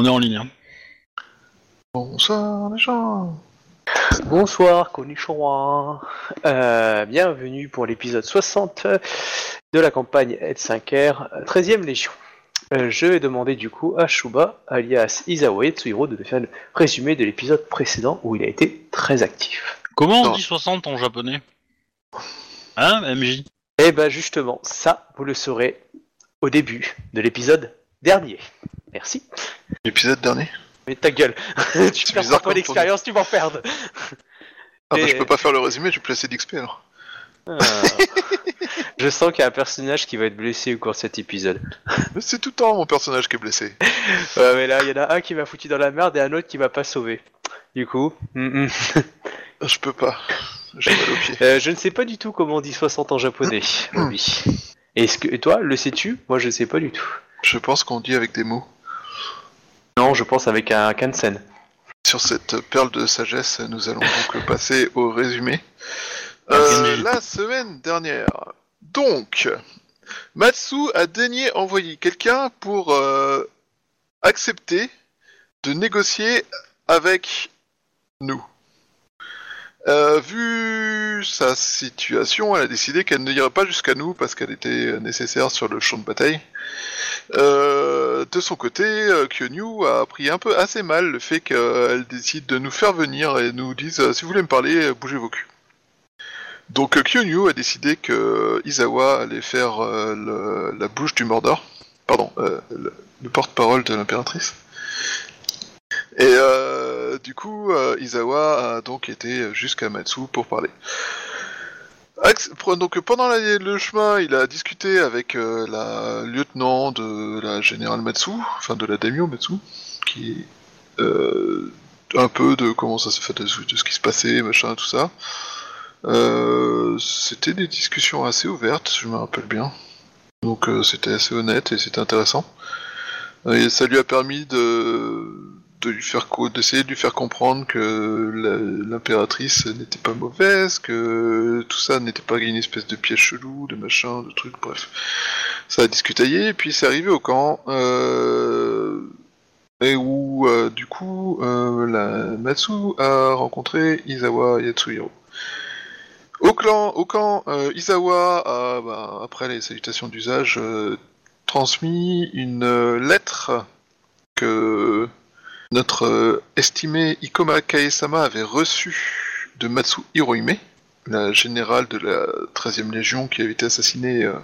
On est en ligne. hein. Bonsoir les gens. Bonsoir, Konichiwa. Euh, bienvenue pour l'épisode 60 de la campagne L5R, 13ème Légion. Euh, je vais demander du coup à Shuba, alias Isawa Tsuhiro, de faire le résumé de l'épisode précédent où il a été très actif. Comment on Non. dit 60 en japonais? Hein, MJ Et ben justement, ça, vous le saurez au début de l'épisode dernier. Merci. L'épisode dernier. Mais ta gueule, tu perds pas d'expérience, tu vas en perdre. Ah bah Et- je peux pas faire le résumé, je vais placer d'XP alors. Ah. Je sens qu'il y a un personnage qui va être blessé au cours de cet épisode. C'est tout le temps mon personnage qui est blessé. Ouais, mais là, il y en a un qui m'a foutu dans la merde et un autre qui m'a pas sauvé. Du coup, mm, mm. Je peux pas. J'ai. Euh, je ne sais pas du tout comment on dit 60 en japonais. Oui. Est-ce que et toi, le sais-tu? Moi, je sais pas du tout. Je pense qu'on dit avec des mots. Non, je pense avec un kansen. Sur cette perle de sagesse, nous allons donc passer au résumé. Euh, la semaine dernière. Donc, Matsu a daigné envoyer quelqu'un pour euh, accepter de négocier avec nous. Euh, vu sa situation, elle a décidé qu'elle ne irait pas jusqu'à nous parce qu'elle était nécessaire sur le champ de bataille. Euh, de son côté, euh, Kyonyu a pris un peu assez mal le fait qu'elle décide de nous faire venir et nous dise euh, si vous voulez me parler, euh, bougez vos culs. Donc euh, Kyonyu a décidé que Izawa allait faire euh, la bouche du Mordor, pardon, euh, le, le porte-parole de l'impératrice. Et euh, du coup, euh, Izawa a donc été jusqu'à Matsu pour parler. Donc pendant le chemin, il a discuté avec euh, la lieutenant de la générale Matsu, enfin de la daimyo Matsu, qui euh, un peu de comment ça se fait de, ce qui se passait, machin, tout ça. Euh, c'était des discussions assez ouvertes, je me rappelle bien. Donc c'était assez honnête et c'était intéressant. Et ça lui a permis de, de lui faire d'essayer de lui faire comprendre que l'impératrice n'était pas mauvaise, que tout ça n'était pas une espèce de piège chelou, de machin, de trucs, bref. Ça a discutaillé et puis c'est arrivé au camp. Euh, et où euh, du coup euh, la Matsu a rencontré Izawa Yatsuhiro. Au au camp, Izawa a, bah, après les salutations d'usage, transmis une lettre que notre euh, estimé Ikoma Kaesama avait reçue de Matsu Hirohime, la générale de la 13e Légion qui avait été assassinée euh,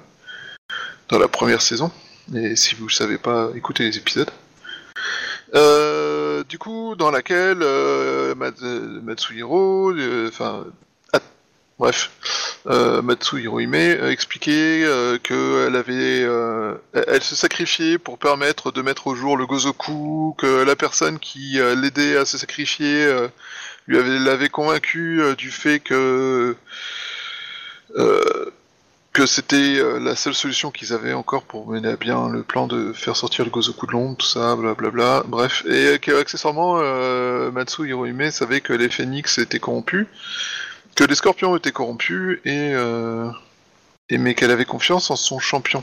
dans la première saison. Et si vous ne savez pas, écoutez les épisodes. Euh, du coup, dans laquelle euh, Mat- Matsuhiro, enfin, bref, euh, Matsu Hirohime a expliqué euh, qu'elle avait, euh, elle se sacrifiait pour permettre de mettre au jour le Gozoku, que la personne qui euh, l'aidait à se sacrifier euh, lui avait l'avait convaincu euh, du fait que euh, que c'était euh, la seule solution qu'ils avaient encore pour mener à bien le plan de faire sortir le Gozoku de l'ombre, tout ça, blablabla, bref, et qu'accessoirement euh, Matsu Hirohime savait que les phénix étaient corrompus, que les scorpions étaient corrompus, et, euh, et mais qu'elle avait confiance en son champion.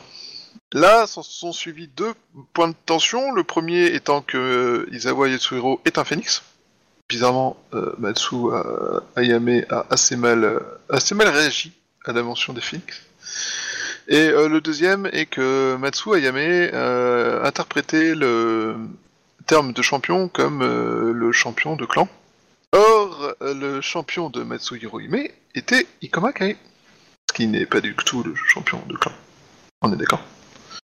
Là, s'en sont suivis deux points de tension, le premier étant que euh, Izawa Yatsuhiro est un phénix. Bizarrement, euh, Matsu Ayame a assez mal, assez mal réagi à la mention des phénix. Et le deuxième est que Matsu Ayame interprétait le terme de champion comme le champion de clan. Or, le champion de Matsu Hirohime était Ikoma ce qui n'est pas du tout le champion de clan. On est d'accord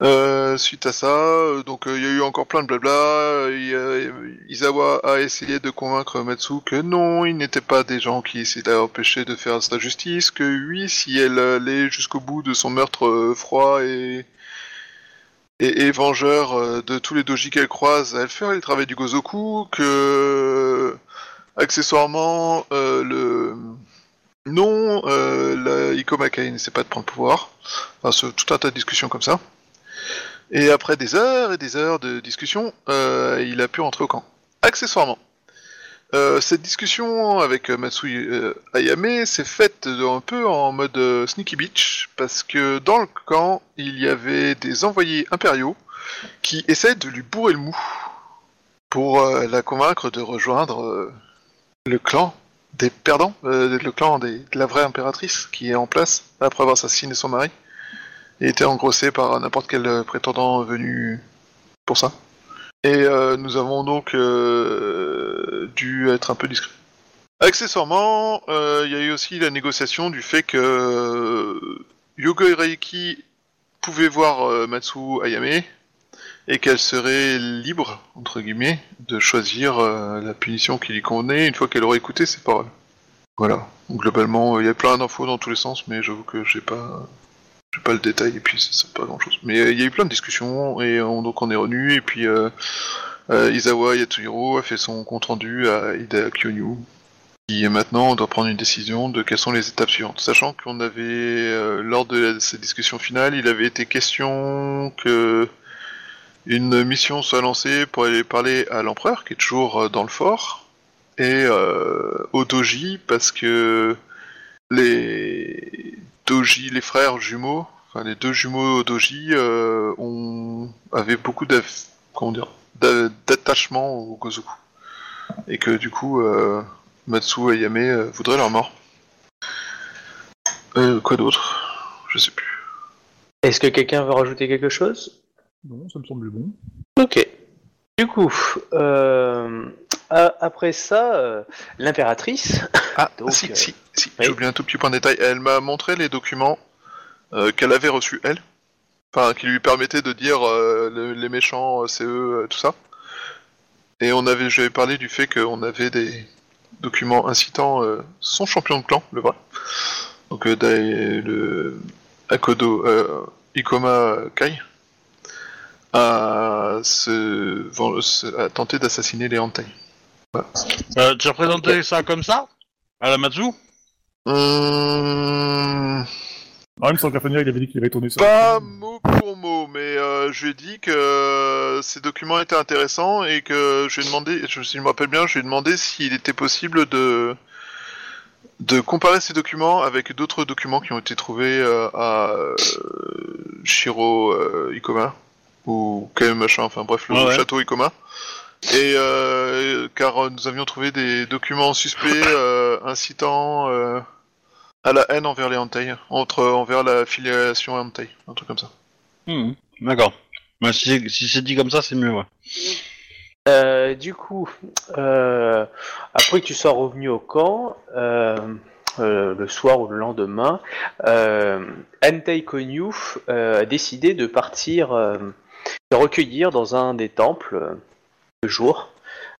euh, suite à ça, euh, donc euh, il y a eu encore plein de blabla. euh, Izawa a essayé de convaincre Matsu que non, ils n'étaient pas des gens qui essayaient d'empêcher de faire sa justice, que oui, si elle allait jusqu'au bout de son meurtre froid et, et, vengeur de tous les doji qu'elle croise, elle ferait le travail du Gozoku, que accessoirement euh, le non, euh, la n'essaie pas de prendre le pouvoir. Enfin, ce- tout un tas de discussions comme ça. Et après des heures et des heures de discussion, euh, il a pu rentrer au camp. Accessoirement, euh, cette discussion avec Matsu euh, Ayame s'est faite un peu en mode sneaky bitch, parce que dans le camp, il y avait des envoyés impériaux qui essaient de lui bourrer le mou. pour la convaincre de rejoindre le clan des perdants, euh, le clan de la vraie impératrice qui est en place après avoir assassiné son mari et été engrossé par n'importe quel euh, prétendant venu pour ça. Et euh, nous avons donc dû être un peu discrets. Accessoirement, il y a eu aussi la négociation du fait que Yogo Reiki pouvait voir Matsu Ayame et qu'elle serait libre, entre guillemets, de choisir euh, la punition qui lui convenait une fois qu'elle aurait écouté ses paroles. Voilà. Globalement, euh, il y a plein d'infos dans tous les sens, mais j'avoue que j'ai pas, j'ai pas le détail et puis sert pas grand chose. Mais euh, il y a eu plein de discussions et on- donc on est revenu et puis Izawa Yatsuhiro a fait son compte rendu à Ida Kyonyu. qui maintenant on doit prendre une décision de quelles sont les étapes suivantes. Sachant qu'on avait, lors de cette discussion finale, il avait été question que une mission soit lancée pour aller parler à l'empereur, qui est toujours euh, dans le fort, et euh, au doji, parce que les doji, les frères jumeaux, enfin les deux jumeaux doji, euh, ont, avaient beaucoup d'attachement au Gozoku. Et que du coup, euh, Matsu et Yame euh, voudraient leur mort. Quoi d'autre? Je sais plus. Est-ce que quelqu'un veut rajouter quelque chose? Non, ça me semble bon. Ok. Du coup, euh, a- après ça, euh, l'impératrice. Ah, Donc, si, euh, si, si, oui. j'ai oublié un tout petit point de détail. Elle m'a montré les documents euh, qu'elle avait reçus, elle. Enfin, qui lui permettaient de dire euh, le- les méchants, euh, c'est eux, euh, tout ça. Et on avait, j'avais parlé du fait qu'on avait des documents incitant euh, son champion de clan, le vrai. Donc, euh, Dai- le Akodo euh, Ikoma Kai à, se, à tenter d'assassiner les Hantai. Euh, tu as présenté ça comme ça À la Matsu Hum, Ah, il me semble qu'à Fania, il avait dit qu'il avait tourné ça. Pas mot pour mot, mais euh, je lui ai dit que euh, ces documents étaient intéressants et que je lui ai demandé, je, si je me rappelle bien, je lui ai demandé s'il était possible de de comparer ces documents avec d'autres documents qui ont été trouvés euh, à euh, Shiro euh, Ikoma ou quel machin, enfin bref, le Ouais, ouais. château Ikoma. Et euh, car euh, nous avions trouvé des documents suspects euh, incitant euh, à la haine envers les Hantai, entre envers la filiation Hantai, un truc comme ça. Hmm, D'accord. Bah, si c'est si c'est dit comme ça, c'est mieux, ouais. Euh, du coup, euh, après que tu sois revenu au camp, euh, euh, le soir ou le lendemain, euh, Antei Konyu euh, a décidé de partir euh, se recueillir dans un des temples euh, le jour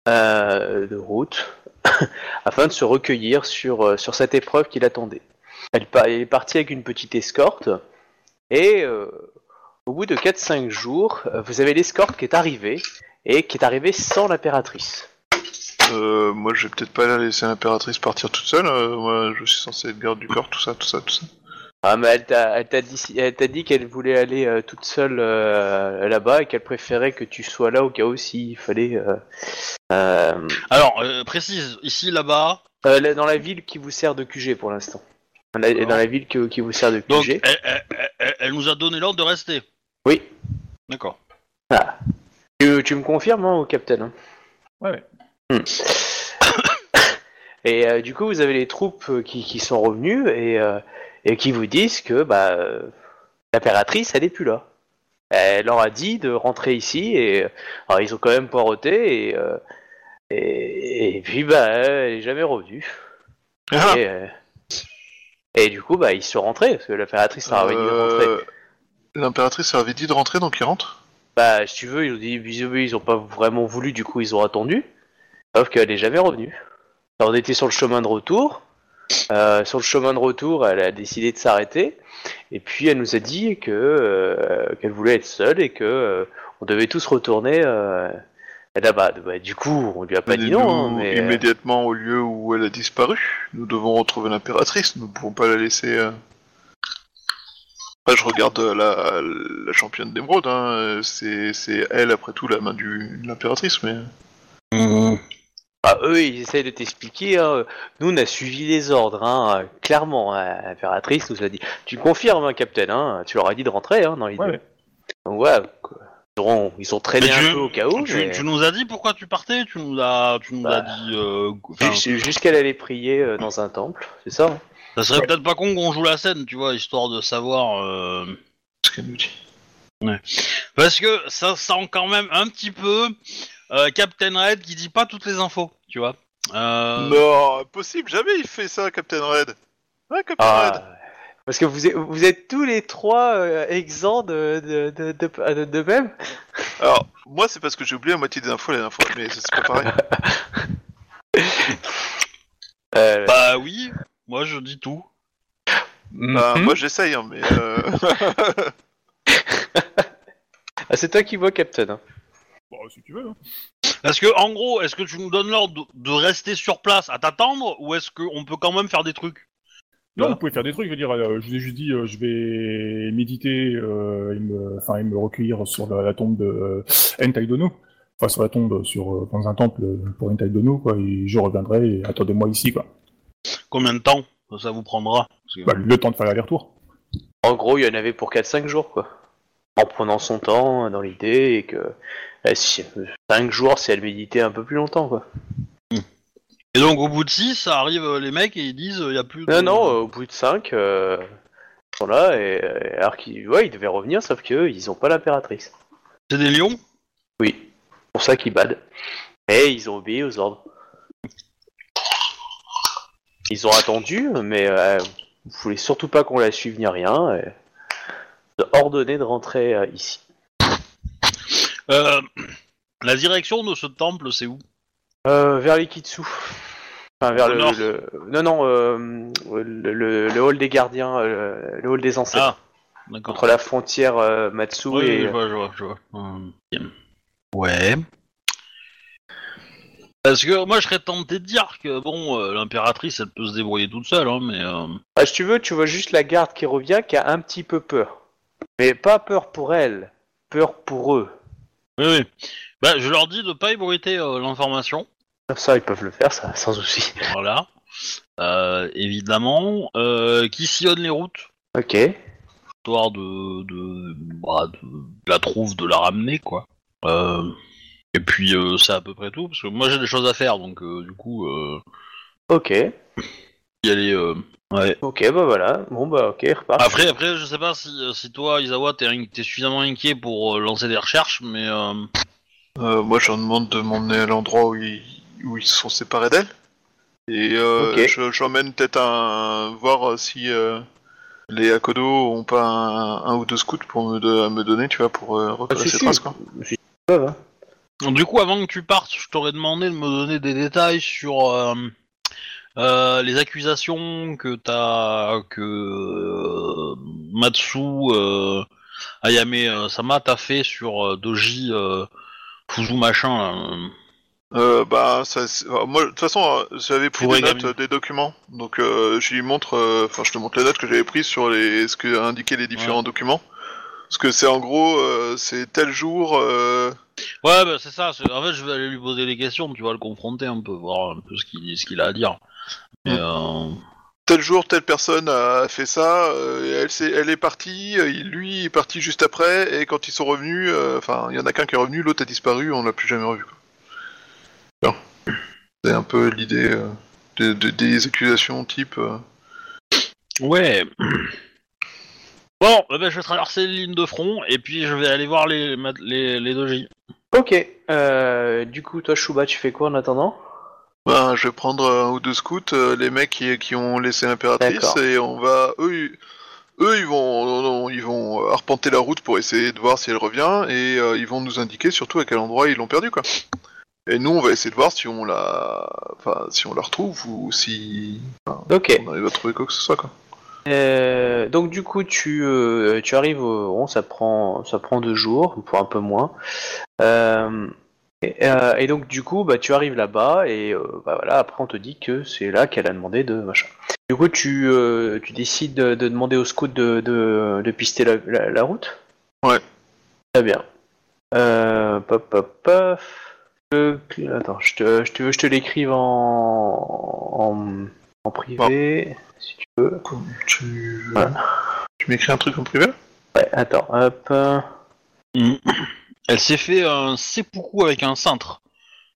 euh, de route afin de se recueillir sur, euh, cette épreuve qui l'attendait. Elle, est partie avec une petite escorte et au bout de 4-5 jours, vous avez l'escorte qui est arrivée et qui est arrivée sans l'impératrice. Moi, je vais peut-être pas laisser l'impératrice partir toute seule. moi, je suis censé être garde du corps, tout ça, tout ça, tout ça. Ah mais elle t'a elle t'a dit, elle t'a dit qu'elle voulait aller euh, toute seule euh, là-bas et qu'elle préférait que tu sois là au cas où s'il fallait euh, euh, Alors, euh, précise, ici, là-bas, euh, là, dans la ville qui vous sert de QG pour l'instant. Dans la, dans la ville que- qui vous sert de donc, QG. elle, elle- elle- elle nous a donné l'ordre de rester. Oui. D'accord. Tu, tu me confirmes, hein, au capitaine hein Ouais, ouais. Hmm. Et euh, du coup, vous avez les troupes euh, qui, qui sont revenues et, euh, et qui vous disent que bah, euh, l'impératrice, elle est plus là. Elle leur a dit de rentrer ici et alors, ils ont quand même poireauté et, euh, et, et puis bah, elle est jamais revenue. Ah, Et, euh, et du coup, bah, ils sont rentrés parce que l'impératrice leur avait dit de rentrer. L'impératrice avait dit de rentrer, donc il rentre. Bah, si tu veux, ils ont dit, ils ont- ils ont pas vraiment voulu, du coup, ils ont attendu. Sauf qu'elle est jamais revenue. Alors, on était sur le chemin de retour. Euh, sur le chemin de retour, elle a décidé de s'arrêter. Et puis, elle nous a dit que euh, qu'elle voulait être seule et que euh, on devait tous retourner euh, là-bas. Bah, du coup, on lui a pas dit non, hein, mais Immédiatement au lieu où elle a disparu, nous devons retrouver l'impératrice. Nous ne pouvons pas la laisser. euh, je regarde la, la championne d'émeraude. Hein. C'est elle, après tout, la main du, de l'impératrice, mais. Ah, eux, ils essayent de t'expliquer. hein. Nous, on a suivi les ordres, hein, clairement. hein. L'impératrice nous a dit. Tu confirmes, hein, Captain hein, Tu leur as dit de rentrer hein, dans l'idée. Ouais, ouais. Donc, ouais, Ils, auront- ils ont traîné Mais un tu- peu au cas où. tu, mais- tu nous as dit pourquoi tu partais Tu nous as, tu nous as Bah, dit. euh, enfin, Jus- Jusqu'elle allait prier euh, dans un temple, c'est ça hein ça serait peut-être pas con qu'on joue la scène, tu vois, histoire de savoir. euh, Ce qu'elle nous dit. Parce que ça sent quand même un petit peu euh, Captain Red qui dit pas toutes les infos, tu vois. Euh, Non, impossible, jamais il fait ça, Captain Red. Ouais, Captain Ah, Red. Parce que vous êtes, vous êtes tous les trois euh, exempts de, de, de, de, de- de même Alors, moi, c'est parce que j'ai oublié la moitié des infos la dernière fois, mais c'est pas pareil. Euh, Bah oui, moi je dis tout. Bah, mhm. moi, j'essaye, hein, mais... Euh... Ah, c'est toi qui vois Captain. hein. Bon, si tu veux. hein. Parce que en gros, est-ce que tu nous donnes l'ordre de, de rester sur place à t'attendre ou est-ce qu'on peut quand même faire des trucs? Non, Ouais. vous pouvez faire des trucs, je veux dire, euh, je vous ai juste dit, euh, je vais méditer euh, et, me, enfin, et me recueillir sur la, la tombe de euh, Entai Dono. Enfin, sur la tombe, sur, euh, dans un temple euh, pour Entai Dono, quoi, et je reviendrai, et attendez-moi ici, quoi. Combien de temps ça vous prendra? Parce que- Bah, le temps de faire l'aller-retour. En gros, il y en avait pour 4-5 jours, quoi. En prenant son temps dans l'idée et que 5 jours, c'est elle méditait un peu plus longtemps, quoi. Et donc au bout de 6, ça arrive euh, les mecs et ils disent il y a plus de... Non, non, euh, au bout de 5, euh, ils sont là, et, et alors qu'ils ouais, ils devaient revenir, sauf qu'eux, ils ont pas l'impératrice. C'est des lions? Oui, pour ça qu'ils badent. Et ils ont obéi aux ordres. Ils ont attendu, mais euh, vous voulez surtout pas qu'on la suive ni rien. Et... de ordonner de rentrer euh, ici. Euh, La direction de ce temple, c'est où? Euh, vers l'Ikitsu. Enfin, vers le, nord. le- Non, non, euh, le, le- le hall des gardiens, le hall des ancêtres. Ah, d'accord. Entre la frontière euh, Matsu Oui, et. je vois, je vois, je vois. Hum. Ouais. Parce que moi, je serais tenté de dire que, bon, euh, l'impératrice, elle peut se débrouiller toute seule, hein, mais... euh, Ah, si tu veux, tu vois juste la garde qui revient qui a un petit peu peur. Mais pas peur pour elle, peur pour eux. Oui, oui. Bah, je leur dis de pas ébruiter euh, l'information. Ça, ils peuvent le faire, ça, sans souci. Voilà. Euh, évidemment. Euh, qui sillonne les routes Ok. Histoire de... de, bah, de, de la trouve, de la ramener, quoi. Et puis, c'est à peu près tout, parce que moi, j'ai des choses à faire, donc, du coup, Ok. y aller... ouais. Ok, bah voilà. Bon, bah ok, repart. Après, après, je sais pas si, euh, si toi, Isawa, t'es in- t'es suffisamment inquiet pour euh, lancer des recherches, mais euh, Euh, moi, je leur demande de m'emmener à l'endroit où ils, où ils se sont séparés d'elle. Et euh, Ok. je- j'emmène peut-être un voir si euh, les Akodo ont pas un, un ou deux scouts pour me, à me donner, tu vois, pour euh, repérer Ah, si, ces si. traces, quoi. Hein. donc, du coup, avant que tu partes, je t'aurais demandé de me donner des détails sur euh, euh, les accusations que t'as, que euh, Matsu euh, Ayame euh, Sama t'a fait sur euh, Doji Fuzu machin. Euh, bah, ça, moi, de toute façon, j'avais pris Pour des notes, des documents, donc euh, je lui montre, euh, enfin, je te montre les notes que j'avais prises sur les, ce que indiquaient les différents Ouais. documents. Parce que c'est en gros, c'est tel jour, Ouais, bah, c'est ça. En fait, je vais aller lui poser les questions, tu vas le confronter un peu, voir un peu ce qu'il ce qu'il a à dire. Euh, tel jour, telle personne a fait ça, euh, elle, s'est- elle est partie, euh, il- lui est parti juste après, et quand ils sont revenus, euh, enfin, il y en a qu'un qui est revenu, l'autre a disparu, on l'a plus jamais revu. C'est un peu l'idée euh, de- de- des accusations type. euh, Ouais. Bon, eh ben, je vais traverser les lignes de front et puis je vais aller voir les, les. Ok. Euh, du coup, toi, Shuba, tu fais quoi en attendant? Ben, je vais prendre un ou deux scouts, euh, les mecs qui, qui ont laissé l'impératrice, D'accord. et on va, eux, ils- eux, ils vont, non, non, ils vont arpenter la route pour essayer de voir si elle revient, et euh, ils vont nous indiquer surtout à quel endroit ils l'ont perdue, quoi. Et nous, on va essayer de voir si on la, enfin, si on la retrouve ou si Ok. on arrive à trouver quoi que ce soit, quoi. Euh, donc du coup, tu, euh, tu arrives au ça prend ça prend deux jours, pour un peu moins. Euh, et, euh, et donc du coup, bah tu arrives là-bas et euh, bah voilà, après on te dit que c'est là qu'elle a demandé de machin. Du coup, tu, euh, tu décides de, de demander au scout de, de, de pister la, la, la route? Ouais. Très bien. Pop pop pop. Attends, je te, je te, je te l'écrive en, en en privé, si tu veux. Comme tu, m'écris un truc en privé? Ouais, attends, hop. euh, elle s'est fait un seppuku avec un cintre,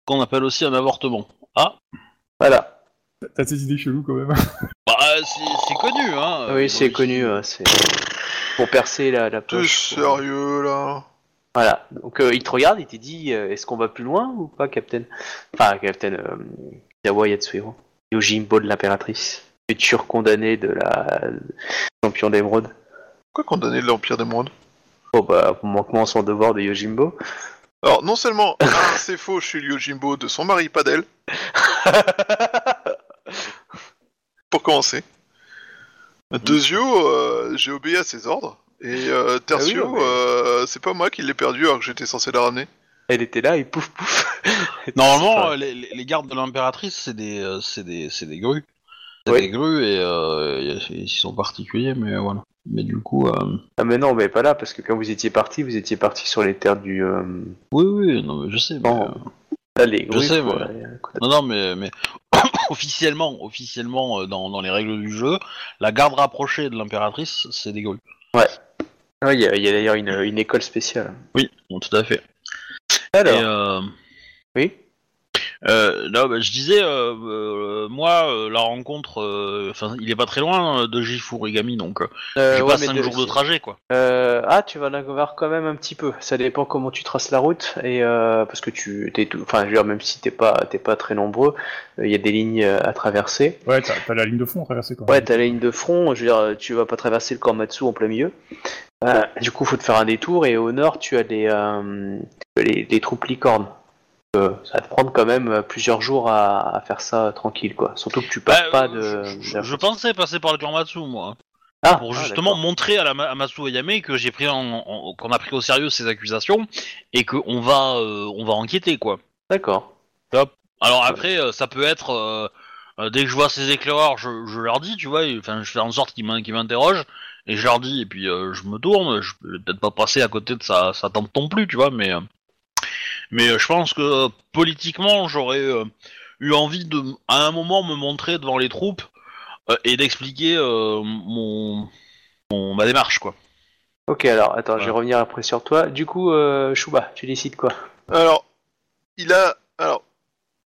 qu'on appelle aussi un avortement. Ah, Voilà. T'as ces idées cheloues quand même. bah c'est c'est connu, hein. oui, c'est Bon, connu. euh, c'est pour percer la, la T'es poche. pour- sérieux là Voilà. Donc euh, il te regarde, il te dit euh, est-ce qu'on va plus loin ou pas, Captain? Enfin, Captain euh, Yawa Yatsuhiro. Yojimbo de l'impératrice. Futur condamné de la champion d'émeraude. Pourquoi condamner l'Empire d'Émeraude Oh bah, pour manquement son devoir de Yojimbo. Alors, non seulement, un, c'est faux, je suis Ryojimbo de son mari, pas d'elle, pour commencer. Deux yeux, euh, j'ai obéi à ses ordres. Et euh, Tertio, Ah oui, non, mais- euh, c'est pas moi qui l'ai perdu alors que j'étais censé la ramener. Elle était là et pouf pouf. Normalement, Enfin, euh, les, les- les gardes de l'impératrice, c'est des, euh, c'est des, c'est des grues. Oui. des grues et euh, ils sont particuliers, mais voilà. Mais du coup, euh, Ah mais non, mais pas là, parce que quand vous étiez parti, vous étiez parti sur les terres du... euh, oui, oui, non, mais je sais. Mais, euh, Là, les Je sais, mais- non, non, mais, mais officiellement, officiellement, dans, dans les règles du jeu, la garde rapprochée de l'impératrice, c'est des grues. Ouais, il y a, il y a d'ailleurs une, une école spéciale. Oui, bon, tout à fait. Alors, Et, oui Euh, non, bah, je disais, euh, euh, moi, euh, la rencontre, euh, enfin, il est pas très loin euh, de Jifurigami, donc euh, Euh, j'ai ouais, pas mais 5 de- jours de trajet, quoi. Euh, ah, tu vas en avoir quand même un petit peu. Ça dépend comment tu traces la route et euh, parce que tu t'es tout. Enfin, je veux dire, même si t'es pas t'es pas très nombreux, euh, il y a des lignes à traverser. Ouais, t'as t'as la ligne de fond à traverser quand Ouais, t'as la ligne de front. Je veux dire, tu vas pas traverser le Komatsu en plein milieu. Euh, du coup, faut te faire un détour et au nord, tu as euh, les, les troupes licornes. Euh, ça va te prendre quand même euh, plusieurs jours à, à faire ça tranquille, quoi. Surtout que tu pars Bah, pas euh, de. je, je pensais passer par le Kurmatsu, moi, Ah, pour ah, justement montrer à, la, à Masu Ayame que j'ai pris qu'on a pris au sérieux ces accusations et qu'on va, euh, on va enquêter, quoi. D'accord. Alors après, euh, ça peut être euh, euh, dès que je vois ces éclaireurs, je, je leur dis, tu vois, enfin, je fais en sorte qu'ils m'in- qu'ils m'interrogent et je leur dis, et puis euh, je me tourne. Je peux peut-être pas passer à côté de sa, sa tante non plus, tu vois, mais euh, mais euh, je pense que euh, politiquement, j'aurais euh, eu envie de, à un moment, me montrer devant les troupes euh, et d'expliquer euh, mon, mon ma démarche, quoi. Ok, alors attends, je vais revenir après sur toi. Du coup, euh, Chouba, tu décides quoi? Alors, il a. Alors,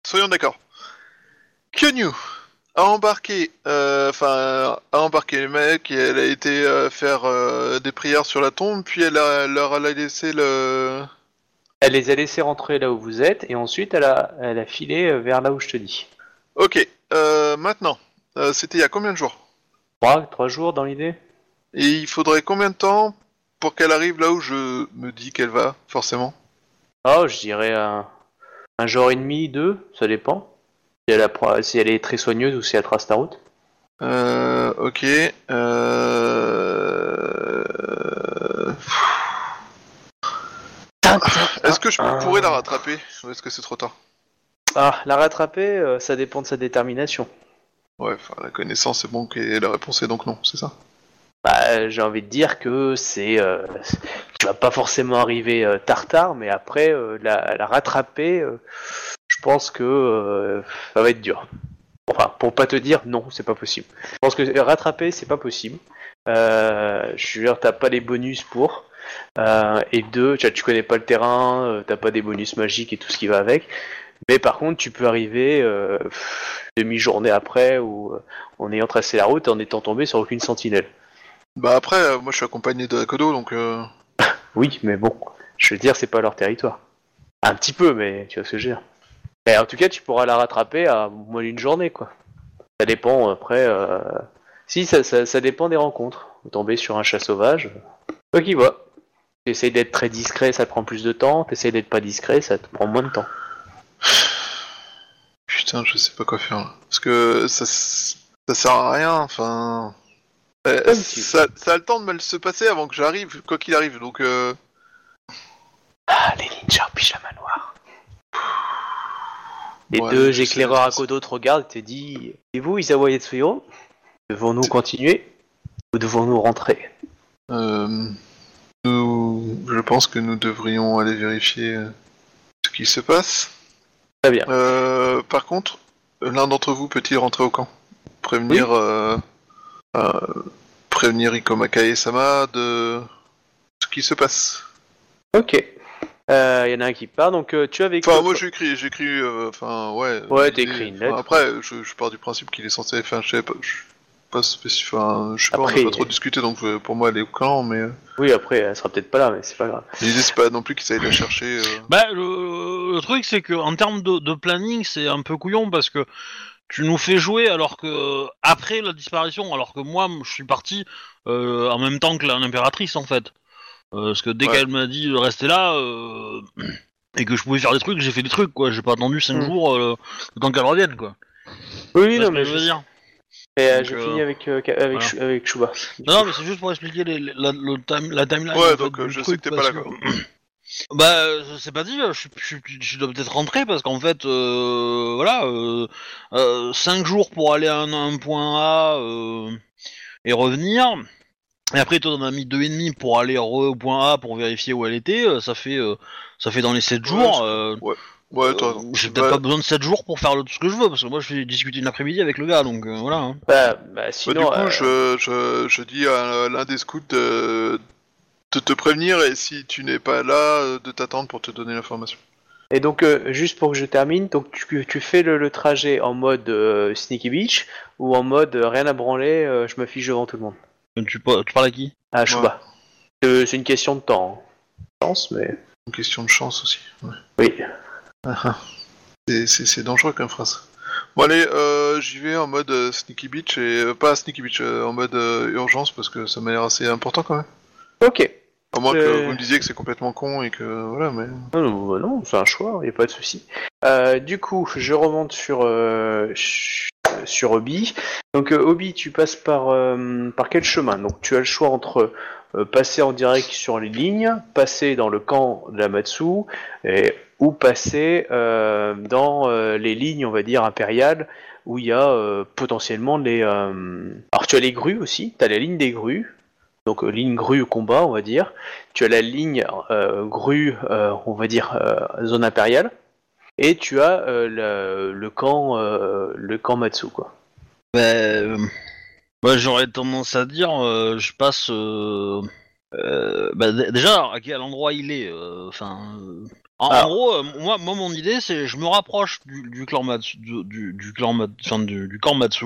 soyons d'accord. Kyonyu a embarqué, euh, enfin, a embarqué les mecs et elle a été euh, faire euh, des prières sur la tombe, puis elle a, leur a laissé le. Elle les a laissés rentrer là où vous êtes et ensuite elle a, elle a filé euh, vers là où je te dis. Ok, euh, maintenant, euh, c'était il y a combien de jours? Trois, trois jours dans l'idée Et il faudrait combien de temps pour qu'elle arrive là où je me dis qu'elle va, forcément? Oh, je dirais un, un jour et demi, deux, ça dépend. Si elle, apprend- si elle est très soigneuse ou si elle trace ta route. Euh, ok. Euh... Est-ce que je pourrais la rattraper ou est-ce que c'est trop tard Ah, la rattraper, euh, ça dépend de sa détermination. Ouais, enfin, la connaissance c'est bon et la réponse est donc non, c'est ça Bah, j'ai envie de dire que c'est. Euh, tu vas pas forcément arriver euh, tard-tard, mais après, euh, la, la rattraper, euh, je pense que euh, ça va être dur. Enfin, pour pas te dire non, c'est pas possible. Je pense que rattraper, c'est pas possible. Euh, je veux dire, t'as pas les bonus pour. Euh, et deux, tu, tu connais pas le terrain, euh, t'as pas des bonus magiques et tout ce qui va avec. Mais par contre, tu peux arriver euh, demi-journée après ou en ayant tracé la route en étant tombé sur aucune sentinelle. Bah après, moi je suis accompagné de Akodo donc. Euh... Oui, mais bon, je veux dire, c'est pas leur territoire. Un petit peu, mais tu vois ce que je veux dire. Et en tout cas, tu pourras la rattraper à moins d'une journée, quoi. Ça dépend après. Euh... Si, ça, ça, ça dépend des rencontres. Vous tombez sur un chat sauvage. Toi qui vois. T'essayes d'être très discret, ça te prend plus de temps. T'essayes d'être pas discret, ça te prend moins de temps. Putain, je sais pas quoi faire là. Parce que ça, sert à rien, enfin. Euh, tu ça, ça a le temps de mal se passer avant que j'arrive, quoi qu'il arrive, donc euh... Ah, les ninjas au pyjama noir. Les ouais, deux éclaireurs à côté te regardent et te disent Et vous, Isawa Yatsuhiro Devons-nous continuer ou devons-nous rentrer? Euh, nous, je pense que nous devrions aller vérifier euh, ce qui se passe. Très bien. Euh, par contre, l'un d'entre vous peut-il rentrer au camp? Prévenir, euh, euh, prévenir Iko Makae Sama de ce qui se passe? Ok. Il y en a un qui part, donc tu as avec. Enfin, moi j'écris, j'écris, enfin, ouais. Ouais, t'écris une enfin, lettre. Après, je, je pars du principe qu'il est censé, enfin, je sais pas, je pas spécifique, enfin, je sais pas, on Après, a pas trop discuté, donc euh, pour moi elle est au camp, mais euh, Oui, après, elle sera peut-être pas là, mais c'est pas grave. l'idée c'est pas non plus qu'ils aillent la chercher. euh. Bah, le, le truc, c'est que en termes de, de planning, c'est un peu couillon parce que tu nous fais jouer alors que après la disparition, alors que moi, je suis parti euh, en même temps que la- l'impératrice en fait. Euh, parce que dès Ouais. qu'elle m'a dit de rester là euh, et que je pouvais faire des trucs, j'ai fait des trucs quoi. J'ai pas attendu 5 Mm. jours euh, le temps qu'elle revienne quoi. Oui, non, mais je veux dire? Et, euh, Donc, je euh, finis avec, euh, avec, voilà. Avec Chouba. Non, non, mais c'est juste pour expliquer les, les- la, le time- la timeline. Ouais, fait, donc, euh, je sais truc, que t'es pas quoi. Bah, c'est pas dit, je, je, je, je dois peut-être rentrer parce qu'en fait, euh, voilà, 5 jours pour aller à un, un point A euh, et revenir. Et après, toi, t'en as mis deux et demi pour aller re au point A pour vérifier où elle était. euh, Ça fait, euh, ça fait dans les 7 Ouais, jours. euh, Ouais, toi, euh, J'ai peut-être bah, pas besoin de 7 jours pour faire le- ce que je veux parce que moi, je vais discuter une après-midi avec le gars, donc euh, voilà. hein. Bah, bah, bah, sinon. du coup, euh, je, je, je dis à l'un des scouts de, de te prévenir et si tu n'es pas là, euh, de t'attendre pour te donner l'information. Et donc, euh, juste pour que je termine, donc tu, tu fais le, le trajet en mode euh, Sneaky Beach ou en mode euh, rien à branler, euh, je me fiche devant tout le monde? Tu, pa- tu parles à qui? Ah, Chouba. Euh, c'est une question de temps. hein. Pense, mais. Une question de chance aussi. ouais. Oui. Ah, ah. C'est- dangereux comme phrase. Bon allez, euh, j'y vais en mode euh, Sneaky Beach et euh, pas Sneaky Beach, en mode urgence parce que ça m'a l'air assez important quand même. Ok. À moins que vous me disiez que c'est complètement con et que voilà, mais Non, non, non, c'est un choix, il a pas de souci. Du coup, je remonte sur sur Obi. Donc euh, Obi, tu passes par euh, quel chemin? Donc tu as le choix entre euh, passer en direct sur les lignes, passer dans le camp de la Matsu, ou passer euh, dans euh, les lignes, on va dire impériales, où il y a euh, potentiellement les. euh, Alors tu as les grues aussi. Tu as la ligne des grues. Donc euh, ligne grue combat, on va dire. Tu as la ligne euh, grue, euh, on va dire euh, zone impériale, et tu as euh, le, le camp, euh, le camp Matsu, quoi. Bah, j'aurais tendance à dire, euh, je passe. bah, déjà, à quel endroit il est Enfin, en, en Alors. gros, euh, moi, moi, mon idée, c'est, je me rapproche du, du clan Matsu, du, du, du clan, Mat- enfin, du, du camp Matsu,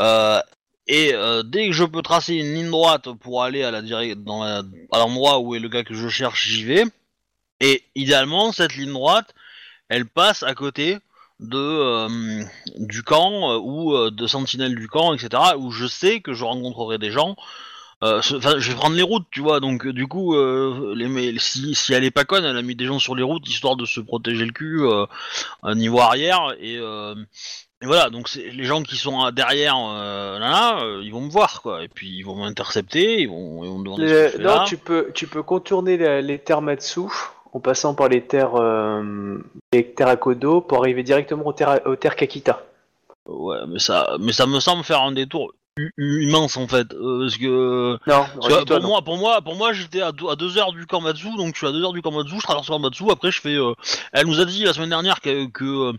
euh, et euh, dès que je peux tracer une ligne droite pour aller à la dans la, à l'endroit où est le gars que je cherche, j'y vais. Et idéalement, cette ligne droite, elle passe à côté de euh, du camp euh, ou euh, de sentinelles du camp, etc. Où je sais que je rencontrerai des gens. Enfin, je vais prendre les routes, tu vois. Donc, du coup, les, mais si, si elle est pas conne, elle a mis des gens sur les routes histoire de se protéger le cul à niveau arrière. Et, et voilà. Donc, les gens qui sont derrière, là, là, ils vont me voir, quoi. Et puis, ils vont m'intercepter, ils vont, ils vont me demander ce que Le- je fais non, là. tu peux, tu peux contourner les terres Matsu en passant par les terres, euh, les terres pour arriver directement aux terres, aux terres Kakita. Ouais, mais ça, mais ça me semble faire un détour immense en fait, euh, parce que Non, Parce que dis-toi pour non. moi, pour moi, pour moi, j'étais à, deux- à deux heures du Kamatsu, donc je suis à deux heures du Kamatsu, je traverse le Kamatsu, après je fais. euh, elle nous a dit la semaine dernière que que,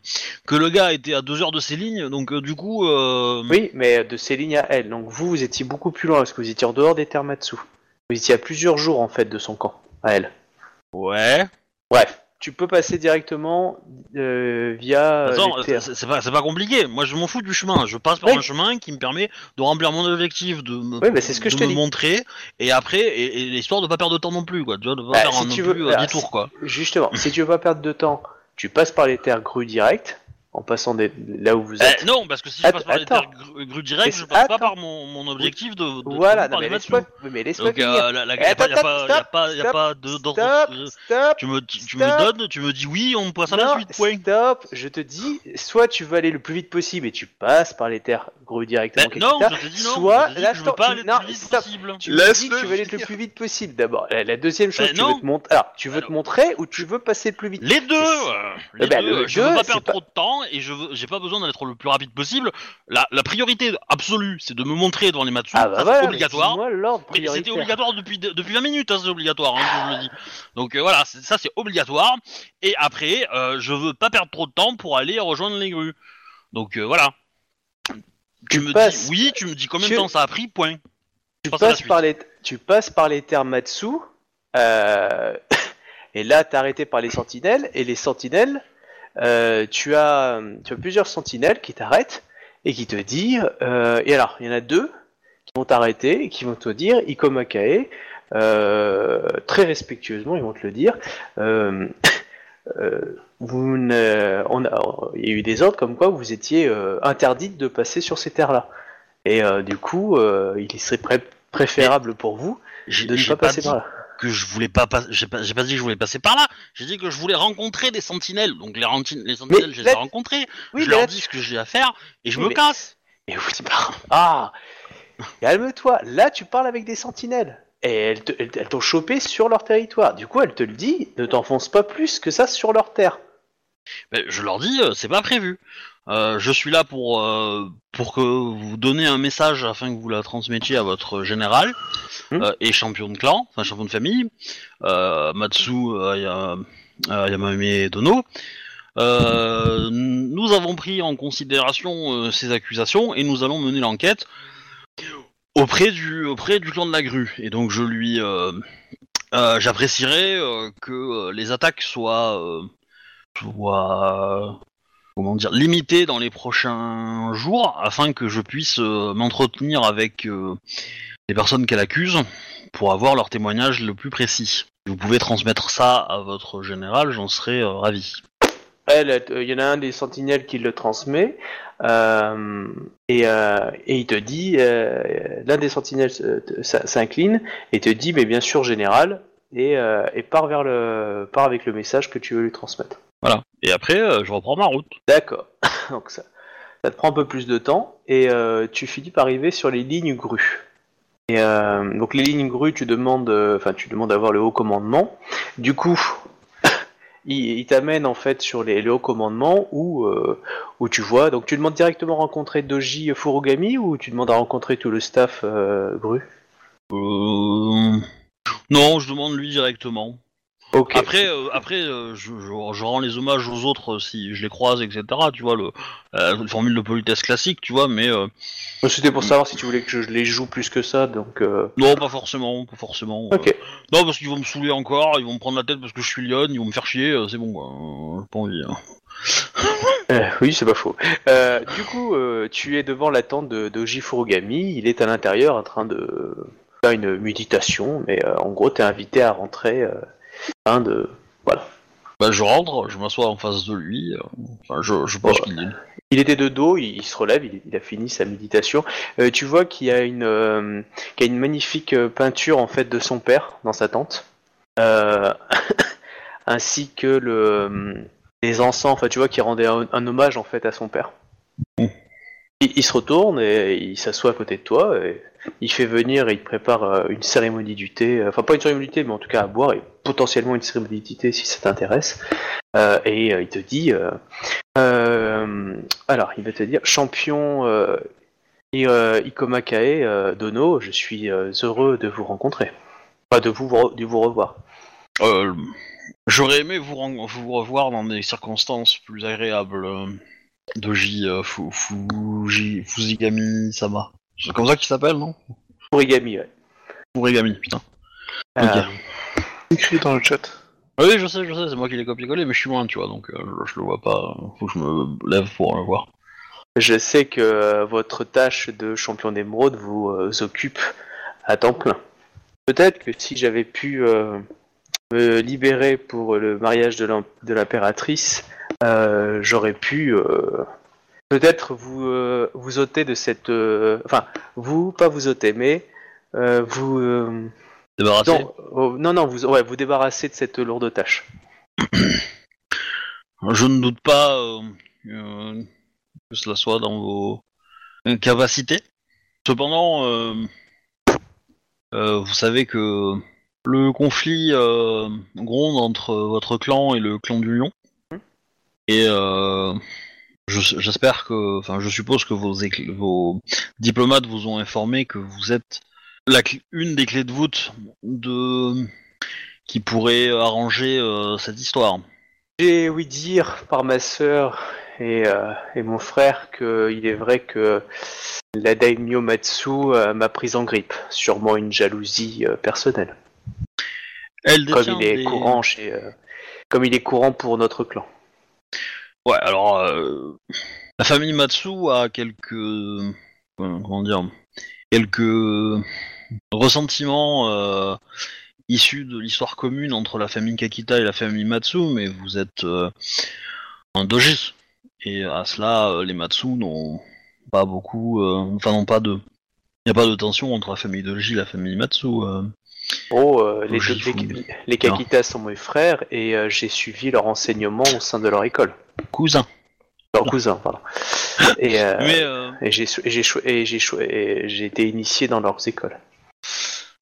que le gars était à deux heures de ses lignes, donc euh, du coup. euh, Oui, mais de ces lignes à elle. Donc vous, vous étiez beaucoup plus loin parce que vous étiez en dehors des terres Matsu. Vous étiez à plusieurs jours en fait de son camp, à elle. Ouais. Bref, tu peux passer directement euh, via euh, Attends, les c'est pas, c'est pas compliqué. Moi, je m'en fous du chemin. Je passe par Oui. un chemin qui me permet de remplir mon objectif, de me, Oui, bah, c'est ce que de je te me montrer, et après, et, et l'histoire de pas perdre de temps non plus, quoi. Tu vois, de pas Bah, faire si un non tu plus veux- euh, ah, détour, quoi. Justement, si tu veux pas perdre de temps, tu passes par les terres grues direct, en passant des... là où vous Eh, êtes. non, parce que si je passe par les attends. terres gru, gru direct, je passe pas attends. par mon, mon objectif de. de voilà, non, mais laisse-moi mais laisse-moi Donc, finir. euh, la, la, y a pas, y a pas, y a stop, pas, y a stop, pas de, d'ordre- Stop, euh, stop, tu me, tu stop. me donnes, tu me dis oui, on passe à la non, suite, point. stop, je te dis, soit tu veux aller le plus vite possible et tu passes par les terres grues directement, Ben, non, je te dis non, soit, je te dis là, que je veux attends, pas tu- aller le non, plus vite stop. possible. Tu me Laisse-le dis que tu veux aller le finir. plus vite possible d'abord. La, la deuxième chose, Ben, tu veux te montrer. Alors, tu veux Alors. te montrer ou tu veux passer le plus vite? Les deux, euh, les Eh ben, deux. le je veux pas c'est perdre pas- trop de temps et je j'ai pas besoin d'être le plus rapide possible. La, la priorité absolue, c'est de me montrer devant les Matsu. Ah bah obligatoire. Mais c'était obligatoire depuis, depuis 20 minutes, hein, c'est obligatoire, hein, je le dis. Donc euh, voilà, ça c'est obligatoire. Et après, euh, je veux pas perdre trop de temps pour aller rejoindre les grues. Donc euh, voilà. Tu, Tu me passes- dis oui, tu me dis combien tu- de temps ça a pris, point. tu passes par les tu passes par les terres Matsu. euh, Et là, t'es arrêté par les sentinelles, et les sentinelles, euh, tu, as, tu as plusieurs sentinelles qui t'arrêtent et qui te disent. euh, et alors, il y en a deux qui vont t'arrêter et qui vont te dire Ikomakae, euh, très respectueusement, ils vont te le dire. vous ne- on a- il y a eu des ordres comme quoi vous étiez interdite de passer sur ces terres-là. Et du coup, il serait pré- préférable pour vous de ne pas passer dit par là. Que je voulais pas passer. J'ai pas, dit que je voulais passer par là. J'ai dit que je voulais rencontrer des sentinelles. Donc les, les sentinelles, je les ai rencontrés. Oui, je mais leur dis ce que j'ai à faire et je Oui, me mais- casse. Et vous dites, bah, ah, calme-toi. Là, tu parles avec des sentinelles. Et elles t'ont chopé sur leur territoire. Du coup, elle te le dit, ne t'enfonce pas plus que ça sur leur terre. Mais je leur dis, euh, c'est pas prévu. Euh, je suis là pour euh, pour que vous donniez un message afin que vous la transmettiez à votre général Hmm. euh, et champion de clan, enfin champion de famille, euh, Matsu euh, Ya- euh, Yamame Dono. Euh, nous avons pris en considération euh, ces accusations et nous allons mener l'enquête auprès du auprès du clan de la grue. Et donc je lui euh, euh, j'apprécierais euh, que euh, les attaques soient euh, soient comment dire limitées dans les prochains jours afin que je puisse euh, m'entretenir avec euh, les personnes qu'elle accuse pour avoir leur témoignage le plus précis. Vous pouvez transmettre ça à votre général, j'en serais euh, ravi. Il y en a un des sentinelles qui le transmet. euh, et, euh, il te dit, euh, l'un des sentinelles euh, s'incline et te dit, mais bien sûr, général, et, euh, et vers le, part avec le message que tu veux lui transmettre. Voilà. Et après, euh, je reprends ma route. D'accord. Donc ça, ça te prend un peu plus de temps et euh, tu finis par arriver sur les lignes grues. Et euh, donc les lignes grues, tu demandes, enfin tu demandes d'avoir le haut commandement. Du coup, il, il t'amène en fait sur les, les hauts commandements où où tu vois. Donc tu demandes directement rencontrer Doji Furugami ou tu demandes à rencontrer tout le staff gru. Euh... Non, je demande lui directement. Ok. Après, euh, après, euh, je, je, je rends les hommages aux autres euh, si je les croise, etc. Tu vois le une formule de politesse classique, tu vois, mais C'était pour savoir si tu voulais que je les joue plus que ça. Donc non, pas forcément, pas forcément. ok. Non, parce qu'ils vont me saouler encore, ils vont me prendre la tête parce que je suis Lyon, ils vont me faire chier, c'est bon, quoi. Pas envie. hein. Euh, oui, c'est pas faux. Euh, du coup, euh, tu es devant la tente de Doji Furugami. Il est à l'intérieur en train de faire une méditation, mais en gros, t'es invité à rentrer. Afin de... Bah, je rentre, je m'assois en face de lui. euh, Enfin, je, je pense Ouais. qu'il est. Il était de dos, il, il se relève, il, il a fini sa méditation. Euh, tu vois qu'il y a une, euh, qu'il y a une magnifique peinture en fait de son père dans sa tente, Euh, ainsi que le, les encens. Enfin, tu vois qu'il rendait un, un hommage en fait à son père. Mm. Il, il se retourne et il s'assoit à côté de toi. Et il fait venir et il prépare euh, une cérémonie du thé. Enfin, pas une cérémonie du thé, mais en tout cas à boire et potentiellement une cérémonie du thé si ça t'intéresse. Euh, et euh, il te dit. euh, euh, alors, il va te dire, champion euh, euh, Ikomakae euh, Dono, je suis euh, heureux de vous rencontrer. Enfin, de vous, de vous revoir. Euh, J'aurais aimé vous, vous revoir dans des circonstances plus agréables. euh, Doji euh, Fu- Fuji Fuzigami Sama. C'est comme ça qu'il s'appelle, non Origami, ouais. Furigami, putain. Euh, Ok. Écrit dans le chat. Ah Oui, je sais, je sais, c'est moi qui l'ai copié-collé, mais je suis loin, tu vois, donc euh, je, je le vois pas. Faut que je me lève pour le voir. je sais que euh, votre tâche de champion d'émeraude vous euh, occupe à temps plein. Peut-être que si j'avais pu euh, me libérer pour le mariage de l'im- de l'impératrice, euh, j'aurais pu euh, peut-être vous euh, vous ôter de cette, euh, enfin vous pas vous ôter, mais euh, vous euh, Débarrassé non, oh, non non vous ouais, vous débarrasser de cette lourde tâche. Je ne doute pas que cela soit dans vos capacités. Cependant, vous savez que le conflit gronde entre votre clan et le clan du lion. Et je- j'espère que, enfin, je suppose que vos, diplomates vous ont informé que vous êtes la une des clés de voûte de qui pourrait arranger euh, cette histoire. J'ai ouï dire par ma sœur et, euh, et mon frère qu'il est vrai que la daimyo Matsu euh, m'a prise en grippe, sûrement une jalousie personnelle. Elle Comme il est des- courant chez, comme il est courant pour notre clan. Ouais, alors euh, la famille Matsu a quelques euh, comment dire quelques ressentiments euh, issus de l'histoire commune entre la famille Kakita et la famille Matsu, mais vous êtes un doji et à cela les Matsu n'ont pas beaucoup, enfin n'ont pas de il n'y a pas de tension entre la famille Doji et la famille Matsu. Oh, euh, les, Kakitas sont mes frères et euh, j'ai suivi leur enseignement au sein de leur école. Cousin. Leur cousin, pardon. Et, euh, Mais euh, et j'ai j'ai cho- et j'ai cho- et j'ai été initié dans leurs écoles.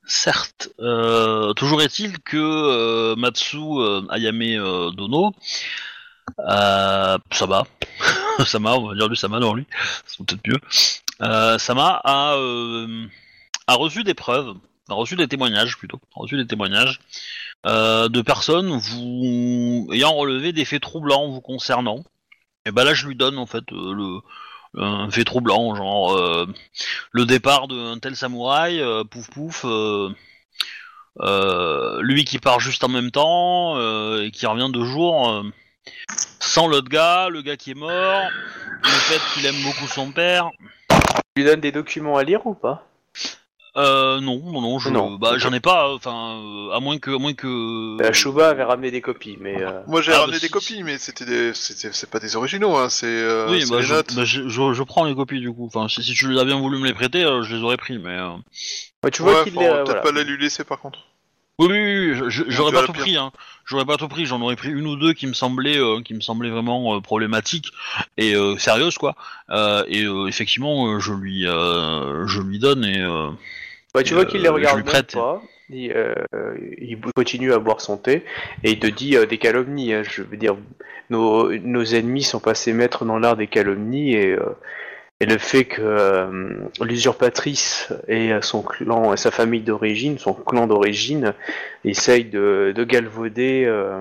Certes, euh, toujours est-il que euh, Matsu euh, Ayame euh, Dono, euh, Sama, Sama, on va dire lui Sama dans lui, c'est peut-être mieux, euh, Sama a, euh, a reçu des preuves, a reçu des témoignages plutôt, a reçu des témoignages euh, de personnes vous ayant relevé des faits troublants vous concernant. Et ben là je lui donne en fait euh, le un fait troublant, genre euh, le départ d'un tel samouraï, pouf pouf, lui qui part juste en même temps et qui revient deux jours sans l'autre gars, le gars qui est mort, le fait qu'il aime beaucoup son père. Tu lui donnes des documents à lire ou pas? Euh, non, non, non, je, Non. bah, j'en ai pas, enfin, euh, à moins que, à moins que. Euh, Shuba avait ramené des copies, mais euh, Moi j'ai Ah, ramené bah, des si- copies, mais c'était des... c'était- c'est pas des originaux, hein, c'est euh, oui, c'est bah, les je, notes. bah, je, je- je prends les copies du coup. Enfin, si, si tu as bien voulu me les prêter, euh, je les aurais pris, mais. euh, ouais, tu vois ouais, qu'il faut est. euh, peut-être voilà. pas les lui laisser par contre. Oui, oui, oui, je- je- j'aurais pas as tout pire. pris, hein. J'aurais pas tout pris, j'en aurais pris une ou deux qui me semblaient, euh, qui me semblaient vraiment euh, problématiques et euh, sérieuses, quoi. Euh, et euh, effectivement, euh, je lui, euh, je lui donne et. euh, Ouais, tu vois qu'il les euh, regarde même pas. Il, euh, il continue à boire son thé et il te dit euh, des calomnies. hein. Je veux dire, nos, nos ennemis sont passés maîtres dans l'art des calomnies et, et le fait que euh, l'usurpatrice et son clan et sa famille d'origine, son clan d'origine, essayent de, de galvauder euh,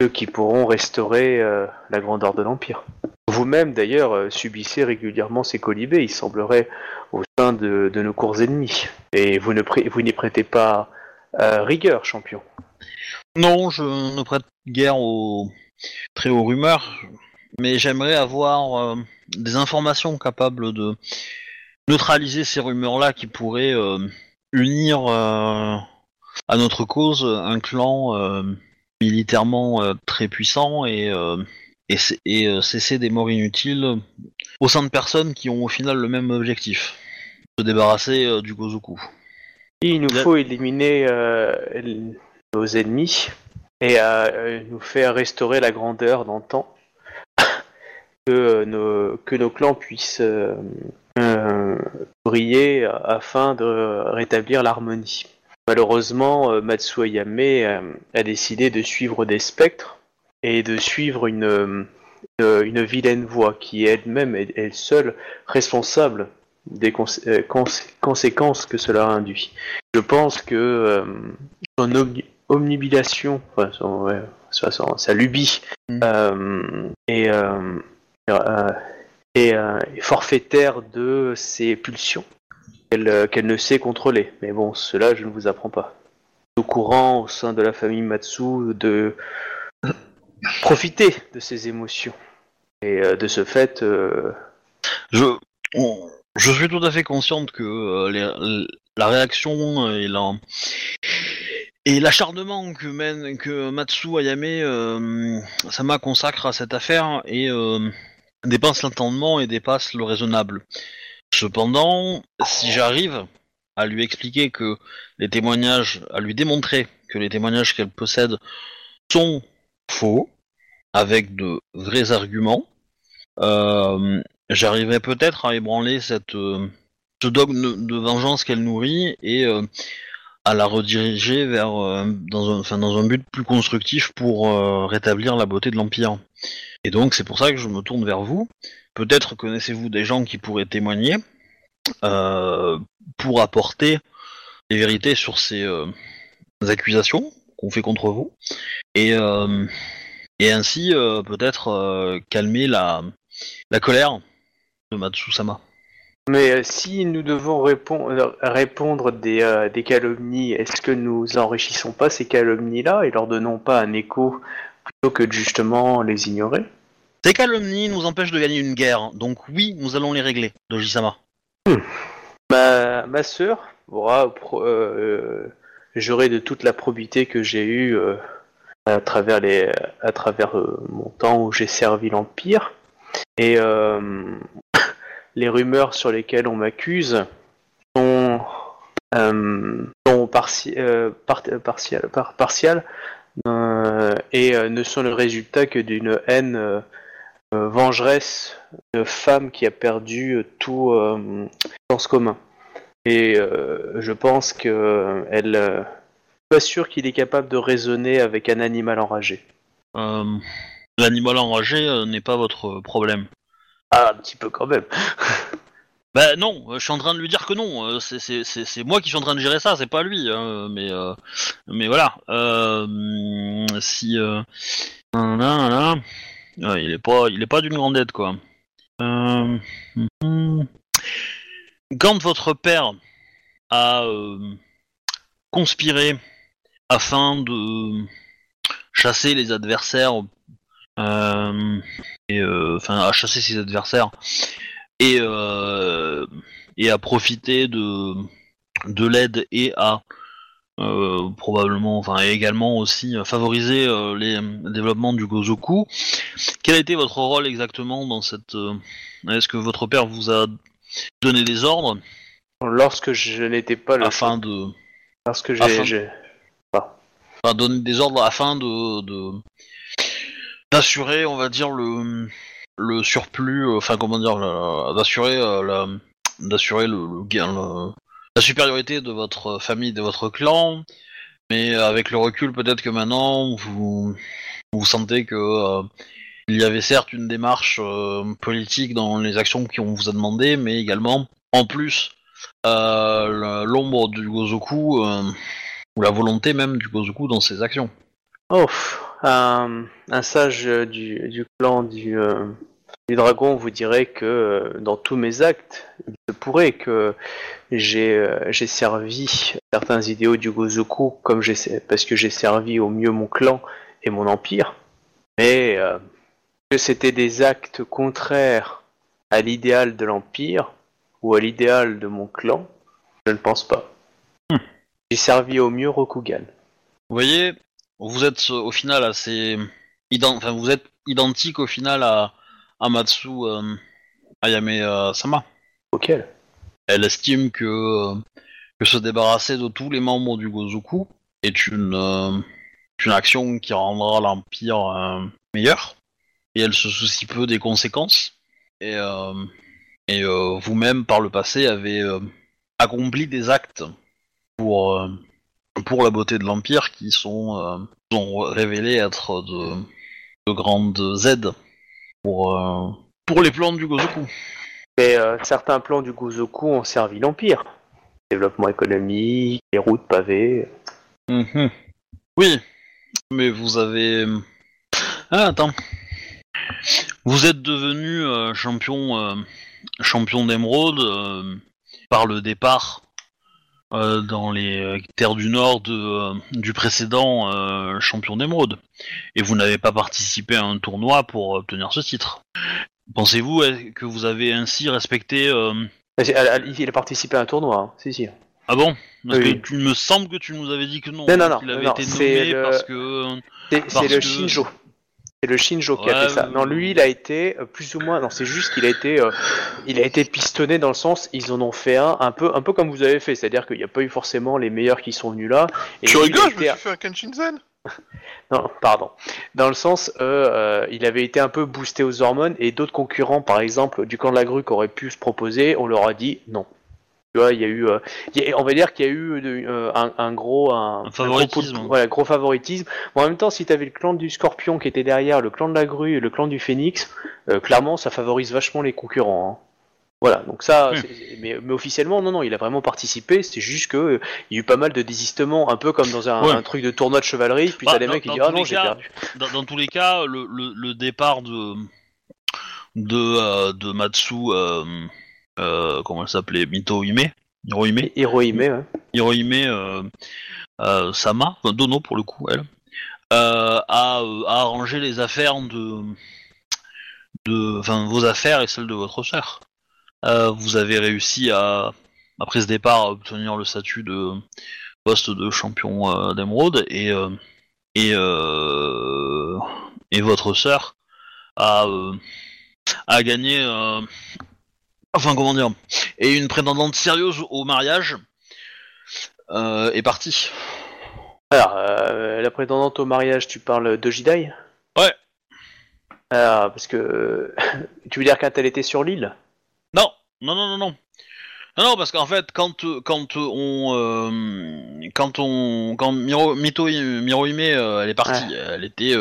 ceux qui pourront restaurer euh, la grandeur de l'Empire. Vous-même, d'ailleurs, euh, subissez régulièrement ces colibés. Il semblerait au sein de, nos cours ennemis. Et vous n'y prêtez pas euh, rigueur, champion. Non, je ne prête guère aux très aux rumeurs, mais j'aimerais avoir euh, des informations capables de neutraliser ces rumeurs-là qui pourraient unir à notre cause un clan militairement très puissant et, et, c- et, euh, cesser des morts inutiles au sein de personnes qui ont au final le même objectif, se débarrasser euh, du Gozoku. Il nous faut éliminer euh, nos ennemis et nous faire restaurer la grandeur d'antan. que, nos, que nos clans puissent briller afin de rétablir l'harmonie. Malheureusement, Matsu Ayame euh, a décidé de suivre des spectres et de suivre une, euh, une, une vilaine voie qui est elle-même est, est seule responsable des cons- euh, cons- conséquences que cela induit. Je pense que euh, son omni- omnibilation, enfin, son, ouais, sa, lubie, Mm. euh, est, euh, est forfaitaire de ses pulsions qu'elle qu'elle ne sait contrôler. Mais bon, cela, je ne vous apprends pas. Au courant au sein de la famille Matsu de profiter de ses émotions. Et euh, de ce fait, euh, Je, je suis tout à fait consciente que euh, la réaction et la- et l'acharnement que mène que Matsu Ayame euh, Sama consacre à cette affaire et dépasse l'entendement et dépasse le raisonnable. Cependant, si j'arrive à lui expliquer que les témoignages, à lui démontrer que les témoignages qu'elle possède sont faux, avec de vrais arguments, euh, j'arriverai peut-être à ébranler cette, euh, ce dogme de, vengeance qu'elle nourrit et euh, à la rediriger vers dans, un, dans un but plus constructif pour rétablir la beauté de l'Empire. Et donc c'est pour ça que je me tourne vers vous. Peut-être connaissez-vous des gens qui pourraient témoigner pour apporter des vérités sur ces accusations qu'on fait contre vous et, euh, et ainsi euh, peut-être euh, calmer la, la colère de Matsusama. Mais euh, si nous devons répondre, répondre des, euh, des calomnies, est-ce que nous enrichissons pas ces calomnies-là et leur donnons pas un écho plutôt que de justement les ignorer? Ces calomnies nous empêchent de gagner une guerre, donc oui, nous allons les régler, Dojisama. Ma, ma sœur aura juré de toute la probité que j'ai eue euh, à travers, les, à travers euh, mon temps où j'ai servi l'Empire. Et euh, les rumeurs sur lesquelles on m'accuse sont, sont parti- et ne sont le résultat que d'une haine vengeresse de femme qui a perdu tout sens commun. Et euh, je pense que elle, euh, pas sûr qu'il est capable de raisonner avec un animal enragé. Euh, L'animal enragé euh, n'est pas votre problème. Ah, un petit peu quand même. Bah non, euh, je suis en train de lui dire que non. euh, c'est- C'est c'est- c'est moi qui suis en train de gérer ça, c'est pas lui. hein, mais euh, mais voilà. Euh, si euh, là, là, ouais, il est pas il est pas d'une grande aide quoi. Euh, hum, quand votre père a euh, conspiré afin de chasser les adversaires euh, et euh, enfin à chasser ses adversaires et, et à profiter de, de l'aide et à probablement, enfin également aussi euh, favoriser les le développement du Gozoku. Quel a été votre rôle exactement dans cette Est-ce que votre père vous a donné des ordres Lorsque je n'étais pas le afin de lorsque j'ai, afin- j'ai- enfin, donner des ordres afin de de- d'assurer, on va dire le le surplus, euh, enfin comment dire, la- d'assurer euh, la d'assurer le, le gain, le- la supériorité de votre famille, de votre clan, mais avec le recul, peut-être que maintenant vous vous sentez que euh, il y avait certes une démarche euh, politique dans les actions qu'on vous a demandé, mais également en plus euh, l'ombre du Gozoku euh, ou la volonté même du Gozoku dans ses actions. Oh, un, sage du, clan du, dragon vous dirait que dans tous mes actes, il se pourrait que j'ai servi certains idéaux du Gozoku comme parce que j'ai servi au mieux mon clan et mon empire, mais que c'était des actes contraires à l'idéal de l'empire ou à l'idéal de mon clan, je ne pense pas. J'ai servi au mieux Rokugan. Vous voyez, vous êtes euh, au final assez ident- enfin vous êtes identique au final à, à Matsu euh, Ayame euh, Sama. Auquel? Elle estime que, euh, que se débarrasser de tous les membres du Gozoku est une, une action qui rendra l'Empire meilleur. Et elle se soucie peu des conséquences. Et, euh, et euh, vous-même, par le passé, avez euh, accompli des actes pour, pour la beauté de l'Empire qui sont, sont révélés être de, de grandes aides pour, pour les plans du Gozoku. Mais euh, certains plans du Gozoku ont servi l'Empire. Développement économique, les routes pavées. Mhm. Oui, mais vous avez. Ah, attends. Vous êtes devenu euh, champion, euh, champion d'émeraude euh, par le départ dans les terres du Nord de, du précédent champion d'émeraude. Et vous n'avez pas participé à un tournoi pour obtenir ce titre. Pensez-vous que vous avez ainsi respecté. Il a participé à un tournoi, hein. si si. Ah bon? Parce Oui. que tu il me semble que tu nous avais dit que non. Non, non, non, qu'il avait non, été nommé le- parce que. C'est le que- Shinjo. C'est le Shinjo qui a fait ça. Non, lui, il a été euh, plus ou moins. Non, c'est juste qu'il a été, euh, il a été pistonné dans le sens, ils en ont fait un, un peu, un peu comme vous avez fait. C'est-à-dire qu'il n'y a pas eu forcément les meilleurs qui sont venus là. Et Tu lui, il a rigoles, je me été- suis fait un Kenshinzen Non, pardon. Dans le sens, euh, euh, il avait été un peu boosté aux hormones et d'autres concurrents, par exemple, du camp de la grue qui auraient pu se proposer, on leur a dit non. Tu vois, il y a eu, euh, il y a- on va dire qu'il y a eu euh, un, un gros, un, Un favoritisme. gros, voilà, gros favoritisme. Bon, en même temps, si tu avais le clan du Scorpion qui était derrière, le clan de la grue et le clan du Phénix, euh, clairement, ça favorise vachement les concurrents. hein. Voilà, donc ça, mais, mais officiellement, non, non, il a vraiment participé. C'est juste que euh, il y a eu pas mal de désistements, un peu comme dans un, Ouais. un truc de tournoi de chevalerie. Puis Bah, t'as des dans- mecs qui disent ah non, j'ai perdu. Dans, dans tous les cas, le, le- le départ de de, euh, de Matsu euh, comment elle s'appelait Mito Hirohime Hirohime, ouais. Hirohime euh, euh, Sama, enfin, Dono pour le coup, elle, euh, a, euh, a arrangé les affaires de, de, enfin vos affaires et celles de votre sœur. Euh, vous avez réussi à, après ce départ, à obtenir le statut de poste de champion euh, d'émeraude et euh, et euh, et votre sœur a euh, a gagné, euh, enfin comment dire, et une prétendante sérieuse au mariage euh, est partie. Alors, euh, la prétendante au mariage, tu parles de Jidai Ouais. Alors, parce que. tu veux dire quand elle était sur l'île? Non, non, non, non, non. Non, non, parce qu'en fait, quand quand on euh, quand on quand Miro, Mito Mirohime elle est partie, elle était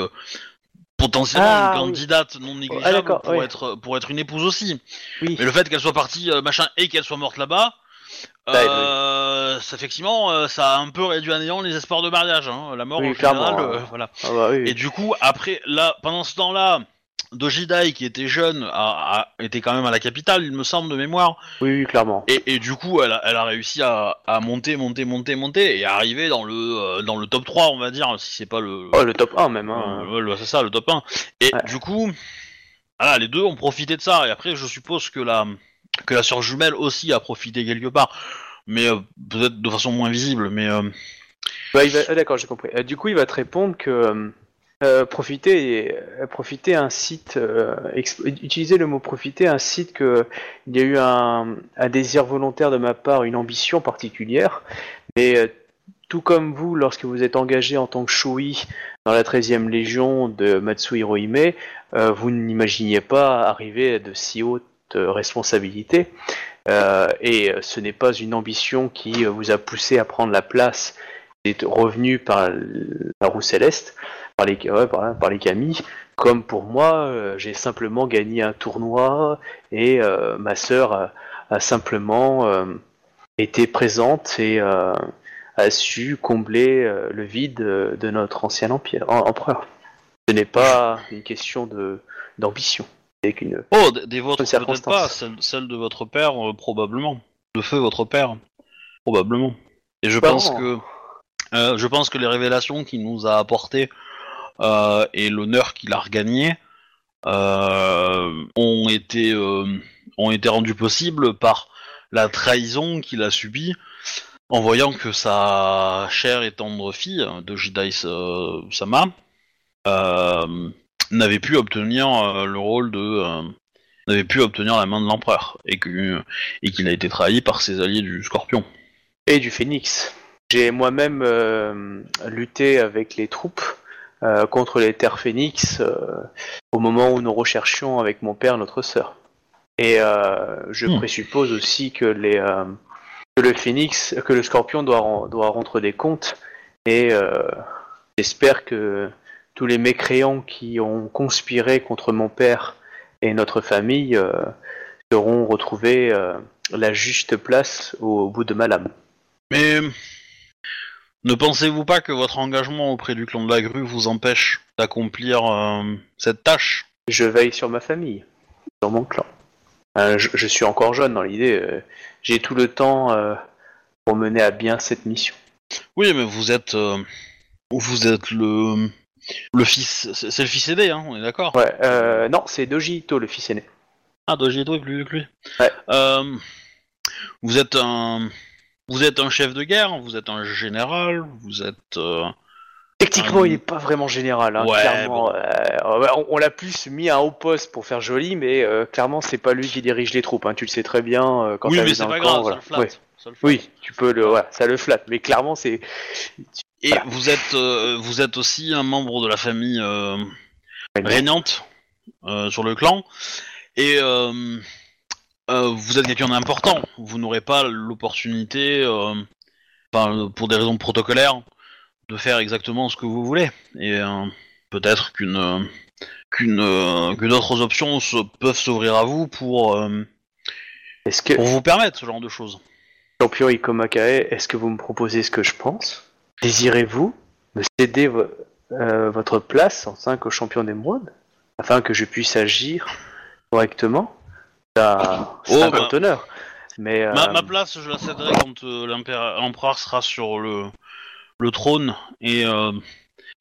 potentiellement Ah, une oui. candidate non négligeable d'accord, pour oui. être pour être une épouse aussi. Oui. Mais le fait qu'elle soit partie euh, machin et qu'elle soit morte là-bas, Ouais, euh, ça, effectivement, euh, ça a un peu réduit à néant les espoirs de mariage. Hein. La mort Oui, en général, euh, voilà. Ah bah oui. Et du coup, après, là, pendant ce temps-là, Dojidai, qui était jeune, a, a- était quand même à la capitale, il me semble, de mémoire. Oui, oui, clairement. Et, et du coup, elle a, elle a réussi à, à monter, monter, monter, monter, et à arriver dans le, euh, dans le top 3, on va dire, si c'est pas le... Oh, le top 1 même. Hein. euh, c'est ça, le top 1. Et Ouais. du coup, voilà, les deux ont profité de ça, et après, je suppose que la, que la sœur jumelle aussi a profité quelque part. Mais euh, peut-être de façon moins visible, mais... euh, Bah, va... ah, D'accord, j'ai compris. Du coup, il va te répondre que euh, profiter, euh, profiter un site, euh, utiliser le mot profiter un site que il y a eu un, un désir volontaire de ma part, une ambition particulière, mais euh, tout comme vous, lorsque vous êtes engagé en tant que Shui dans la 13e Légion de Matsu Hirohime, euh, vous n'imaginiez pas arriver à de si hautes responsabilités. Et ce n'est pas une ambition qui vous a poussé à prendre la place des revenus par la roue céleste, par les, ouais, par, les Camille, comme pour moi, euh, j'ai simplement gagné un tournoi et euh, ma sœur a, a simplement euh, été présente et a su combler le vide de notre ancien empire, em- empereur. Ce n'est pas une question de d'ambition, Oh, des, vôtres peut-être pas, celle, celle de votre père euh, probablement, de feu votre père probablement. Et je Bah pense non. que euh, je pense que les révélations qu'il nous a apportées et l'honneur qu'il a regagné euh, ont été euh, ont été rendus possibles par la trahison qu'il a subie en voyant que sa chère et tendre fille de euh, Sama euh, n'avait pu obtenir euh, le rôle de euh, n'avait pu obtenir la main de l'empereur et et qu'il a été trahi par ses alliés du Scorpion. et du Phénix. J'ai moi-même euh, lutté avec les troupes euh, contre les terres Phénix euh, au moment où nous recherchions avec mon père notre sœur. Et euh, je Hmm. présuppose aussi que les euh, que le Phénix, que le Scorpion doit ren- doit rendre des comptes. Et euh, j'espère que tous les mécréants qui ont conspiré contre mon père et notre famille euh, seront retrouvés euh, la juste place au, au bout de ma lame. Mais ne pensez-vous pas que votre engagement auprès du clan de la grue vous empêche d'accomplir euh, cette tâche? Je veille sur ma famille, sur mon clan. Euh, je, je suis encore jeune dans l'idée. euh, J'ai tout le temps euh, pour mener à bien cette mission. Oui, mais vous êtes vous êtes le le fils, c'est le fils aidé, hein, on est d'accord? Ouais, non, c'est Doji Ito, le fils aîné. Ah, Dojito est plus vieux que lui. Ouais. Vous êtes un vous êtes un chef de guerre, vous êtes un général, vous êtes euh, Techniquement, il est pas vraiment général, hein, ouais, clairement. Euh, on on l'a plus mis à un haut poste pour faire joli, mais euh, clairement, c'est pas lui qui dirige les troupes. hein, tu le sais très bien euh, quand oui, t'arrives mais c'est dans pas le grave, voilà. ça le flatte. Ouais. ça le flatte. Oui, tu peux le, voilà, ça le flatte, mais clairement, c'est Et Voilà. vous êtes euh, vous êtes aussi un membre de la famille euh, régnante euh, sur le clan et euh, euh, vous êtes quelqu'un d'important. Vous n'aurez pas l'opportunité, euh, enfin, pour des raisons protocolaires, de faire exactement ce que vous voulez. Et euh, peut-être qu'une qu'une que d'autres options se- peuvent s'ouvrir à vous pour Est-ce que pour vous permettre ce genre de choses. champion Ikomakae, est-ce que vous me proposez ce que je pense? Désirez-vous me céder vo- votre place en tant que champion d'émeraude afin que je puisse agir correctement? C'est Oh, un bah. grand honneur. Mais euh, Ma, ma place, je la céderai quand euh, l'empereur sera sur le, le trône et, euh,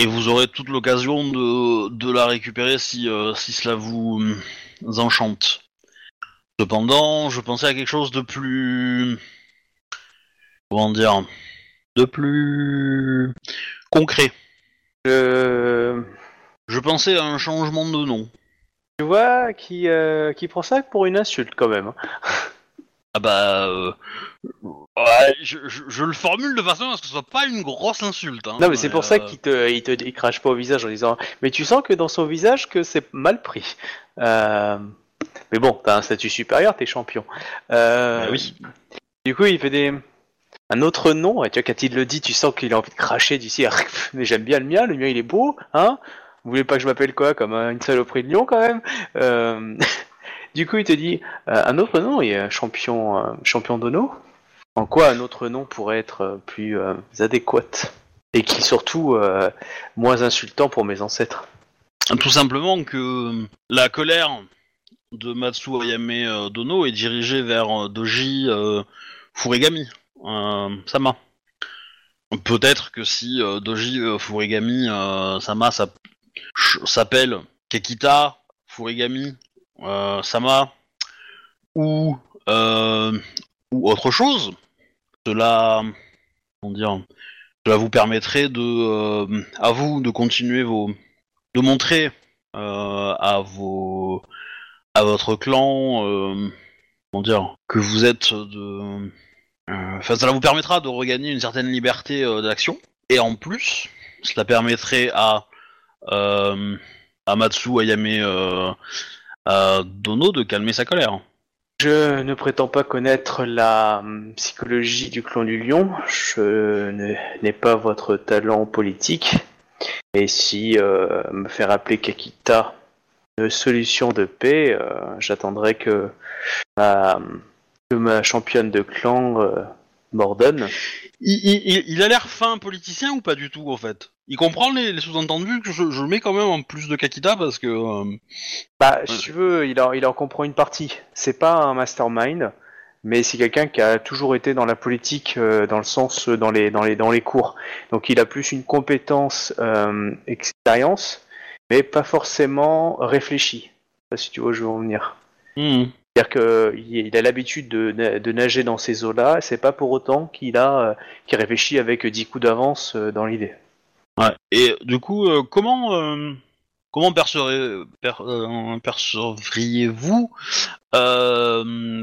et vous aurez toute l'occasion de, de la récupérer si, si cela vous euh, enchante. Cependant, je pensais à quelque chose de plus. Comment dire De plus. concret. Je pensais à un changement de nom. Je vois qui, euh, qui prend ça pour une insulte quand même. Ah bah. euh, ouais, je, je- je le formule de façon à ce que ce soit pas une grosse insulte. hein, Non, mais c'est pour ça euh, qu'il te, il te il crache pas au visage en disant. Mais tu sens que dans son visage que c'est mal pris. Euh, Mais bon, t'as un statut supérieur, t'es champion. Euh, Bah oui. Du coup, il fait des un autre nom. Et tu vois, quand il le dit, tu sens qu'il a envie de cracher d'ici. Mais j'aime bien le mien. Le mien, il est beau, hein Vous voulez pas que je m'appelle quoi, comme euh, une saloperie de lion quand même? Euh, Du coup, il te dit euh, un autre nom. Est champion, champion d'Ono. En quoi un autre nom pourrait être plus adéquat? Et qui surtout moins insultant pour mes ancêtres. Tout simplement que la colère de Matsu Ayame Dono est dirigée vers Doji Furigami, Sama. Peut-être que si Doji Furigami Sama s'appelle Kekita Furigami euh, Sama ou euh, ou autre chose, cela comment dire, cela vous permettrait de euh, à vous de continuer vos de montrer à vos votre clan comment dire que vous êtes de enfin ça vous permettra de regagner une certaine liberté d'action. Et en plus cela permettrait à euh, à Matsu Ayame euh, à Dono de calmer sa colère. Je ne prétends pas connaître la hum, psychologie du clan du lion, je n'ai pas votre talent politique, et si euh, me faire appeler Kakita une solution de paix, euh, j'attendrai que ma, que ma championne de clan euh, m'ordonne. Il- il a l'air fin politicien ou pas du tout en fait? Il comprend les, les sous-entendus que je, je mets quand même en plus de Kakita parce que euh, Bah, si tu veux, il en, il en comprend une partie. C'est pas un mastermind, mais c'est quelqu'un qui a toujours été dans la politique, euh, dans le sens, euh, dans les, dans les, dans les cours. Donc il a plus une compétence, euh, expérience, mais pas forcément réfléchie. Je sais pas si tu vois où je veux en venir. hmm. C'est-à-dire qu'il il a l'habitude de, na- de nager dans ces eaux-là, c'est pas pour autant qu'il a, euh, qu'il réfléchit avec 10 coups d'avance euh, dans l'idée. Ouais. Et du coup, euh, comment euh, comment percevrez- per- euh, percevriez-vous euh,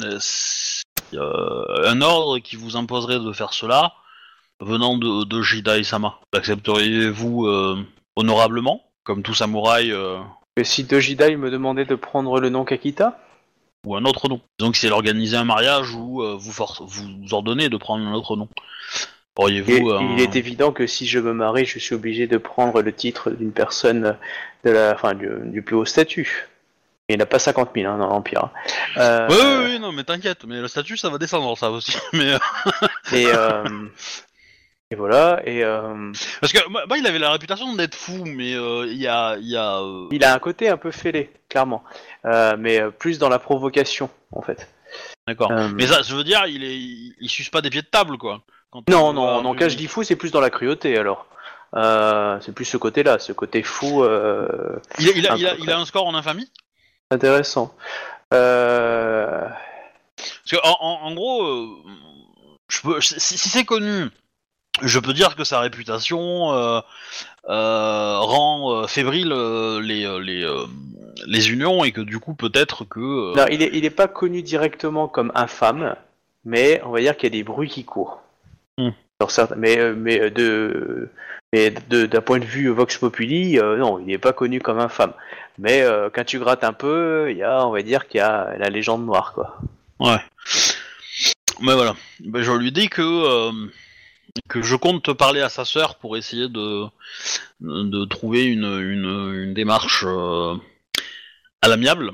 euh, un ordre qui vous imposerait de faire cela venant de, de Jidai Sama? L'accepteriez-vous euh, honorablement, comme tout samouraï euh, Et si Dojidai me demandait de prendre le nom Kakita, ou un autre nom Donc, c'est d'organiser un mariage où euh, vous, force, vous ordonnez de prendre un autre nom. Auriez-vous un- il est évident que si je me marie, je suis obligé de prendre le titre d'une personne de la, enfin, du, du plus haut statut. Il n'y en a pas 50 000 hein, dans l'Empire. Euh, Oui, oui, oui, non, mais t'inquiète, mais le statut ça va descendre, ça aussi. Mais euh, Et, euh, et voilà. Et euh, parce que moi, moi, il avait la réputation d'être fou, mais euh, il y a, il y a. euh, il a un côté un peu fêlé, clairement. Euh, mais euh, plus dans la provocation, en fait. D'accord. Euh, Mais ça, je veux dire, il est, il, il suce pas des pieds de table, quoi. Quand Non, on non, peu- je dis fou, c'est plus dans la cruauté, alors. Euh, c'est plus ce côté-là, ce côté fou euh, Il, a, il, a, un il, a, peu il a un score en infamie? intéressant. Euh, Parce que en, en- en gros, je peux, si, si c'est connu, je peux dire que sa réputation rend fébrile les, les, les unions et que du coup peut-être que. Non, il est, il est pas connu directement comme infâme, mais on va dire qu'il y a des bruits qui courent. Hmm. Alors, certes- mais euh, mais euh, de mais de- d'un point de vue Vox Populi, euh, non, il n'est pas connu comme infâme. Mais euh, quand tu grattes un peu, il y a, on va dire qu'il y a la légende noire, quoi. Ouais. Mais voilà. Ben, je lui dis que euh, que je compte te parler à sa sœur pour essayer de de trouver une une, une démarche à l'amiable.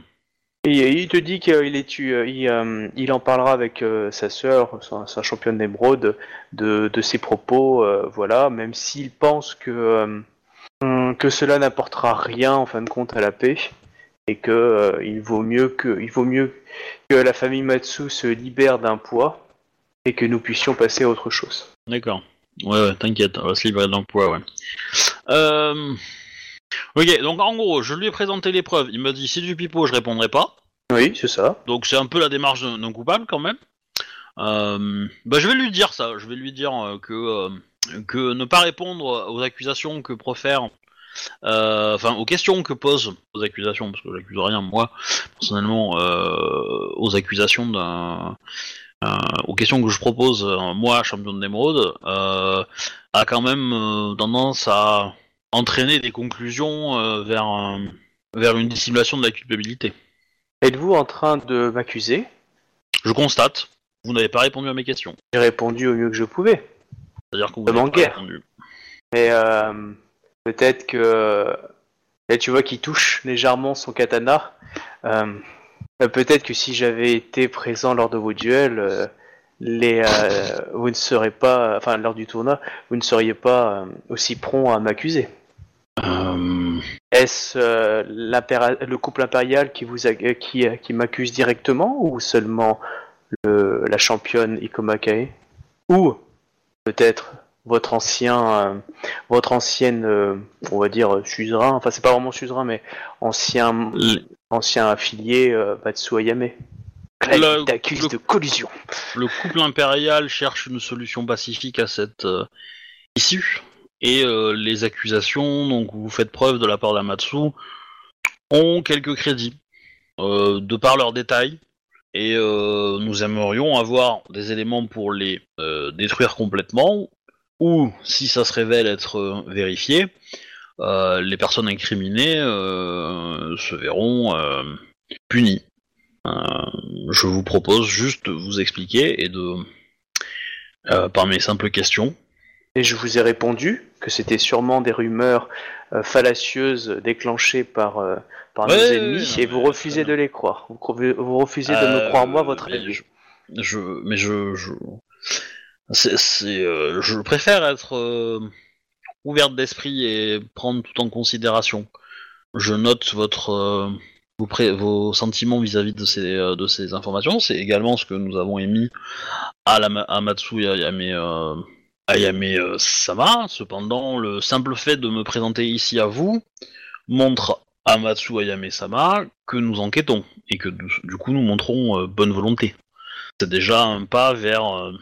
Il te dit qu'il euh, euh, il en parlera avec euh, sa sœur, sa, championne d'émeraude, de, ses propos, voilà, même s'il pense que, hum, que cela n'apportera rien en fin de compte à la paix. et que il vaut mieux que il vaut mieux que la famille Matsu se libère d'un poids et que nous puissions passer à autre chose. D'accord. Ouais, ouais, t'inquiète, on va se libérer d'emploi, ouais. Euh... Ok, donc en gros, je lui ai présenté les preuves. Il m'a dit c'est du pipeau, je répondrai pas. Oui, c'est ça. Donc c'est un peu la démarche d'un d'un coupable quand même. Euh, bah, je vais lui dire ça. Je vais lui dire euh, que euh, que ne pas répondre aux accusations que profère, euh, enfin aux questions que posent aux accusations, parce que j'accuse rien moi personnellement euh, aux accusations d'un euh, aux questions que je propose euh, moi champion d'émeraude euh, a quand même euh, tendance à entraîner des conclusions euh, vers un- vers une dissimulation de la culpabilité. Êtes-vous en train de m'accuser? Je constate, vous n'avez pas répondu à mes questions. J'ai répondu au mieux que je pouvais. C'est-à-dire que vous n'avez pas guerre. répondu. Mais euh, peut-être que là tu vois qu'il touche légèrement son katana. Euh, euh, peut-être que si j'avais été présent lors de vos duels, euh, les, euh, vous ne serez pas, enfin lors du tournoi, vous ne seriez pas euh, aussi prompt à m'accuser. Euh, Est-ce euh, le couple impérial qui vous a- euh, qui, qui m'accuse directement ou seulement le, la championne Ikoma Kae? Ou peut-être votre ancien euh, votre ancienne euh, on va dire suzerain, enfin c'est pas vraiment suzerain mais ancien le, ancien affilié euh, Matsu Ayame. Là, Le- il t'accuse le- de collusion. le couple impérial cherche une solution pacifique à cette euh, issue et euh, les accusations donc vous faites preuve de la part d'Amatsu ont quelques crédits. Euh, de par leurs détails. Et euh, nous aimerions avoir des éléments pour les détruire complètement. Ou si ça se révèle être vérifié les personnes incriminées se verront punies. Je vous propose juste de vous expliquer et de, par mes simples questions, Et je vous ai répondu que c'était sûrement des rumeurs euh, fallacieuses déclenchées par, euh, par nos ennemis ouais, et vous refusez très de les croire. Vous, refusez de me Euh, croire moi, votre allié. je, je, mais je, je, c'est, c'est, euh, je préfère être euh, ouverte d'esprit et prendre tout en considération. Je note votre, euh, vos, pré- vos sentiments vis-à-vis de ces, euh, de ces informations. C'est également ce que nous avons émis à, la, à Matsu et à euh, Yame euh, Sama. Cependant, le simple fait de me présenter ici à vous montre à Matsu Ayame Sama que nous enquêtons et que du coup nous montrons euh, bonne volonté. C'est déjà un pas vers, euh,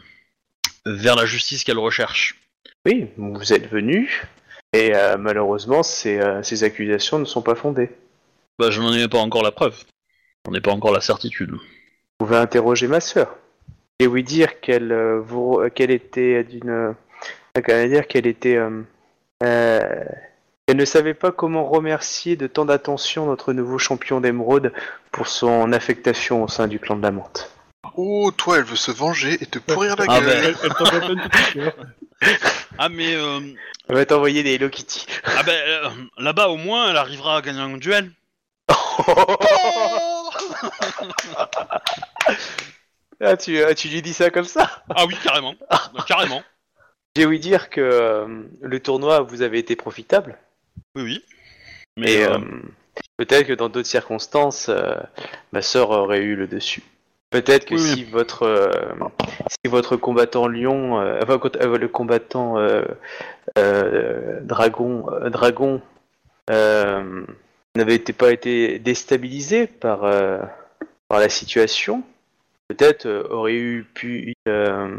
vers la justice qu'elle recherche. Oui, vous êtes venu et malheureusement ces, ces accusations ne sont pas fondées. Bah, je n'en ai pas encore la preuve. J'en ai pas encore la certitude. Vous pouvez interroger ma sœur et lui dire qu'elle euh, vous- qu'elle était d'une euh, comment dire qu'elle était euh, euh, elle ne savait pas comment remercier de tant d'attention notre nouveau champion d'émeraude pour son affectation au sein du clan de la menthe. Oh, toi, elle veut se venger et te pourrir la Ah gueule. ben. Elle, t'en. Ah mais euh, Elle va t'envoyer des Hello Kitty. ah ben, euh, là-bas au moins elle arrivera à gagner un duel. ah, tu, ah, tu lui dis ça comme ça Ah oui carrément, carrément. J'ai ouï dire que euh, le tournoi vous avez été profitable. Oui oui. Mais Et euh, euh, peut-être que dans d'autres circonstances, euh, ma sœur aurait eu le dessus. Peut-être que Oui, oui. si votre si votre combattant lion, enfin le combattant dragon dragon n'avait été pas été déstabilisé par par la situation, peut-être euh, aurait eu pu euh,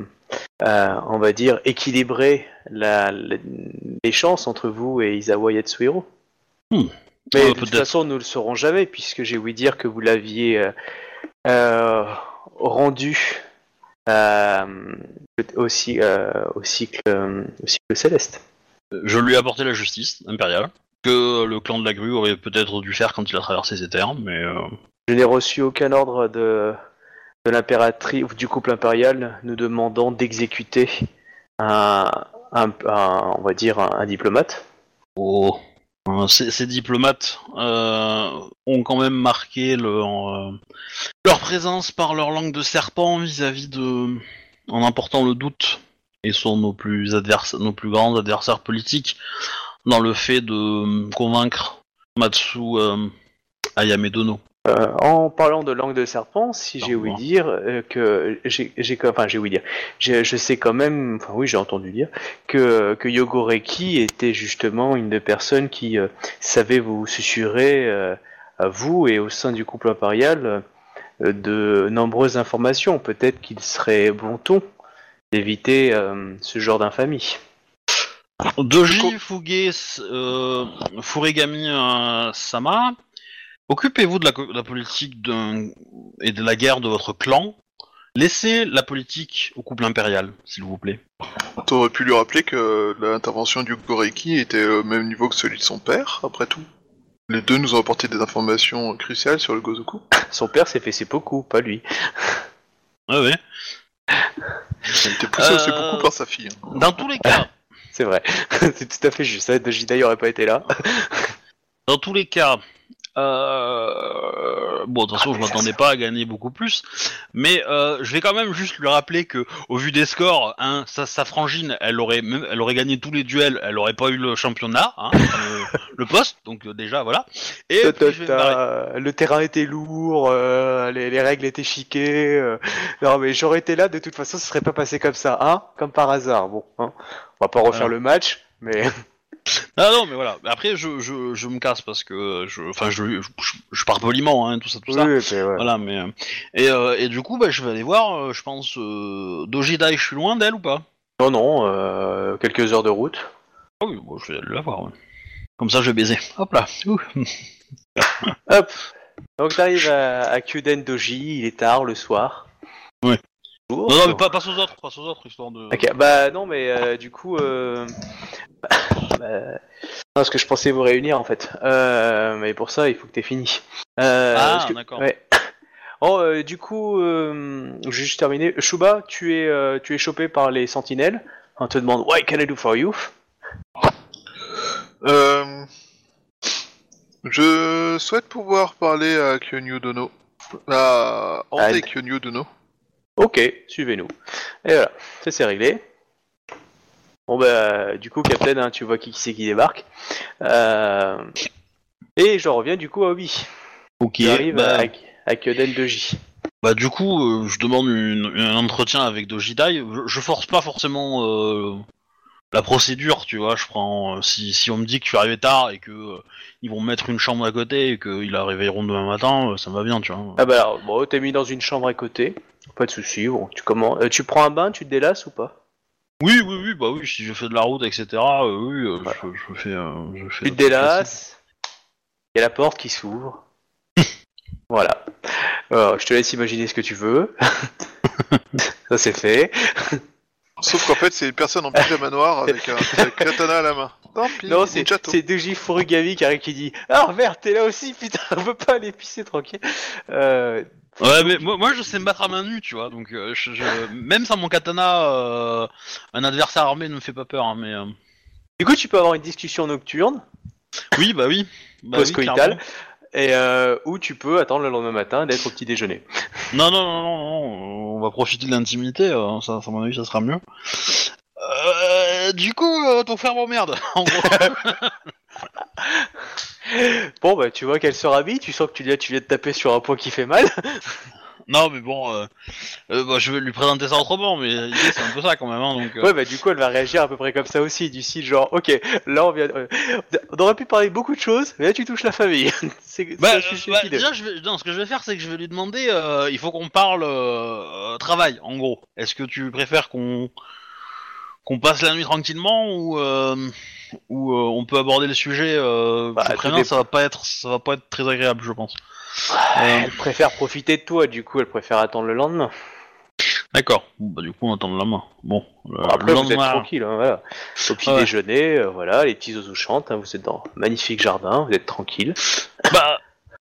euh, on va dire équilibrer la, la- les chances entre vous et Isawa Yatsuhiro. Hmm. Mais de toute façon, nous le saurons jamais, puisque j'ai ouï dire que vous l'aviez euh, rendu euh, au, cycle, au cycle céleste. je lui ai apporté la justice impériale que le clan de la grue aurait peut-être dû faire quand il a traversé ces terres, mais Je n'ai reçu aucun ordre de, de l'impératrice ou du couple impérial nous demandant d'exécuter un, on va dire un, diplomate. Oh. Euh, Ces, diplomates euh, ont quand même marqué leur, euh, leur présence par leur langue de serpent vis-à-vis de, en apportant le doute, et sont nos plus adversaires, nos plus grands adversaires politiques dans le fait de convaincre Matsu euh, Ayame Dono. Euh, en parlant de langue de serpent, si j'ai ouï dire euh, que j'ai, enfin j'ai ouï dire, je sais quand même, enfin oui j'ai entendu dire que que Yogoreki était justement une des personnes qui euh, savait vous susurrer euh, à vous et au sein du couple impérial euh, de nombreuses informations. Peut-être qu'il serait bon ton d'éviter euh, ce genre d'infamie. Doji Fuge euh, Furigami euh, Sama, occupez-vous de la, co- de la politique d'un- et de la guerre de votre clan. Laissez la politique au couple impérial, s'il vous plaît. T'aurais pu lui rappeler que l'intervention du Goreki était au même niveau que celui de son père, après tout. Les deux nous ont apporté des informations cruciales sur le Gozoku. Son père s'est fait seppuku, pas lui. Ouais, ouais. Il était poussé aussi Euh, beaucoup par sa fille. hein. Dans tous les cas, C'est vrai, c'est tout à fait juste. Ça, Dojidai aurait pas été là. dans tous les cas, euh, bon, de toute façon, je m'attendais pas à gagner beaucoup plus, mais euh, je vais quand même juste lui rappeler que, au vu des scores, hein, sa, sa frangine, elle aurait, même, elle aurait gagné tous les duels, elle aurait pas eu le championnat, hein, le, le poste, donc euh, déjà voilà. Et puis, je vais le terrain était lourd, euh, les, les règles étaient chiquées. euh. Non mais j'aurais été là, de toute façon, ce serait pas passé comme ça, hein Comme par hasard. Bon, hein. on va pas refaire le match, mais Ah non, mais voilà. Après, je, je, je me casse parce que, je, enfin, je, je, je pars poliment, hein, tout ça, tout ça. Oui. Voilà, mais euh, et, euh, et du coup, bah, je vais aller voir. euh, je pense euh, Dojidai, je suis loin d'elle ou pas? Non, non, euh, quelques heures de route. Ah oui, bon, je vais aller la voir. ouais. Comme ça, je vais baiser. Hop là. Ouh. Hop. Donc t'arrives à, à Kyuden Doji, il est tard le soir. Ouais. Non, non, mais pas, passe aux autres, passe aux autres, histoire de. Ok, bah non, mais euh, du coup, euh... bah, non, parce que je pensais vous réunir en fait. Euh, mais pour ça, il faut que t'aies fini. Euh, Ah, que- d'accord. Ouais. Oh, euh, du coup, euh, je vais juste terminer. Shuba, tu es, euh, tu es chopé par les sentinelles. On te demande What can I do for you? Euh... Je souhaite pouvoir parler à Kyonyu Dono. À André Anne. Kyonyu Dono. Ok, suivez-nous. Et voilà, ça c'est réglé. Bon bah, du coup, Captain, hein, tu vois qui, qui c'est qui débarque. Euh, Et je reviens du coup à Obi. Ok. Qui arrive bah, à, à Kyoden 2J. bah, du coup, euh, je demande une- un entretien avec Dojidai. Je, je force pas forcément euh, la procédure, tu vois. Je prends euh, si, si on me dit que tu es arrivé tard et que euh, ils vont me mettre une chambre à côté et qu'ils la réveilleront demain matin, euh, ça me va bien, tu vois. Ah bah alors, bon, t'es mis dans une chambre à côté. Pas de souci. Bon, tu comment euh, Tu prends un bain, tu te délasses ou pas? Oui, oui, oui, bah oui, si je fais de la route, etc., oui, Voilà. je, je fais... je fais Tu te délasses. Il y a la porte qui s'ouvre. voilà. Alors, je te laisse imaginer ce que tu veux. ça c'est fait. Sauf qu'en fait, c'est une personne en pyjama noir avec un katana à la main. Tant pis, Non, c'est Doji Furugami qui arrive qui dit Ah, Robert, t'es là aussi, putain, on peut pas aller pisser tranquille. Euh, Ouais, mais moi, moi, je sais me battre à main nue, tu vois, donc euh, je, je- même sans mon katana, euh, un adversaire armé ne me fait pas peur, hein, mais... euh, Du coup, tu peux avoir une discussion nocturne, Oui, bah oui. Bah oui, post-coïtale, clairement. Et euh, ou tu peux attendre le lendemain matin d'être au petit déjeuner. Non, non, non, non, non, on va profiter de l'intimité, euh, ça, à mon avis, ça sera mieux. Euh, du coup, euh, ton frère m'emmerde, en gros. Bon, bah, tu vois qu'elle se rhabille, tu sens que tu, tu viens de taper sur un point qui fait mal. Non, mais bon, euh, euh, bah, je vais lui présenter ça autrement, mais l'idée, c'est un peu ça, quand même, hein, donc... euh, Ouais, bah, du coup, elle va réagir à peu près comme ça aussi, du style genre, ok, là, on vient. euh, on aurait pu parler de beaucoup de choses, mais là, tu touches la famille. c'est Bah, euh, bah, déjà, je vais, non, ce que je vais faire, c'est que je vais lui demander, euh, il faut qu'on parle euh, euh, travail, en gros. Est-ce que tu préfères qu'on qu'on passe la nuit tranquillement ou euh, ou euh, on peut aborder le sujet euh, Bah, je tout préviens, dépend. ça va pas être ça va pas être très agréable, je pense. Euh, Elle préfère profiter de toi, du coup, elle préfère attendre le lendemain. D'accord. Bon, bah du coup, on attend le lendemain. Bon. Après, le vous êtes lendemain- tranquille, hein, voilà. Au petit Ouais. déjeuner, euh, voilà, les petits oiseaux chantent, hein, vous êtes dans un magnifique jardin, vous êtes tranquille. Bah,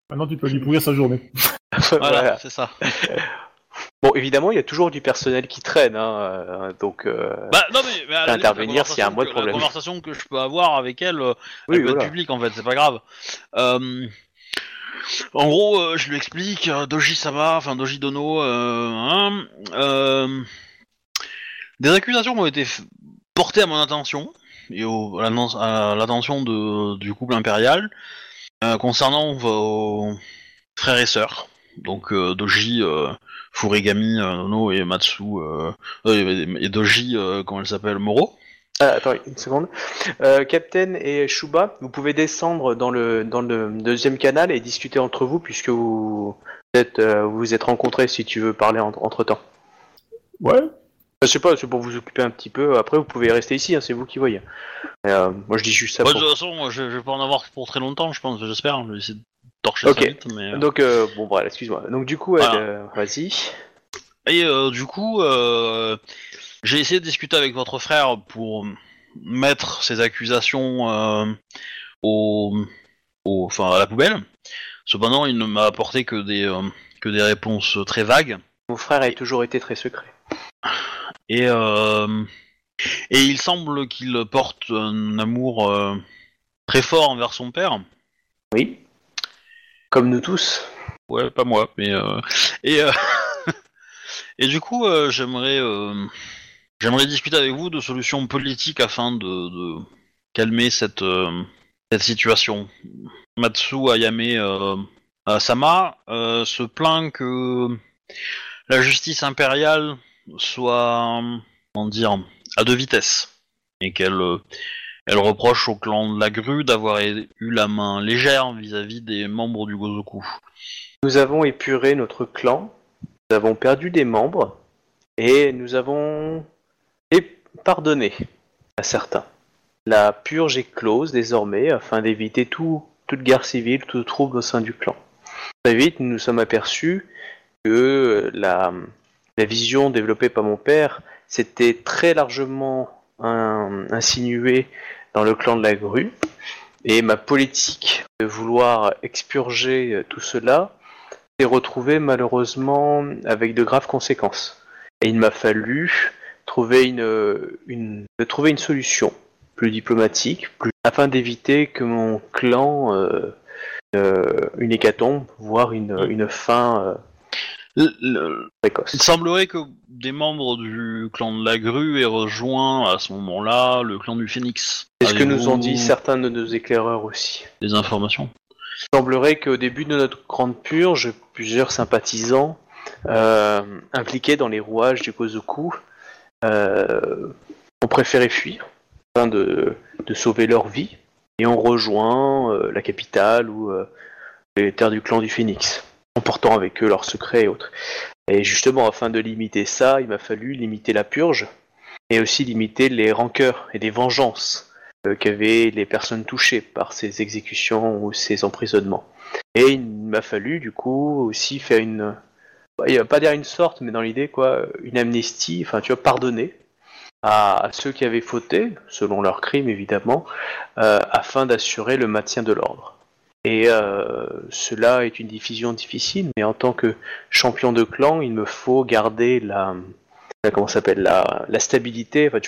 Maintenant, tu peux lui pourrir sa journée. voilà, Voilà. c'est ça. Bon, évidemment, il y a toujours du personnel qui traîne, hein, euh, donc. euh, Bah non mais, mais à la limite, intervenir s'il y a un moindre que- problème. La conversation que je peux avoir avec elle, euh, oui, être voilà. publique en fait, c'est pas grave. En gros, euh, je lui explique euh, Doji Sama, enfin Doji Dono, euh, hein, euh, des accusations ont été portées à mon attention et à l'attention du couple impérial. concernant vos frères et sœurs, donc Doji, Furigami, Nono et Matsu, et Doji, comment elle s'appelle, Moro. Ah, attends, une seconde. Euh, Captain et Shuba, vous pouvez descendre dans le, dans le deuxième canal et discuter entre vous puisque vous êtes, euh, vous vous êtes rencontrés si tu veux parler en- entre temps. Ouais. Je sais pas, c'est pour vous occuper un petit peu. Après, vous pouvez rester ici, hein, c'est vous qui voyez. Euh, moi, je dis juste ça. Pour- de toute façon, je, je vais pas en avoir pour très longtemps, je pense, j'espère. Je vais essayer de torcher Ok. ça vite, mais... euh, Donc, euh, bon, voilà, excuse-moi. Donc, du coup, Voilà. euh, vas-y. Et euh, du coup, euh, j'ai essayé de discuter avec votre frère pour mettre ces accusations euh, au, au, enfin, à la poubelle. Cependant, il ne m'a apporté que des, euh, que des réponses très vagues. Mon frère a toujours été très secret. Et, euh, et il semble qu'il porte un amour euh, très fort envers son père. Oui. Comme nous tous. Ouais, pas moi, mais euh, et euh, et du coup, j'aimerais euh, j'aimerais discuter avec vous de solutions politiques afin de, de calmer cette euh, cette situation. Matsu Ayame euh, Sama euh, se plaint que la justice impériale soit comment dire à deux vitesses et qu'elle euh, elle reproche au clan de la grue d'avoir eu la main légère vis-à-vis des membres du Gozoku. Nous avons épuré notre clan, nous avons perdu des membres, et nous avons pardonné à certains. La purge est close désormais afin d'éviter tout, toute guerre civile, tout trouble au sein du clan. Très vite, nous nous sommes aperçus que la, la vision développée par mon père s'était très largement in- insinuée dans le clan de la grue, et ma politique de vouloir expurger tout cela s'est retrouvée malheureusement avec de graves conséquences. Et il m'a fallu trouver une, une, de trouver une solution plus diplomatique, plus, afin d'éviter que mon clan euh, euh, une hécatombe, voire une, une fin euh, Le- le- précoce. Il semblerait que des membres du clan de la grue aient rejoint à ce moment-là le clan du phénix. C'est ce que nous ont dit certains de nos éclaireurs aussi. Des informations? Il semblerait qu'au début de notre grande purge, plusieurs sympathisants euh, impliqués dans les rouages du Kozoku euh, ont préféré fuir afin de, sauver leur vie et ont rejoint euh, la capitale ou euh, les terres du clan du Phénix, emportant avec eux leurs secrets et autres. Et justement, afin de limiter ça, il m'a fallu limiter la purge et aussi limiter les rancœurs et les vengeances euh, qu'avaient les personnes touchées par ces exécutions ou ces emprisonnements. Et il m'a fallu du coup aussi faire une, pas dire une sorte, mais dans l'idée quoi, une amnistie, enfin tu vois, pardonner à, ceux qui avaient fauté, selon leurs crimes évidemment, euh, afin d'assurer le maintien de l'ordre. Et euh, cela est une diffusion difficile, mais en tant que champion de clan, il me faut garder la, comment s'appelle la, la stabilité, enfin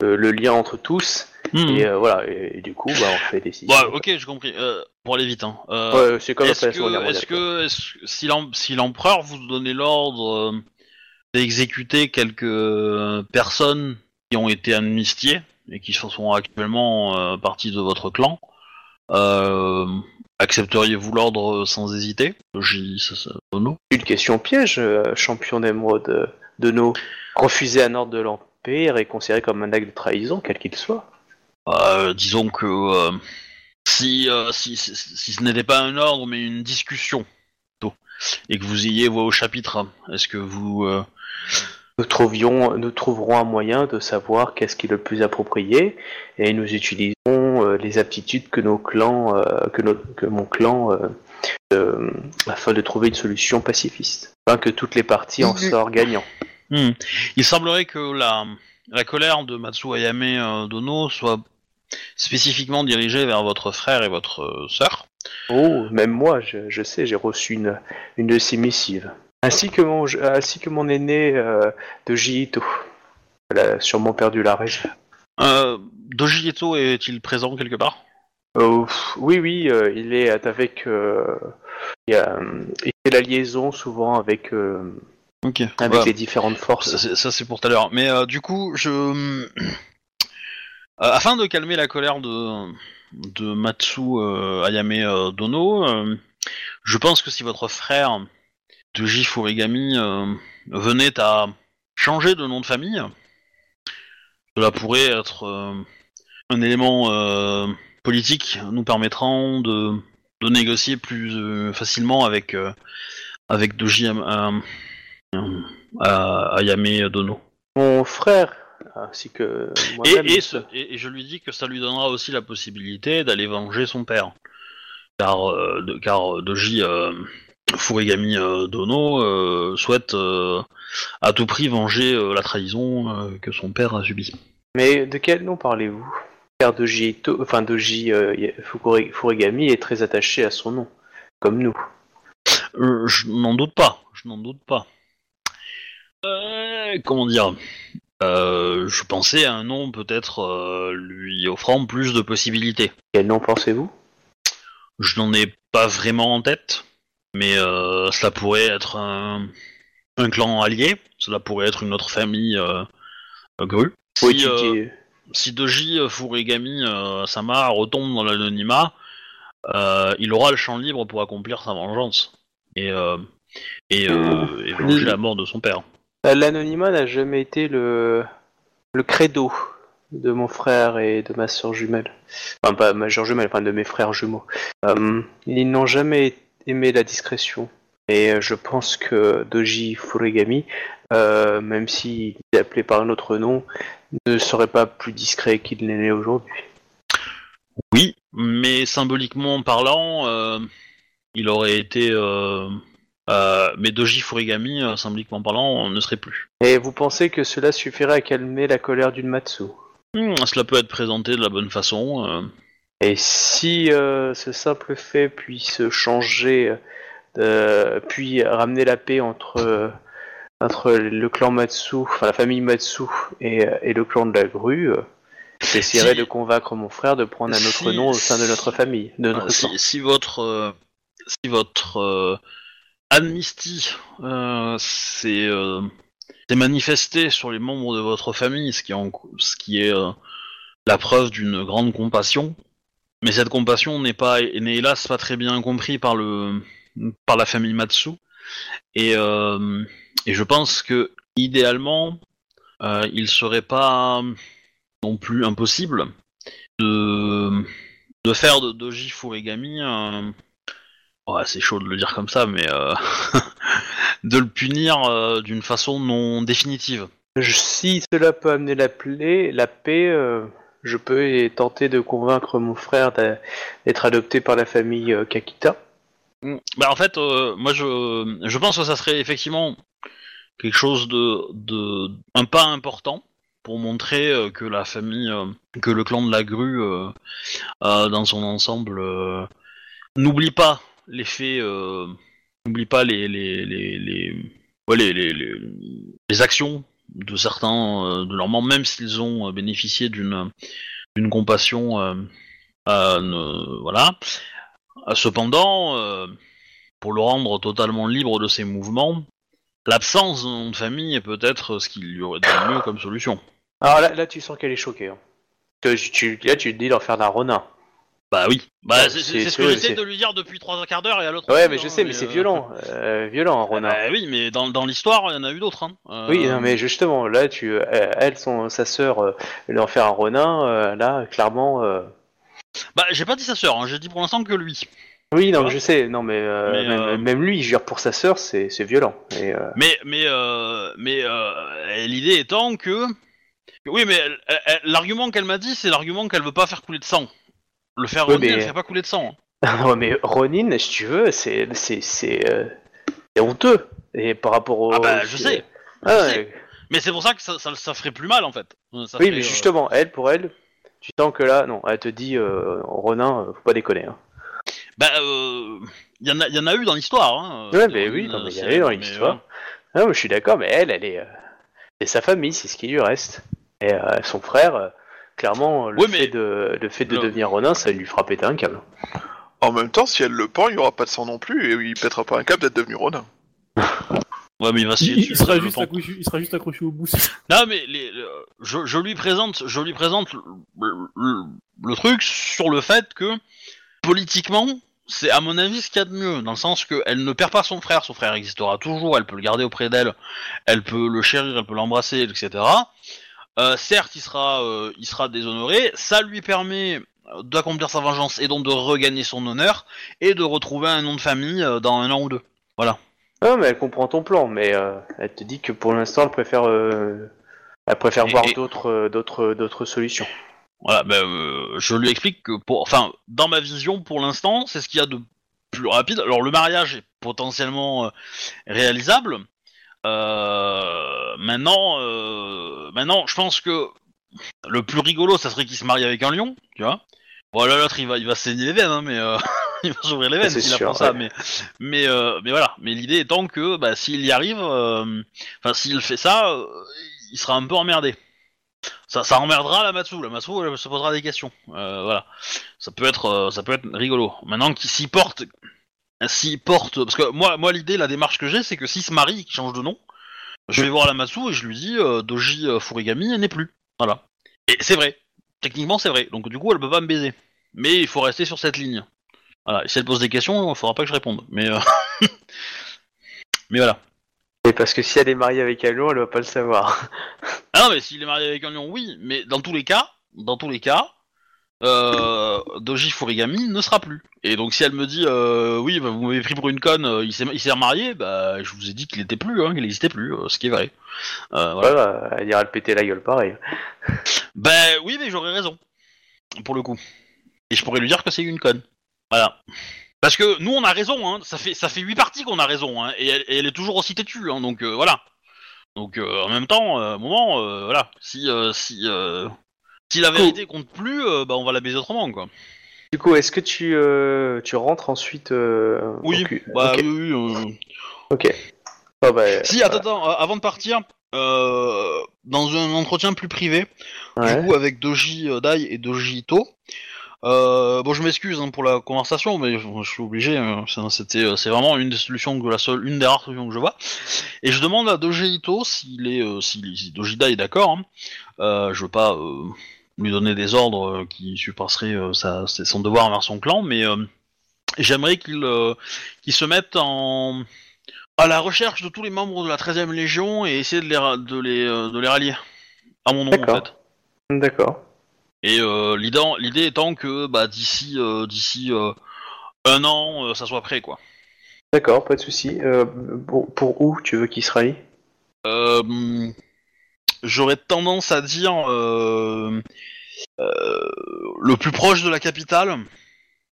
le lien entre tous. Hmm. Et euh, voilà, et, et du coup, bah, on fait des décisions. Ouais, ok, j'ai compris. Euh, pour aller vite, hein. Euh, Ouais, c'est comme est-ce que, si, l'em- si l'empereur vous donnait l'ordre euh, d'exécuter quelques personnes qui ont été amnistiées et qui sont actuellement euh, partie de votre clan, euh, accepteriez-vous l'ordre sans hésiter? Une question piège, euh, champion d'émeraude de, de nos. Refuser un ordre de l'Empire est considéré comme un acte de trahison, quel qu'il soit. Euh, disons que euh, si, euh, si, si, si ce n'était pas un ordre mais une discussion plutôt, et que vous ayez voix au chapitre, est-ce que vous euh, Nous, trouvions, nous trouverons un moyen de savoir qu'est-ce qui est le plus approprié et nous utilisons euh, les aptitudes que nos clans, euh, que, nos- que mon clan, euh, euh, afin de trouver une solution pacifiste, afin que toutes les parties en sortent gagnant. Hmm. Il semblerait que la, la colère de Matsu Ayame euh, Dono soit spécifiquement dirigée vers votre frère et votre euh, sœur. Oh, même moi, je, je sais, j'ai reçu une, une de ces missives. Ainsi que mon, ainsi que mon aîné euh, de Jito. Elle a sûrement perdu la raison. Euh, Doji Eto est-il présent quelque part? Pff, oui, oui, euh, il est avec. euh, il, a, euh, il fait la liaison souvent avec, euh, Ok. avec Ouais. les différentes forces. ça, c'est pour tout à l'heure. Mais euh, du coup, je, euh, afin de calmer la colère de de Matsu euh, Ayame euh, Dono, euh, je pense que si votre frère Doji Furigami euh, venait à changer de nom de famille, cela pourrait être euh, un élément euh, politique nous permettant de, de négocier plus euh, facilement avec, euh, avec Doji Am- euh, euh, Ayame Dono. Mon frère, ainsi que moi-même. Et, et, ce- et- et je lui dis que ça lui donnera aussi la possibilité d'aller venger son père. Car, euh, de, car Doji euh, Furigami euh, Dono euh, souhaite euh, à tout prix venger euh, la trahison euh, que son père a subie. Mais de quel nom parlez-vous? Car Doji, Ito- enfin Doji euh, Fukuri- Furigami est très attaché à son nom, comme nous. Euh, je n'en doute pas, je n'en doute pas. Euh, comment dire? Euh, Je pensais à un nom peut-être euh, lui offrant plus de possibilités. Quel nom pensez-vous? Je n'en ai pas vraiment en tête, mais cela pourrait être un, un clan allié, cela pourrait être une autre famille grue. Si, si Doji Furigami euh, Sama retombe dans l'anonymat, euh, il aura le champ libre pour accomplir sa vengeance et, euh, et, et venger la mort de son père. Euh, L'anonymat n'a jamais été le, credo de mon frère et de ma soeur jumelle. Enfin, pas ma soeur jumelle, enfin de mes frères jumeaux. Euh, ils n'ont jamais aimé la discrétion. Et euh, je pense que Doji Furigami, même s'il est appelé par un autre nom, ne serait pas plus discret qu'il n'est né aujourd'hui. Oui, mais symboliquement parlant, il aurait été. Euh, mais Doji Furigami, euh, symboliquement parlant, ne serait plus. Et vous pensez que cela suffirait à calmer la colère d'une Matsu? Hmm, cela peut être présenté de la bonne façon. euh, Et si euh, ce simple fait puisse changer, euh, puis ramener la paix entre, euh, entre le clan Matsu, enfin la famille Matsu et, et le clan de la grue, euh, j'essaierai Si- de convaincre mon frère de prendre un autre si- nom au sein de notre famille, de notre clan. si, si votre euh, si votre euh, euh, s'est euh, s'est manifestée sur les membres de votre famille, ce qui est, ce qui est euh, la preuve d'une grande compassion, mais cette compassion n'est pas n'est hélas pas très bien compris par le par la famille Matsu. Et euh, et je pense que idéalement euh, il serait pas non plus impossible de de faire de Doji Furigami un... Ouais, c'est chaud de le dire comme ça, mais euh, de le punir euh, d'une façon non définitive. Je- Si cela peut amener la, plaie, la paix, euh, je peux et tenter de convaincre mon frère d'a- d'être adopté par la famille euh, Kakita. Bah en fait, euh, moi je, je pense que ça serait effectivement quelque chose de, de un pas important pour montrer euh, que la famille, euh, que le clan de la grue euh, euh, dans son ensemble euh, n'oublie pas les faits, euh, n'oublie pas les les les les, les, les, les- actions de certains euh, de leurs membres, même s'ils ont euh, bénéficié d'une d'une compassion, euh, voilà. Cependant, pour le rendre totalement libre de ses mouvements, l'absence de famille est peut-être ce qu'il y aurait de mieux comme solution. Alors là, là tu sens qu'elle est choquée. hein. Que tu, là, tu te dis d'en faire d'un ronin. Bah oui, bah, c'est ce que j'essaie de lui dire depuis trois quarts d'heure et à l'autre. Ouais, mais je sais, mais c'est euh, violent. Euh, violent, un ronin. Bah oui, mais dans, dans l'histoire, il y en a eu d'autres. Hein. Euh, Oui, non, mais justement, là, tu, elle, son, sa sœur, en faire un ronin, là, clairement. Bah j'ai pas dit sa sœur, hein, j'ai dit pour l'instant que lui. Oui, non, je sais, non, mais, euh, Mais, même, euh, même lui, je veux dire, pour sa sœur, c'est c'est violent. Et, euh, Mais mais mais l'idée étant que oui, mais l'argument qu'elle m'a dit, c'est l'argument qu'elle veut pas faire couler de sang. Le faire Oui, revenir, mais- elle fait pas couler de sang. hein. non, mais Ronin, si tu veux, c'est c'est c'est euh, honteux. Et par rapport au. Ah bah je sais. Ah, je ouais. sais. Mais c'est pour ça que ça, ça, ça ferait plus mal en fait. Euh, ça Oui, ferait, mais euh, justement, elle, pour elle, tu sens que là, non, elle te dit, euh, Ronin, euh, faut pas déconner. Hein. Bah, il y, en a, y en a eu dans l'histoire. Hein, Ouais, mais oui, il y en a eu dans l'histoire. mais je suis d'accord, mais elle, elle est. c'est sa famille, c'est ce qui lui reste. Et son frère, clairement, le, mais- fait de, le fait de Le- devenir Ronin, ça lui fera péter un câble. En même temps, si elle le pend, il y aura pas de sang non plus, et il pètera pas un câble d'être devenu Ronin. Ouais, mais il va se Il, chier il dessus, sera je juste accroché, il sera juste accroché au bout. Non, mais les, le- je, je lui présente, je lui présente le- le- le truc sur le fait que politiquement, c'est à mon avis ce qu'il y a de mieux, dans le sens qu'elle ne perd pas son frère, son frère existera toujours, elle peut le garder auprès d'elle, elle peut le chérir, elle peut l'embrasser, etc. Euh, certes, il sera, euh, il sera déshonoré, ça lui permet d'accomplir sa vengeance et donc de regagner son honneur et de retrouver un nom de famille euh, dans un an ou deux. Voilà. Non, mais elle comprend ton plan, mais elle te dit que pour l'instant, elle préfère, elle préfère Et- voir et- d'autres, d'autres, d'autres solutions. Voilà, ben, je lui explique que pour, enfin, dans ma vision, pour l'instant, c'est ce qu'il y a de plus rapide. Alors le mariage est potentiellement réalisable. Euh, maintenant, euh, maintenant, je pense que le plus rigolo, ça serait qu'il se marie avec un lion, tu vois. Voilà, l'autre, il va, il va saigner les veines, hein, mais euh, il va s'ouvrir les veines s'il apprend ça. ouais. Mais, mais, euh, mais voilà. Mais l'idée étant que, bah, s'il y arrive, euh, enfin, s'il fait ça, il sera un peu emmerdé. Ça, ça emmerdera la Matsu. La Matsu, elle se posera des questions. Euh, voilà. Ça peut être, ça peut être rigolo. Maintenant qu'il s'y porte, s'il porte, parce que moi, moi, l'idée, la démarche que j'ai, c'est que s'il se marie, qu'il change de nom, je vais voir la Matsu et je lui dis, euh, Doji euh, Furigami, elle n'est plus. Voilà. Et c'est vrai. Techniquement, c'est vrai. Donc du coup, elle peut pas me baiser. Mais il faut rester sur cette ligne. Voilà. Et si elle pose des questions, il faudra pas que je réponde. Mais, euh, mais voilà. Et parce que si elle est mariée avec un lion, elle va pas le savoir. Ah non, mais s'il est marié avec un lion, oui. Mais dans tous les cas, dans tous les cas, euh, Doji Furigami ne sera plus. Et donc si elle me dit, euh, oui, bah, vous m'avez pris pour une conne, euh, il s'est il s'est remarié, bah je vous ai dit qu'il était plus, hein, qu'il n'existait plus, euh, ce qui est vrai. Euh, voilà. Voilà, elle ira le péter la gueule pareil. Ben oui, mais j'aurais raison. Pour le coup. Et je pourrais lui dire que c'est une conne. Voilà. Parce que nous, on a raison, hein. Ça fait, ça fait 8 parties qu'on a raison, hein. Et elle, et elle est toujours aussi têtue, hein. Donc euh, voilà. Donc euh, en même temps, euh, moment, euh, voilà. Si, euh, si, euh, si la vérité compte plus, euh, bah on va la baiser autrement, quoi. Du coup, est-ce que tu, euh, tu rentres ensuite euh, Oui, au cul bah ok. oui, oui, euh. ok. Ah bah, Si, attends, attends, euh, avant de partir, euh, dans un entretien plus privé, ouais. du coup avec Doji euh, Dai et Doji Ito. Euh, bon, je m'excuse hein, pour la conversation, mais je, je suis obligé. hein, ça, C'était, euh, c'est vraiment une des solutions que la seule, une des rares solutions que je vois. Et je demande à Doji Ito s'il est, euh, s'il- si Doji Dai est d'accord. Hein. Euh, je veux pas euh, lui donner des ordres euh, qui surpasseraient euh, sa, son devoir envers son clan, mais euh, j'aimerais qu'il, qu'il se mette en à la recherche de tous les membres de la 13e Légion et essayer de les, de les, de les rallier à mon nom en D'accord. fait. D'accord. Et euh, l'idée, étant que bah, d'ici euh, d'ici euh, un an, ça soit prêt, quoi. D'accord, pas de souci. Pour, pour où tu veux qu'il se rallie J'aurais tendance à dire euh, euh, le plus proche de la capitale,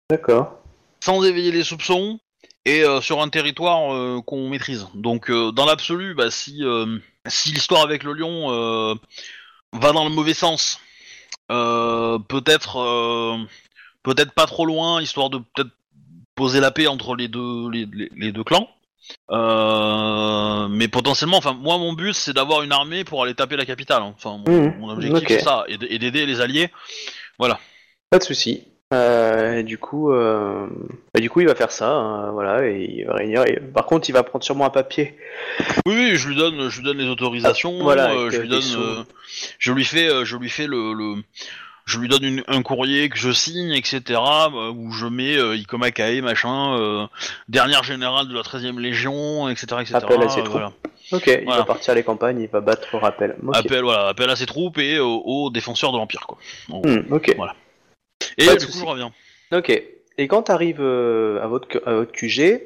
D'accord. sans éveiller les soupçons, et euh, sur un territoire qu'on maîtrise. Donc, dans l'absolu, bah, si euh, si l'histoire avec le lion va dans le mauvais sens, euh, peut-être euh, peut-être pas trop loin, histoire de peut-être poser la paix entre les deux les deux clans. Euh, mais potentiellement, enfin, moi, mon but, c'est d'avoir une armée pour aller taper la capitale. hein. Enfin, mon, Mhm. mon objectif, c'est ça, et d'aider les alliés. Pas de souci. Euh, du coup, euh, bah, du coup, il va faire ça, hein, voilà, et il va réunir. et- Par contre, il va prendre sûrement un papier. Oui, oui, je lui donne, je lui donne les autorisations. Ah, voilà, euh, avec, je lui donne, je lui fais, je lui fais le, le- je lui donne une- un courrier que je signe, etc. euh, où je mets euh, Ikoma Kae, machin, euh, dernière générale de la 13e Légion, etc., etc. Appel à ses euh, troupes. voilà. Ok, il va partir à les campagnes, il va battre le rappel. Appel, voilà, appel à ses troupes et aux, aux défenseurs de l'empire, quoi. Hmm, ok. Voilà. Et Pas du coup, je reviens. Ok. Et quand tu arrives à, votre, à votre QG,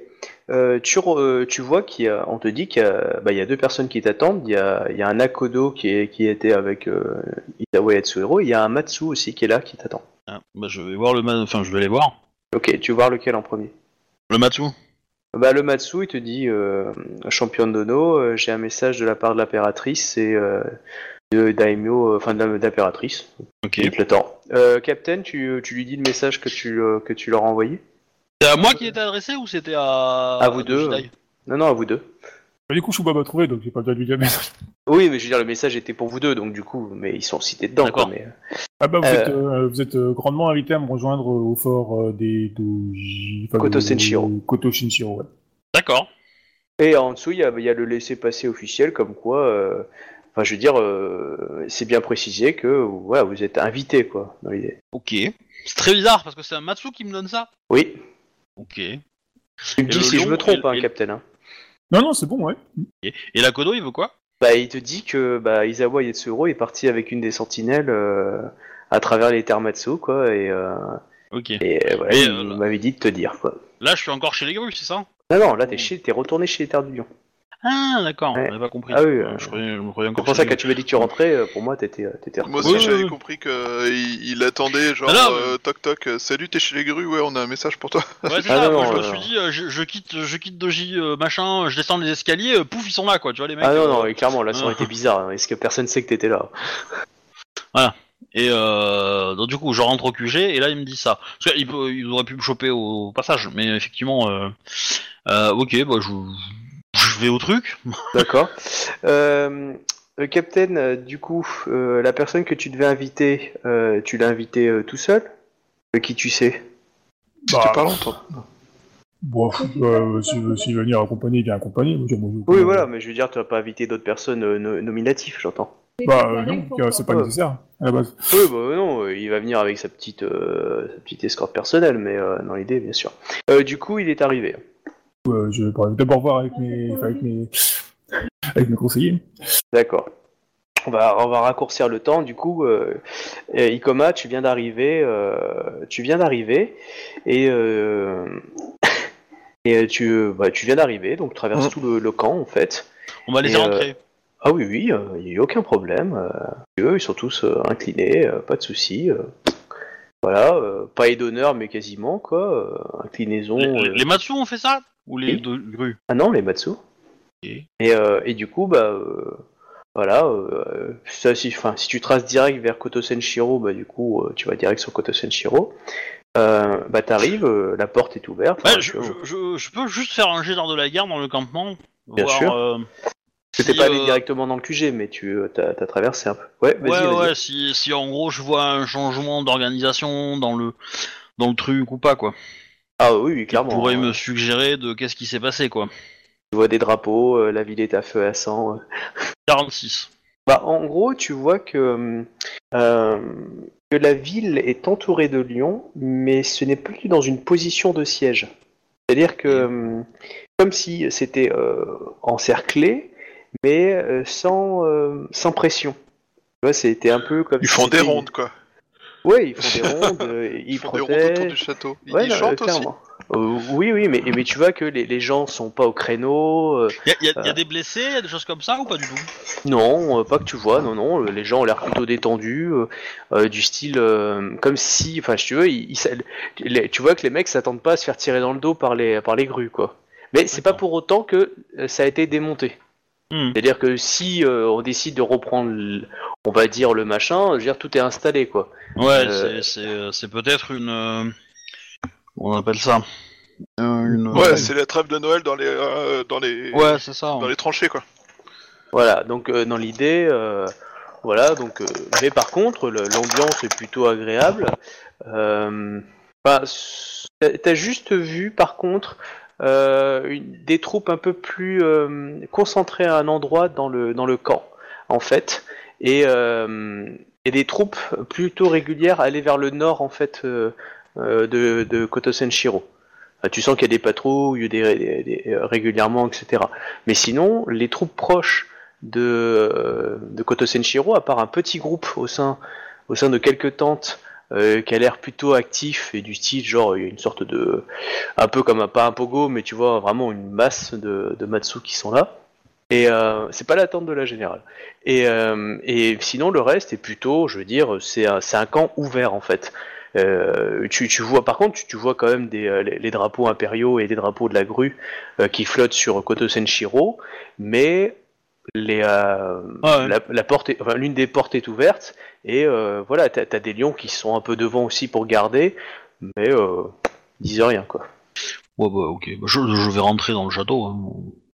euh, tu, re- euh, tu vois qu'il y a, on te dit qu'il y a, bah, y a deux personnes qui t'attendent. Il y a, il y a un Akodo qui, est, qui était avec euh, Itawa et Tsuhiro. Il y a un Matsu aussi qui est là qui t'attend. Ah, bah, je vais voir le, enfin, je vais aller voir Ok, tu veux voir lequel en premier? Le Matsu. Bah, le Matsu, il te dit euh, Champion Dono, j'ai un message de la part de l'impératrice et de Daimyo, enfin de l'impératrice. Ok. Il te. Euh, Captain, tu, tu lui dis le message que tu, que tu leur as envoyé? C'est à moi qui était adressé ou c'était à À vous deux. Jedi Non, non, à vous deux. Bah, du coup, Chouba m'a trouvé, donc j'ai pas le droit de lui dire le message. Oui, mais je veux dire, le message était pour vous deux, donc du coup, mais ils sont cités dedans, quoi. D'accord. Mais... Ah bah, vous Euh. êtes, euh, vous êtes euh, grandement invité à me rejoindre au fort euh, des Doji... enfin, Koto de- Senshiro. Koto Shinshiro, ouais. D'accord. Et en dessous, il y a, il y a le laisser-passer officiel, comme quoi, euh, Enfin, je veux dire, euh, c'est bien précisé que voilà, vous êtes invité, quoi, dans l'idée. Ok. C'est très bizarre parce que c'est un Matsu qui me donne ça. Oui. Ok. Et Tu me dis si je me trompe, et- hein, et- Captain. hein. Non, non, c'est bon, ouais. la Kodo, il veut quoi? Bah, il te dit que bah, Isawa Yetsuro est parti avec une des sentinelles euh, à travers les Termatsu, quoi, et, euh, Ok. et euh, voilà, Et, il euh, m'avait dit de te dire, quoi. Là, je suis encore chez les grues, c'est ça? Non, non, là, t'es chez- t'es retourné chez les Terres du Lion. Ah, d'accord. Ouais. J'avais pas compris. Ah oui, Euh, euh, je croyais, je me croyais C'est encore pour ça que quand tu m'as dit que tu rentrais, euh, pour moi, t'étais, euh, t'étais Moi aussi, Ouais, j'avais ouais. compris qu'il il attendait, genre, Ah non, euh, toc toc, euh, salut, t'es chez les grues, ouais, on a un message pour toi. Ouais, c'est Ah ça. non, moi, je non, me non. suis dit, euh, je, je quitte, je quitte Doji, euh, machin, je descends les escaliers, euh, pouf, ils sont là, quoi. Tu vois les mecs. Ah non, euh, non, et clairement, là, ça aurait été bizarre. hein. Est-ce que personne sait que t'étais là Et euh, donc du coup, je rentre au QG et là, il me dit ça. Parce qu'il peut, il aurait pu me choper au passage, mais effectivement, euh, euh, ok, bah je, je vais au truc. D'accord. Euh, euh, Captain, euh, du coup, euh, la personne que tu devais inviter, euh, tu l'as invité euh, tout seul? Euh, Qui tu sais? C'était pas longtemps. Bon, euh, s'il veut, s'il veut venir accompagner, il vient accompagner. Moi, je- moi, je- Oui, voilà, mais je veux dire, tu vas pas invité d'autres personnes euh, no- nominatives, j'entends. Bah, euh, non, c'est pas Ouais. nécessaire, à la base. Oui, bah non, euh, il va venir avec sa petite, euh, sa petite escorte personnelle, mais euh, dans l'idée, bien sûr. Euh, du coup, il est arrivé. Euh, je vais d'abord voir avec mes, avec mes, avec mes conseillers. D'accord. On va, on va raccourcir le temps. Du coup, euh, Ikoma, tu viens d'arriver. euh, tu viens d'arriver et euh, et tu, bah, tu viens d'arriver. Donc, tu traverses Mhm. tout le, le camp en fait. On va euh, rentrer. Ah oui, oui, il n'y a eu aucun problème. euh, eux, ils sont tous euh, inclinés, euh, pas de soucis. Voilà, euh, pas et d'honneur, mais quasiment quoi. euh, inclinaison. Les, euh, les Matsu ont fait ça Ou les oui. deux grues Ah non, les Matsu. Et- Et, euh, et du coup, bah euh, voilà, euh, ça, si, enfin, si tu traces direct vers Koto Senshiro, bah du coup, euh, tu vas direct sur Koto Senshiro. Euh, bah t'arrives, euh, la porte est ouverte. Je, tu vois. je, je, je peux juste faire un jet d'art de la guerre dans le campement Bien voir, sûr. euh, T'étais si, pas allé euh, directement dans le QG, mais tu euh, t'as, t'as traversé un peu. Ouais, vas-y, Ouais, vas-y. ouais, si, si en gros je vois un changement d'organisation dans le, dans le truc ou pas, quoi. Ah oui, clairement. pourrait hein. me suggérer de qu'est-ce qui s'est passé, quoi. Tu vois des drapeaux, euh, la ville est à feu à sang. euh. 46. Bah, en gros, tu vois que, euh, que la ville est entourée de lions, mais ce n'est plus dans une position de siège. C'est-à-dire que, comme si c'était euh, encerclé, mais euh, sans, euh, sans pression. Tu vois, c'était un peu comme Ils si font des rondes, quoi. Ouais, ils font des rondes, euh, ils, Ils font des rondes autour du château. Ils, Ouais, ils non, chantent euh, aussi. Euh, oui, oui, mais, mais tu vois que les, les gens sont pas au créneau. euh, Y a, y a- y a Euh. des blessés, y a des choses comme ça ou pas du tout? Non, euh, pas que tu vois, non, non, euh, les gens ont l'air plutôt détendus, euh, euh, du style euh, comme si, enfin, si tu veux, ils- ils- les- tu vois que les mecs s'attendent pas à se faire tirer dans le dos par les, par les grues, quoi. Mais c'est pas pour autant que euh, ça a été démonté. Hmm. C'est-à-dire que si euh, on décide de reprendre, on va dire le machin, je veux dire tout est installé, quoi. Ouais, Euh. c'est- c'est euh, c'est peut-être une. euh, On appelle ça? Euh, une... Ouais, c'est la trêve de Noël dans les, euh, dans les, Ouais, c'est ça. dans les tranchées, quoi. Voilà, donc euh, dans l'idée, euh, voilà, donc, euh, mais par contre, le- l'ambiance est plutôt agréable. Euh, bah, s- t'as- T'as juste vu, par contre, une- des troupes un peu plus euh, concentrées à un endroit dans le, dans le camp, en fait, et, euh, et des troupes plutôt régulières aller vers le nord, en fait, euh, euh, de, de Koto Senshiro. Euh, Tu sens qu'il y a des patrouilles euh, régulièrement, etc. Mais sinon, les troupes proches de, euh, de Koto Senshiro, à part un petit groupe au sein, au sein de quelques tentes euh, qui a l'air plutôt actif et du style genre il y a une sorte de un peu comme un pas pogo mais tu vois vraiment une masse de, de Matsu qui sont là. Et euh, c'est pas l'attente de la générale. Et, euh, et sinon le reste est plutôt je veux dire c'est un, un camp ouvert en fait. Tu, tu vois par contre tu, vois quand même des, les, les drapeaux impériaux et les drapeaux de la grue qui flottent sur Koto Senshiro mais les, euh, Ouais. la, la porte est- enfin, l'une des portes est ouverte et euh, voilà t'as, t'as des lions qui sont un peu devant aussi pour garder mais euh, ils disent rien quoi Ouais, bah, ok. Bah, je, je vais rentrer dans le château. hein.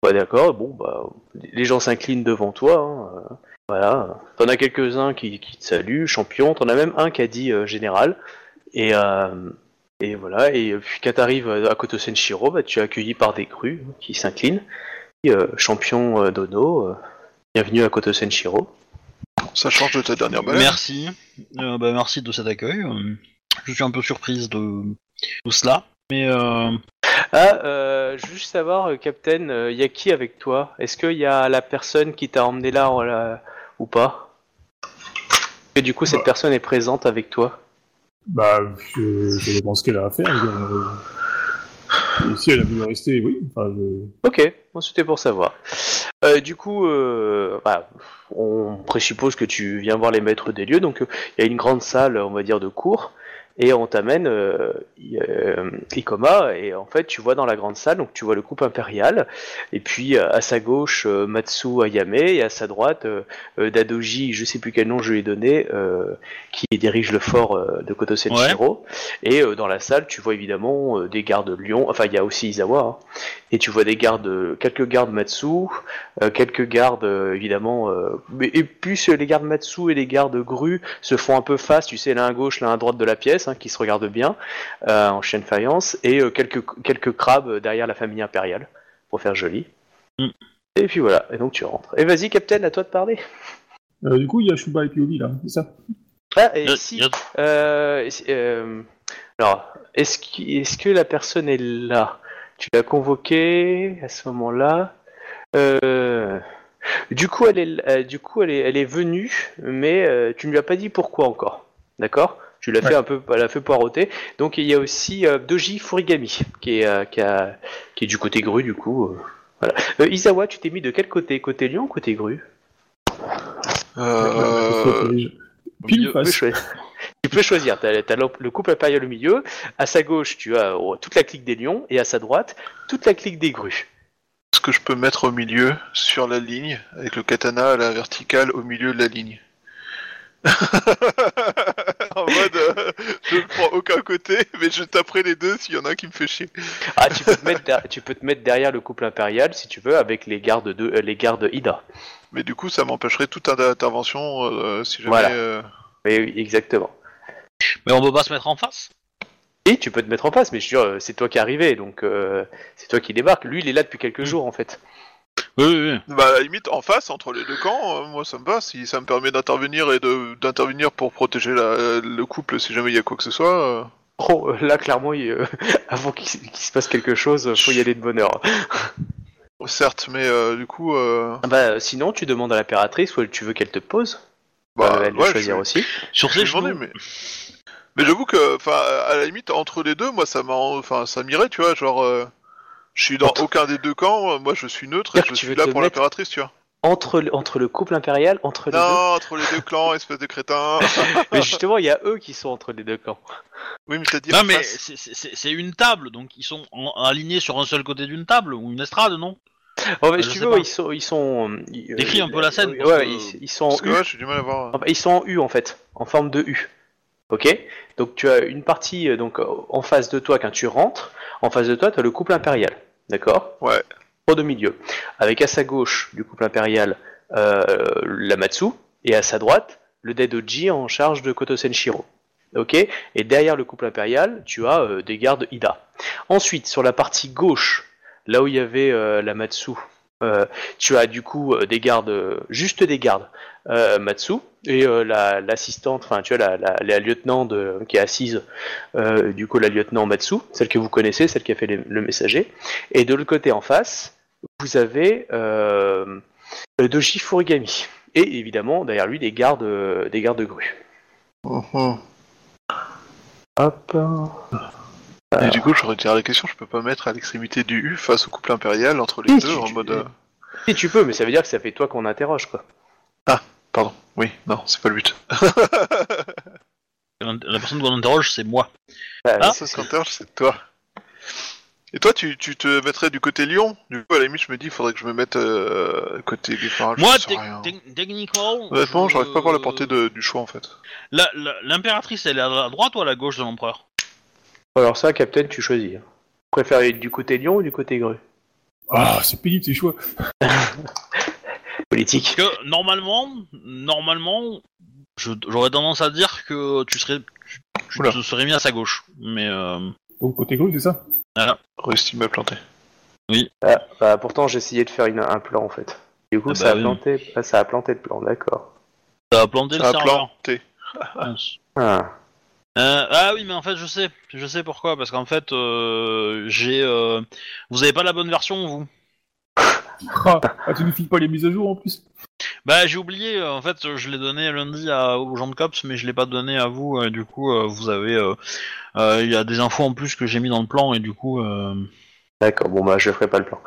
Ouais, d'accord, bon, bah, les gens s'inclinent devant toi, hein, euh, voilà. T'en as quelques-uns qui, qui te saluent, champion, t'en as même un qui a dit euh, général, et, euh, et voilà, et puis quand t'arrives à Koto Senshiro, bah, tu es accueilli par des crues qui s'inclinent, champion euh, Dono, euh, Bienvenue à Koto Senshiro. Ça change de ta dernière balade. Merci. Euh, bah, merci de cet accueil. Euh, Je suis un peu surprise de tout cela. Mais euh, Ah, euh, je veux juste savoir, euh, Captain, euh, y a qui avec toi? Est-ce qu'il y a la personne qui t'a emmené là ou, la- ou pas? Et du coup, cette Bah. personne est présente avec toi Bah, je, je pense qu'elle a à faire. euh, et si elle a voulu rester, oui. Ok, bon, c'était pour savoir. Euh, du coup, euh, bah, on présuppose que tu viens voir les maîtres des lieux, donc il y a une grande salle, on va dire, de cours, et on t'amène euh, euh, Ikoma, et en fait, tu vois dans la grande salle, donc tu vois le couple impérial, et puis euh, à sa gauche, Matsu Ayame, et à sa droite, Dadoji, je sais plus quel nom je lui ai donné, qui dirige le fort de Koto Senshiro, et dans la salle, tu vois évidemment des gardes lions, enfin, il y a aussi Izawa, hein, et tu vois des gardes, quelques gardes Matsu, euh, quelques gardes euh, évidemment, euh, mais- et plus euh, les gardes Matsu et les gardes Gru se font un peu face, tu sais, l'un à gauche, l'un à droite de la pièce, hein, qui se regardent bien euh, en chaîne faïence, et euh, quelques quelques crabes derrière la famille impériale pour faire joli. Mm. Et puis voilà, et donc tu rentres. Et vas-y, Captain, à toi de parler. Euh, du coup, il y a Shuba et Piovi là, c'est ça? Ah, et si, euh, euh, alors, est-ce que la personne est là? Tu l'as convoquée à ce moment-là Euh, Du coup, elle est, euh, du coup, elle est, elle est venue, mais euh, tu ne lui as pas dit pourquoi encore. D'accord? Tu l'as Ouais. fait un peu, elle a fait poireauter. Donc il y a aussi euh, Doji Furigami qui est, euh, qui, a- qui est du côté grue du coup. euh, voilà. Euh, Isawa, tu t'es mis de quel côté? Côté lion ou côté grue Euh, Pile milieu- Tu peux choisir. Tu t'as le le couple impérial au milieu. À sa gauche, tu as oh, toute la clique des lions, et à sa droite, toute la clique des grues. Est-ce que je peux mettre au milieu, sur la ligne, avec le katana à la verticale au milieu de la ligne En mode, euh, je ne prends aucun côté, mais je taperai les deux s'il y en a un qui me fait chier. Ah, tu peux te mettre, der- tu peux te mettre derrière le couple impérial si tu veux, avec les gardes de, euh, les gardes Ida. Mais du coup, ça m'empêcherait toute intervention euh, si jamais. Voilà. Oui, oui, exactement. Mais on peut pas se mettre en face. Et tu peux te mettre en face, mais je veux dire, euh, c'est toi qui es arrivé, donc euh, c'est toi qui débarque. Lui, il est là depuis quelques jours en fait. Oui, oui, oui. Bah, à la limite, en face, entre les deux camps, euh, moi ça me va. Si ça me permet d'intervenir et de d'intervenir pour protéger la- le couple si jamais il y a quoi que ce soit. euh, Oh, là, clairement, il, euh, avant qu'il, s- qu'il se passe quelque chose, faut y aller de bonne heure. Certes, mais euh, du coup. euh, Ah Bah, sinon, tu demandes à l'impératrice ou tu veux qu'elle te pose? bah, Euh, elle ouais, peut choisir je- aussi. Sur je ces vais demander, mais. Mais j'avoue que, enfin, à la limite, entre les deux, moi ça m'a, enfin, ça m'irait, tu vois, genre. euh, Je suis dans Entre- aucun des deux camps, euh, moi je suis neutre et C'est-à-dire je que tu suis veux là te pour mettre- l'impératrice, tu vois. Entre, le- entre le couple impérial, entre les Non, entre les deux clans, espèce de crétin. deux. Mais justement, il y a eux qui sont entre les deux camps. oui, mais t'as dit Non en mais face. c'est- c'est c'est- c'est une table, donc ils sont en- alignés sur un seul côté d'une table ou une estrade, non? Oh, mais Je si tu sais veux, pas. ils sont, ils sont. ils- Décris un peu la scène, Ouais, parce ouais, que- ils, ils sont en Parce que U. ouais, j'ai du mal à voir. Ah bah, Ils sont en U en fait, en forme de U. Ok Donc tu as une partie euh, donc euh, en face de toi quand tu rentres. En face de toi, tu as le couple impérial. D'accord? Ouais. Au de milieu. Avec à sa gauche du couple impérial euh, l'Amatsu et à sa droite le Daidoji en charge de Koto Senshiro. Ok? Et derrière le couple impérial, tu as euh, des gardes Ida. Ensuite, sur la partie gauche, là où il y avait euh, l'Amatsu, tu as du coup euh, des gardes, euh, juste des gardes euh, Matsu et euh, la- l'assistante, enfin tu vois la, la, la lieutenant de, qui est assise, euh, du coup la lieutenant Matsu, celle que vous connaissez, celle qui a fait les- le messager. Et de l'autre côté en face, vous avez euh, euh, Doji Furigami et évidemment derrière lui des gardes, euh, des gardes grues. Mhm. Hop. Et du coup, j'aurais tiré la question, je peux pas mettre à l'extrémité du U face au couple impérial entre les Oui, deux tu- en tu- mode. euh, Si tu peux, mais ça veut dire que ça fait toi qu'on interroge quoi. Pardon, oui, non, c'est pas le but. La personne qu'on interroge, c'est moi. Bah, Ah. Ça, ce qu'interroge, c'est toi. Et toi, tu, tu te mettrais du côté Lyon? Du coup, à la limite, je me dis, il faudrait que je me mette euh, côté Guépard. Moi, je techniquement. Honnêtement, je- j'arrive pas à voir la portée de- du choix en fait. L'impératrice, elle est à la droite ou à la gauche de l'empereur? Alors ça, Captain, tu choisis. hein. Préférez du côté lion ou du côté grue Ah, c'est pénible ces choix. Politique. Que normalement, normalement, je- j'aurais tendance à dire que tu serais, tu, tu Oula. te serais mis à sa gauche. Mais euh, Donc côté gauche, c'est ça? voilà. Rusty m'a planté. Ah, bah, pourtant, j'ai essayé de faire une- un plan en fait. Du coup, Ah ça, bah a oui. planté, ah, ça a planté le plan, d'accord. Ça a planté Ça le serveur. Ah. Euh, ah oui, mais en fait, je sais, je sais pourquoi, parce qu'en fait, euh, j'ai, euh, vous avez pas la bonne version, vous. Ah, ah, tu nous files pas les mises à jour en plus? Bah, j'ai oublié. euh, En fait, je l'ai donné lundi à, aux gens de cops, mais je l'ai pas donné à vous. Et du coup, euh, vous avez, euh, euh, il y a des infos en plus que j'ai mis dans le plan, et du coup, euh, D'accord, bon bah je ferai pas le plan.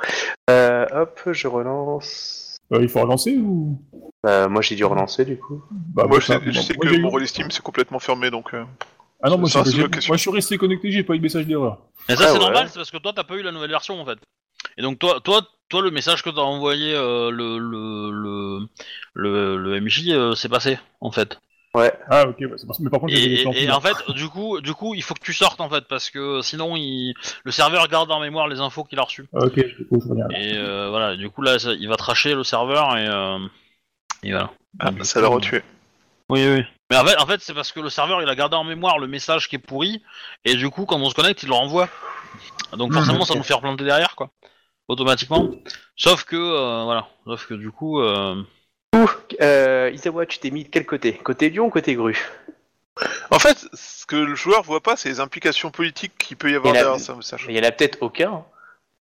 Euh, hop, je relance. Euh, Il faut relancer ou? Euh, moi j'ai dû relancer du coup. bah, moi, je sais, je sais moi, que mon rôle Steam c'est complètement fermé donc. euh, Ah non, moi, Ça, je suis resté connecté, j'ai pas eu de message d'erreur. Et ça, Ah c'est ouais. normal, c'est parce que toi, t'as pas eu la nouvelle version, en fait. Et donc, toi, toi, toi, le message que t'as envoyé, euh, le, le, le, le, le MJ, euh, c'est passé, en fait. Ouais. Ah ok, ouais, c'est parce- mais par contre, Et, j'ai des et- et en fait, du coup, du coup, il faut que tu sortes, en fait, parce que sinon, il, le serveur garde en mémoire les infos qu'il a reçues. Ah, Ok, du coup, je reviens là. Et euh, voilà, du coup, là, ça- il va tracher le serveur et, euh, et voilà. Ah, Du ça l'a retué. Oui, oui. Mais en fait, en fait c'est parce que le serveur, il a gardé en mémoire le message qui est pourri, et du coup, quand on se connecte, il le renvoie. Donc forcément, ça nous fait replanter derrière, quoi. Automatiquement. Sauf que, euh, voilà. Sauf que du coup... Euh... Euh, Isawa, tu t'es mis de quel côté? Côté lion ou côté grue En fait, ce que le joueur voit pas, c'est les implications politiques qu'il peut y avoir derrière ça message. Il y en a peut-être aucun. hein.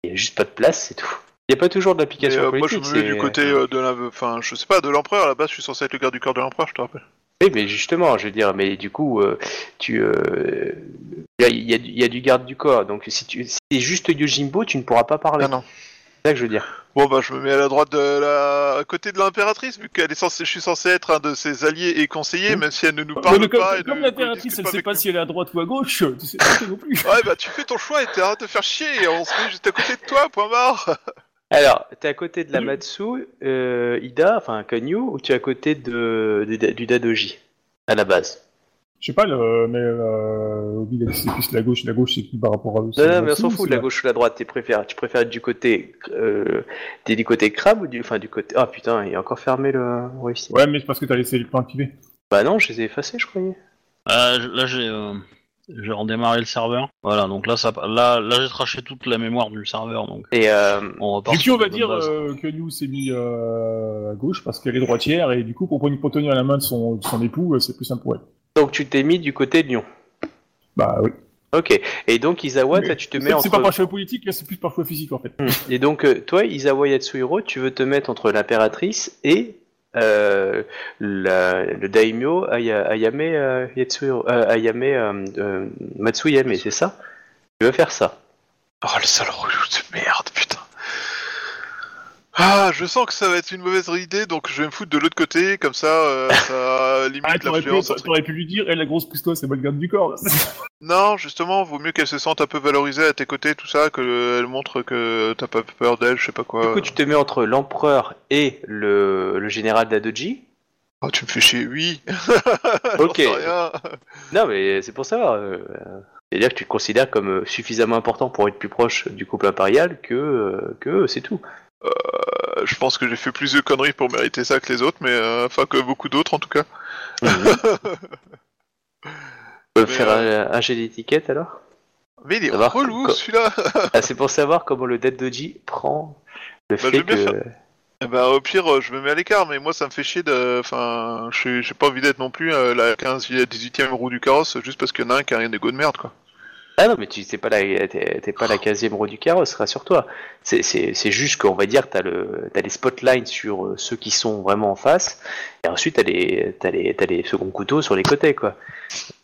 Il y a juste pas de place, c'est tout. Il n'y a pas toujours d'application euh, moi, je politique. me mets du côté euh, de la, enfin, je sais pas, de l'empereur. À la base, je suis censé être le garde du corps de l'empereur, je te rappelle. Oui, mais justement, je veux dire, mais du coup, euh, tu, euh, il y, a, il y a du- il y a du garde du corps, donc si tu si t'es juste Yojimbo, tu ne pourras pas parler. Ah non. C'est ça que je veux dire. Bon, bah, je me mets à la droite de la, à côté de l'impératrice, vu qu'elle est censée, je suis censé être un de ses alliés et conseillers, Mhm. même si elle ne nous parle mais comme, pas. et comme ne- l'impératrice, ne elle pas sait pas nous. si elle est à droite ou à gauche, tu sais pas non plus. Ouais, bah, tu fais ton choix et t'arrêtes de faire chier. et On se met juste à côté de toi, point barre. Alors, t'es à côté de la. Matsu, euh, Ida, enfin Kanyu, ou tu es à côté de, de- du Dadoji? À la base Je sais pas, le, mais euh, Obi, c'est plus la gauche, la gauche c'est qui par rapport à eux? Non, non, mais on s'en ou fout de la gauche ou la droite. Tu préfères, tu préfères être du côté, euh, t'es du côté crabe ou du, enfin du côté. Ah putain, il a encore fermé le. Ouais, mais c'est parce que t'as laissé le plan activé. Bah non, je les ai effacés, je croyais. euh, là, j'ai... Euh... J'ai redémarré le serveur. Voilà, donc là, ça, là, là, j'ai traché toute la mémoire du serveur, donc Et euh, on repart Du coup, on va dire euh, que nous s'est mis euh, à gauche parce qu'elle est droitière et du coup, pour, pour tenir la main de son, de son époux, c'est plus simple pour elle. donc tu t'es mis du côté de Lyon. Bah oui. Ok. Et donc Isawa, Mais tu te mets C'est pas entre. par choix politique, là c'est plus par choix physique en fait. Hmm. Et donc toi, Isawa Yatsuhiro, tu veux te mettre entre l'impératrice et euh, le daimyo Aya- Ayame euh, euh, Ayame euh, Matsuyame, c'est ça? Tu veux faire ça? Oh, le sale relou de merde. Ah, je sens que ça va être une mauvaise idée, donc je vais me foutre de l'autre côté, comme ça, euh, ça limite Ah, t'aurais pu, t'aurais pu lui dire, elle la grosse pousse-toi, c'est le garde du corps. Non, justement, vaut mieux qu'elle se sente un peu valorisée à tes côtés, tout ça, qu'elle montre que t'as pas peur d'elle, je sais pas Du quoi. coup, tu te mets entre l'empereur et le, le général Dadoji? Oh, tu me fais chier, oui. Ok. J'en sais rien. Non, mais c'est pour ça. euh, C'est-à-dire que tu te considères comme suffisamment important pour être plus proche du couple impérial que, c'est tout. Euh, je pense que j'ai fait plus de conneries pour mériter ça que les autres, mais euh, enfin que beaucoup d'autres en tout cas. Tu peux Mais, faire euh, un, un jet d'étiquette alors? Mais il est relou celui-là. Ah, C'est pour savoir comment le Dadoji prend le Bah, fait que. Eh ben, au pire, je me mets à l'écart, mais moi ça me fait chier de. Enfin, je suis- j'ai pas envie d'être non plus euh, la 15 18ème roue du carrosse juste parce qu'il y en a un qui a rien d'égo de merde quoi. Ah non, mais tu sais pas la, t'es t'es pas la 15e roue du carrosse, rassure-toi. C'est- C'est c'est juste qu'on va dire, t'as le, t'as les spotlines sur euh, ceux qui sont vraiment en face, et ensuite t'as les, t'as les, t'as les seconds couteaux sur les côtés, quoi.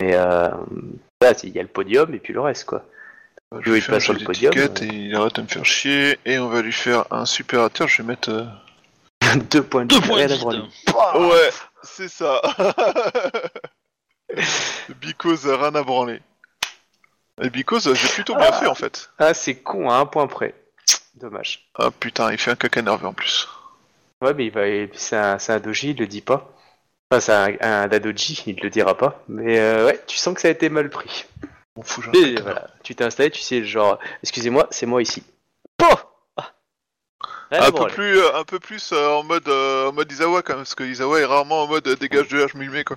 Mais euh, là, il y a le podium et puis le reste, quoi. Je vais vais pas faire sur un le podium, euh. et il arrête de me faire chier et on va lui faire un super atterre. Je vais mettre. euh, Deux points de Deux vie, points. Ouais, c'est ça. Because rien à branler. Et Because, j'ai plutôt bien fait en fait. Ah, c'est con, à un point près. Dommage. Ah putain, il fait un caca nerveux en plus. Ouais, mais il va, et puis c'est un, c'est un doji, il le dit pas. Enfin, c'est un, un dadoji, il le dira pas. Mais euh, ouais, tu sens que ça a été mal pris. On fout, j'ai un Et caca voilà, tu t'es installé, tu sais, genre, excusez-moi, c'est moi ici. Pof À Un peu plus, euh, un peu plus euh, en mode, euh, en mode Isawa quand même, parce que Isawa est rarement en mode euh, dégage de m'y mets quoi.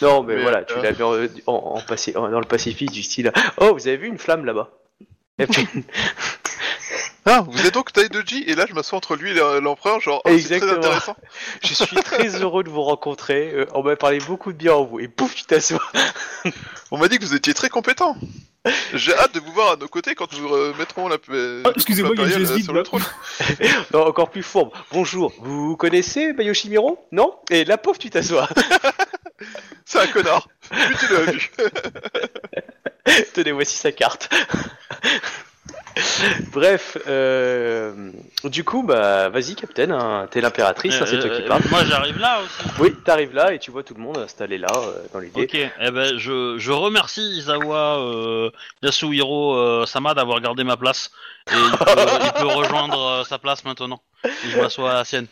Non, mais, mais, voilà, tu euh, l'as mis en, dans le Pacifique du style Oh, vous avez vu une flamme là-bas? Ah, vous êtes donc Taidoji et là je m'assois entre lui et l'empereur, genre, oh, c'est très Exactement. intéressant. Je suis très heureux de vous rencontrer. euh, on m'a parlé beaucoup de bien en vous. Et pouf, tu t'assois. On m'a dit que vous étiez très compétent. J'ai hâte de vous voir à nos côtés quand nous remettrons la. euh, Ah, excusez-moi, il y a une euh, sur le trône. Non, encore plus fourbe. Bonjour, vous connaissez Bayoshimiro Non? Et la pauvre, tu t'assois. C'est un connard. Plus tu l'as vu. Tenez, voici sa carte. Bref, euh, du coup, bah, vas-y, Captain, hein, t'es l'impératrice, hein, c'est toi qui Euh, parles. Moi, j'arrive là aussi. Oui, t'arrives là et tu vois tout le monde installé là, euh, dans l'idée. Ok, eh ben je, je remercie Isawa euh, Yasuhiro euh, Sama d'avoir gardé ma place et il peut, il peut rejoindre euh, sa place maintenant. Et je m'assois à la sienne.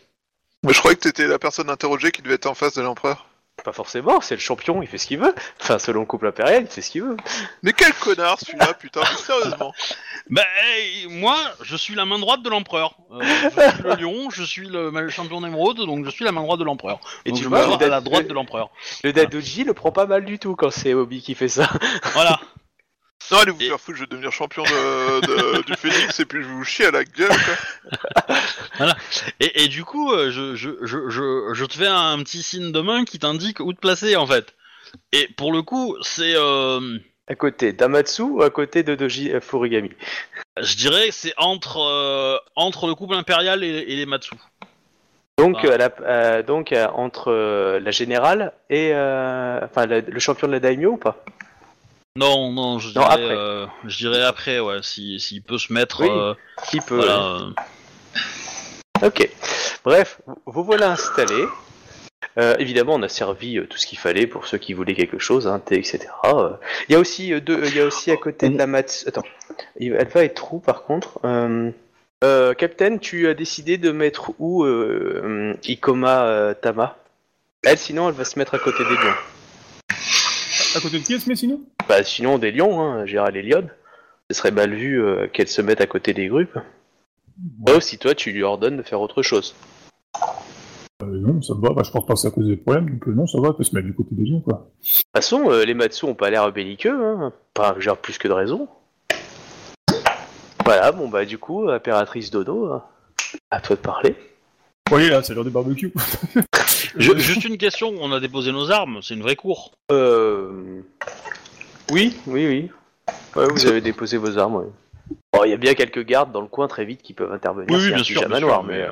Mais je croyais que t'étais la personne interrogée qui devait être en face de l'empereur. Pas forcément, c'est le champion, il fait ce qu'il veut. Enfin, selon le couple impérial, il fait ce qu'il veut. Mais quel connard celui-là, putain, mais sérieusement. Ben hey, moi, je suis la main droite de l'empereur. Euh, je suis le lion, je suis le champion d'émeraude, donc je suis la main droite de l'empereur. Et Donc tu je vois, le à la droite de l'empereur. Le Dadoji le prend pas mal du tout quand c'est Obi qui fait ça. Voilà. Non, allez vous Et- faire foutre, je vais devenir champion de, de- du Phoenix et puis je vais vous chier à la gueule, quoi. Et, et du coup, euh, je, je, je, je, je te fais un petit signe de main qui t'indique où te placer en fait. Et pour le coup, c'est, euh, À côté d'Amatsu ou à côté de Doji euh, Furigami? je dirais, que c'est entre euh, entre le couple impérial et, et les Matsu. Donc, Ah. euh, la- euh, donc euh, entre euh, la générale et euh, enfin la- le champion de la daimyo ou pas? Non, non, je Non, dirais, après. euh, je dirais après, ouais, si s'il peut se mettre. Oui, euh, peut voilà, euh, Ok. Bref, vous voilà installés. Euh, évidemment, on a servi euh, tout ce qu'il fallait pour ceux qui voulaient quelque chose, hein, thé, etc. Euh, Il y a aussi euh, deux, il y a aussi à côté de la mat. Attends, elle va être où par contre euh, euh, Captain, tu as décidé de mettre où Ikoma euh, Tama? Elle, sinon, elle va se mettre à côté des lions. À côté de qui est-ce, mais sinon? Bah, sinon, des lions, hein, Gérald et Lyon. Ce serait mal vu euh, qu'elle se mette à côté des groupes. Sauf si toi, tu lui ordonnes de faire autre chose. Euh, Non, ça va. Bah, je pense pas que c'est à cause des problèmes, donc euh, non, ça va. Elle peut se mettre du côté des lions, quoi. De toute façon, euh, les Matsu ont pas l'air belliqueux, hein. pas genre plus que de raison. Voilà, bon bah du coup, impératrice Dodo, hein, à toi de parler. Oui, là, c'est l'heure des barbecues. je- juste une question, on a déposé nos armes, c'est une vraie cour. Euh... Oui, oui, oui. Ouais, vous avez déposé vos armes. Bon, il y a bien quelques gardes dans le coin très vite qui peuvent intervenir. Oui, un bien sûr, bien sûr, mais, mais, euh,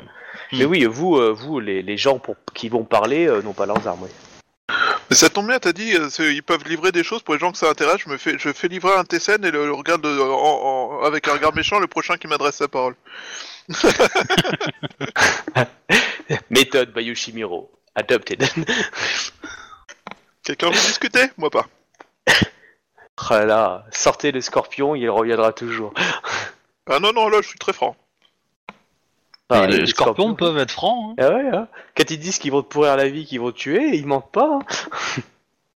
hmm. mais oui, vous, euh, vous les, les gens pour, qui vont parler euh, n'ont pas leurs armes. oui. Mais ça tombe bien, t'as dit, euh, ils peuvent livrer des choses pour les gens que ça intéresse. Je me fais, je fais livrer un Tessen et le, le regarde de- en- en- avec un regard méchant le prochain qui m'adresse la parole. Méthode Bayushimiro, adopted. Quelqu'un veut discuter? Moi pas. Ah là, sortez le scorpion, il reviendra toujours. Ah non, non, là, je suis très franc. Ah, les, les scorpions scorpions. peuvent être francs. hein. Ah ouais, hein. quand ils disent qu'ils vont te pourrir la vie, qu'ils vont te tuer, ils mentent pas. hein.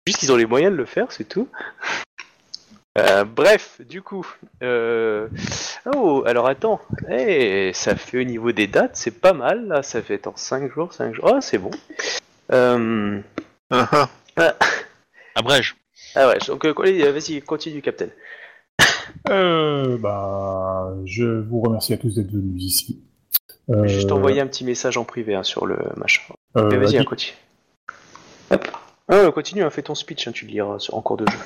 Juste qu'ils ont les moyens de le faire, c'est tout. Euh, bref, du coup. euh, Oh, alors attends. Eh, ça fait au niveau des dates, c'est pas mal, là. Ça fait en 5 jours, 5 jours. Ah, c'est bon. Euh, Ah, ah. Abrège. Ah ouais, donc euh, allez, vas-y, continue, Captain. Euh, bah, je vous remercie à tous d'être venus ici. Je vais Euh, juste envoyer un petit message en privé hein, sur le machin. euh, Mais vas-y, Adi- hein, continue. Hop. Ah, continue, hein, fais ton speech, hein, tu le liras en cours de jeu.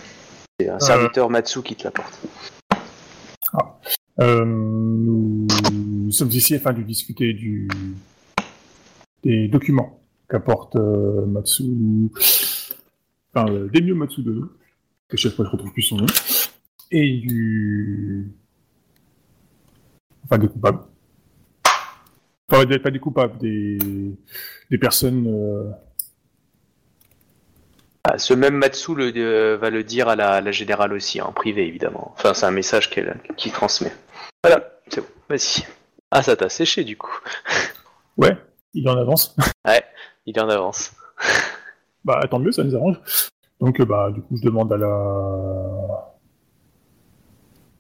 C'est un serviteur Matsu qui te l'apporte. Euh, nous, nous sommes ici afin de discuter du, des documents qu'apporte euh, Matsu, enfin, euh, Demio Matsu de que chaque fois je retrouve plus son nom, et du, enfin des coupables. Enfin, des- pas des coupables, des, des personnes. euh, Ah, ce même Matsu le, euh, va le dire à la, la générale aussi, hein, en privé évidemment. Enfin, c'est un message qu'elle qui transmet. Voilà, c'est bon, vas-y. Ah, ça t'a séché du coup. Ouais, il en avance. Il est en avance. Bah tant mieux, ça nous arrange. Donc euh, bah du coup je demande à la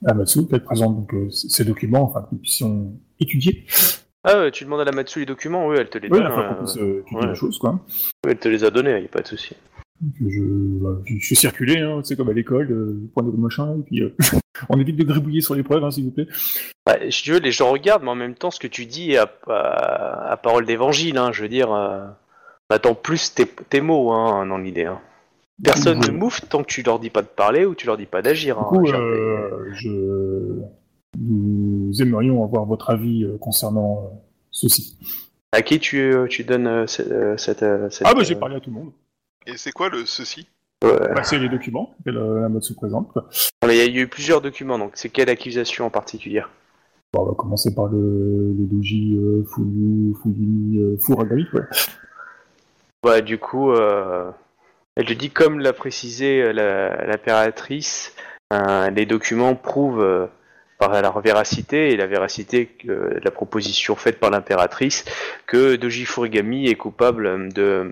à Matsu d'être présente donc euh, ces documents, enfin que nous puissions étudier. Ah, ouais, tu demandes à la Matsu les documents, oui, elle te les donne. enfin qu'on puisse euh, étudier ouais. la chose quoi. elle te les a donnés, y a pas de souci. Donc, je, bah, je, je suis circulé, hein, c'est comme à l'école, euh, point de machin, et puis euh, On évite de gribouiller sur les preuves, hein, s'il vous plaît. Je veux, les gens regardent, mais en même temps, ce que tu dis à, à- à parole d'évangile, hein, je veux dire, euh, on attend plus tes, tes mots hein, dans l'idée. hein. Personne ne mouffe tant que tu leur dis pas de parler ou tu leur dis pas d'agir. Du hein, coup, euh, je... nous aimerions avoir votre avis euh, concernant euh, ceci. À qui tu, tu donnes ce- cette, cette, Ah bah j'ai parlé à tout le monde. Et c'est quoi le ceci? Ouais. Bah, c'est les documents que la, la mode se présente. quoi. Il y a eu plusieurs documents, donc c'est quelle accusation en particulier? Bon, on va commencer par le, le doji euh, euh, Furagami, quoi. Ouais, du coup, euh, elle te dit, comme l'a précisé euh, la- l'impératrice, euh, les documents prouvent euh, par leur véracité et la véracité de la proposition faite par l'impératrice que Doji Furigami est coupable de,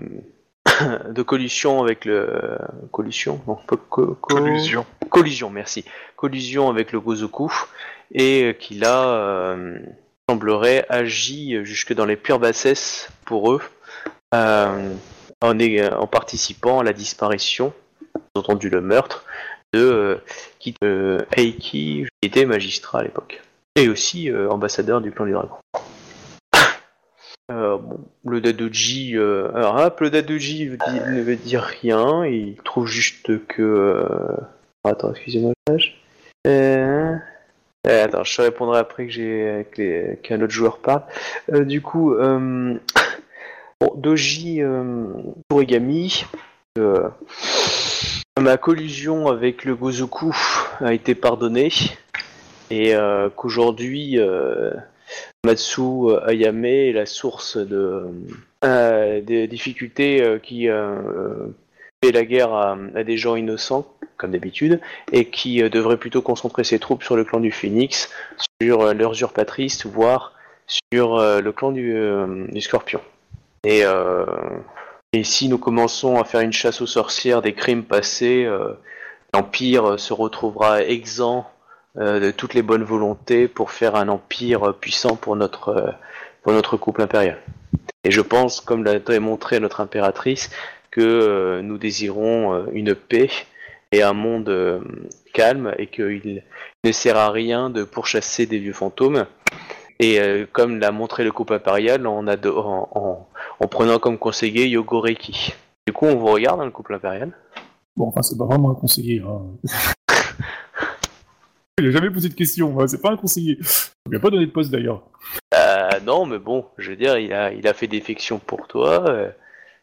de collusion avec le collusion non, co- co- co- Collusion. collusion, merci, collusion avec le Gozoku et qu'il a euh, semblerait agi jusque dans les pires bassesses pour eux euh, en, est- en participant à la disparition, entendu le meurtre, de euh, euh, Eiki, qui était magistrat à l'époque, et aussi euh, ambassadeur du clan du dragon. Euh, bon, le Dadoji, euh, alors hop, le Dadoji ne veut dire rien, il trouve juste que... euh, Attends, excusez-moi. Euh... euh, attends, je répondrai après que j'ai qu'un autre joueur parle. Euh, du coup, euh... Doji euh, Origami, euh, ma collusion avec le Gozoku a été pardonnée et euh, qu'aujourd'hui Matsu Ayame est la source de des difficultés qui fait la guerre à, des gens innocents comme d'habitude et qui devrait plutôt concentrer ses troupes sur le clan du Phoenix, sur l'usurpatrice, voire sur le clan du Scorpion. Et, euh, et si nous commençons à faire une chasse aux sorcières des crimes passés, euh, l'Empire se retrouvera exempt euh, de toutes les bonnes volontés pour faire un empire puissant pour notre, pour notre couple impérial. Et je pense, comme l'a démontré notre impératrice, que nous désirons une paix et un monde calme et qu'il ne sert à rien de pourchasser des vieux fantômes. Et euh, comme l'a montré le couple impérial en, ado- en, en- en prenant comme conseiller Yogoreki. Du coup, on vous regarde, hein, le couple impérial. Bon, enfin, c'est pas vraiment un conseiller. Hein. Il a jamais posé de question, hein, c'est pas un conseiller. Il lui a pas donné de poste d'ailleurs. Euh, non, mais bon, je veux dire, il a, il a fait défection pour toi. euh,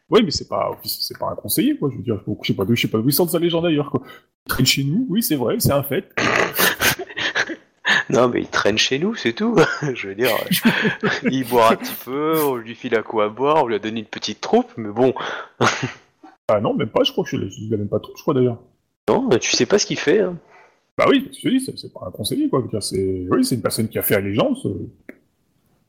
Oui, mais c'est pas, c'est pas un conseiller, quoi. Je veux dire, je sais pas d'où, je sais pas d'où il sort sa légende d'ailleurs, quoi. Il traîne chez nous, oui, c'est vrai, c'est un fait. Non, mais il traîne chez nous, c'est tout. je veux dire, il boit un petit peu, on lui file à quoi à boire, on lui a donné une petite troupe, mais bon, Ah non, même pas, je crois que je, il a même pas trop, je crois d'ailleurs. non, tu sais pas ce qu'il fait. hein. Bah oui, je te dis, c'est, pas un conseiller, quoi. C'est, oui, c'est une personne qui a fait allégeance, euh,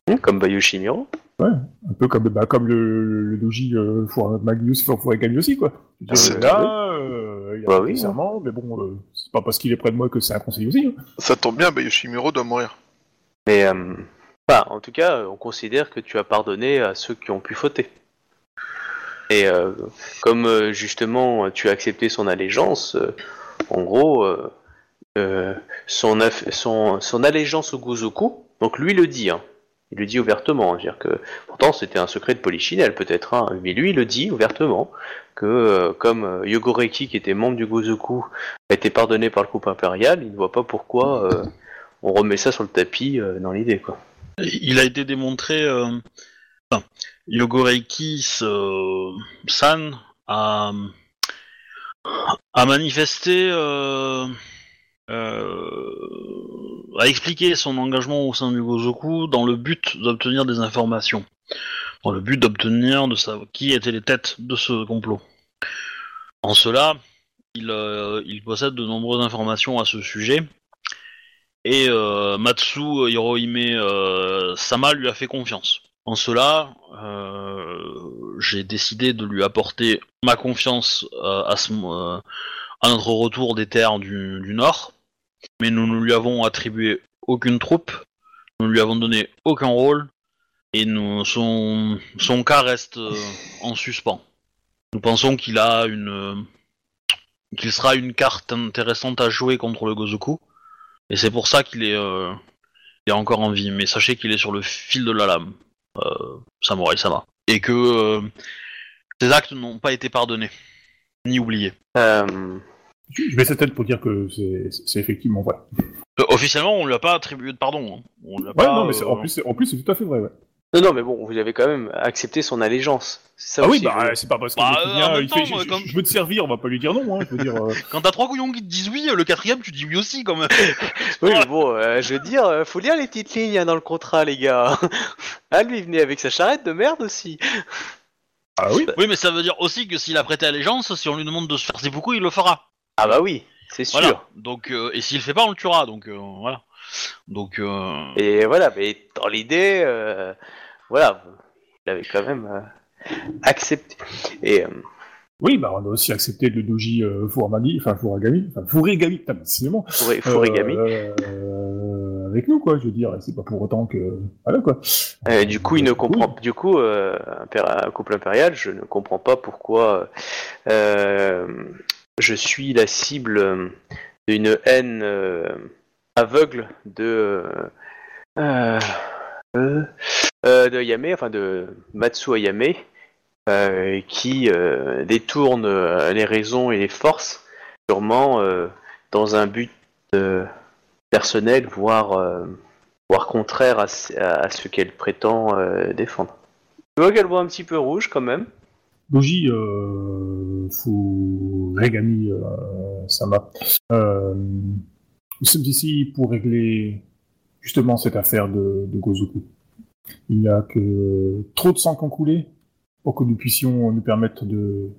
Hum, Comme Bayoshi Miro. un peu comme, bah, comme le, le doji euh, Magnus Furigami aussi, quoi. C'est là, euh, il a Bah oui, serment, mais bon, euh, pas parce qu'il est près de moi que c'est un conseiller aussi. hein. Ça tombe bien, bah, Yoshimuro doit mourir. Mais, euh, en tout cas, on considère que tu as pardonné à ceux qui ont pu fauter. Et euh, comme euh, justement tu as accepté son allégeance, euh, en gros, euh, euh, son, aff- son, son allégeance au Gozoku, donc lui le dit, hein, il le dit ouvertement, dire que pourtant c'était un secret de Polichinelle peut-être, hein, mais lui il le dit ouvertement que euh, comme euh, Yogoreki qui était membre du Gozoku a été pardonné par le groupe impérial, il ne voit pas pourquoi euh, on remet ça sur le tapis euh, dans l'idée quoi. Il a été démontré. Yogoreiki San a, manifesté, a expliqué son engagement au sein du Gozoku dans le but d'obtenir des informations, dans le but d'obtenir de savoir qui étaient les têtes de ce complot. En cela, il, euh, il possède de nombreuses informations à ce sujet. Et euh, Matsu Hirohime euh, Sama lui a fait confiance. En cela, euh, j'ai décidé de lui apporter ma confiance euh, à, euh, notre retour des terres du Nord. Mais nous ne lui avons attribué aucune troupe, nous ne lui avons donné aucun rôle, et son, son cas reste euh, en suspens. Nous pensons qu'il a une, qu'il sera une carte intéressante à jouer contre le Gozoku. Et c'est pour ça qu'il est, euh, est encore en vie. Mais sachez qu'il est sur le fil de la lame, euh, Samurai Sama. Et que euh, ses actes n'ont pas été pardonnés, ni oubliés. Je mets sa tête pour dire que c'est effectivement vrai. Euh, officiellement, on lui a pas attribué de pardon. hein. On lui a Ouais, pas, non, mais c'est- euh, en plus, c'est- en plus, c'est tout à fait vrai. Ouais. Non, non, mais bon, vous avez quand même accepté son allégeance. C'est ça ah oui, aussi, bah, je- c'est pas parce que Bah, le euh, client, en même il fait, temps, je, moi, je- comme- je veux te servir, on va pas lui dire non. Hein, je veux dire, euh, Quand t'as trois couillons qui te disent oui, le quatrième, tu dis oui aussi quand même. Oui, mais bon, euh, je veux dire, euh, faut lire les petites lignes hein, dans le contrat, les gars. ah, lui, il venait avec sa charrette de merde aussi. Ah oui. oui, mais ça veut dire aussi que s'il a prêté allégeance, si on lui demande de se faire ses beaucoup, il le fera. Ah bah oui, c'est sûr. Voilà. Donc, euh, et s'il le fait pas, on le tuera. Donc euh, voilà. Donc euh, Et voilà, mais dans l'idée, euh, voilà, il avait quand même euh, accepté. Et euh, Oui, bah, on a aussi accepté le doji euh, Furagami, enfin Furagami, enfin Furigami, putain, décidément. Furi- Furigami. Euh, euh, avec nous, quoi. Je veux dire, c'est pas pour autant que, voilà, quoi. Euh, du coup, il ne Oui. comprend. Du coup, euh, un couple impérial, je ne comprends pas pourquoi euh, je suis la cible euh, d'une haine euh, aveugle de euh, de Yame, enfin de Matsu Ayame, qui détourne les raisons et les forces, sûrement dans un but personnel, voire voire contraire à, ce- qu'elle prétend défendre. Je vois qu'elle voit un petit peu rouge quand même. Doji euh, Furigami euh, Sama. Euh, nous sommes ici pour régler justement cette affaire de, de Gozoku. Il n'y a que trop de sang qui ont coulé pour que nous puissions nous permettre de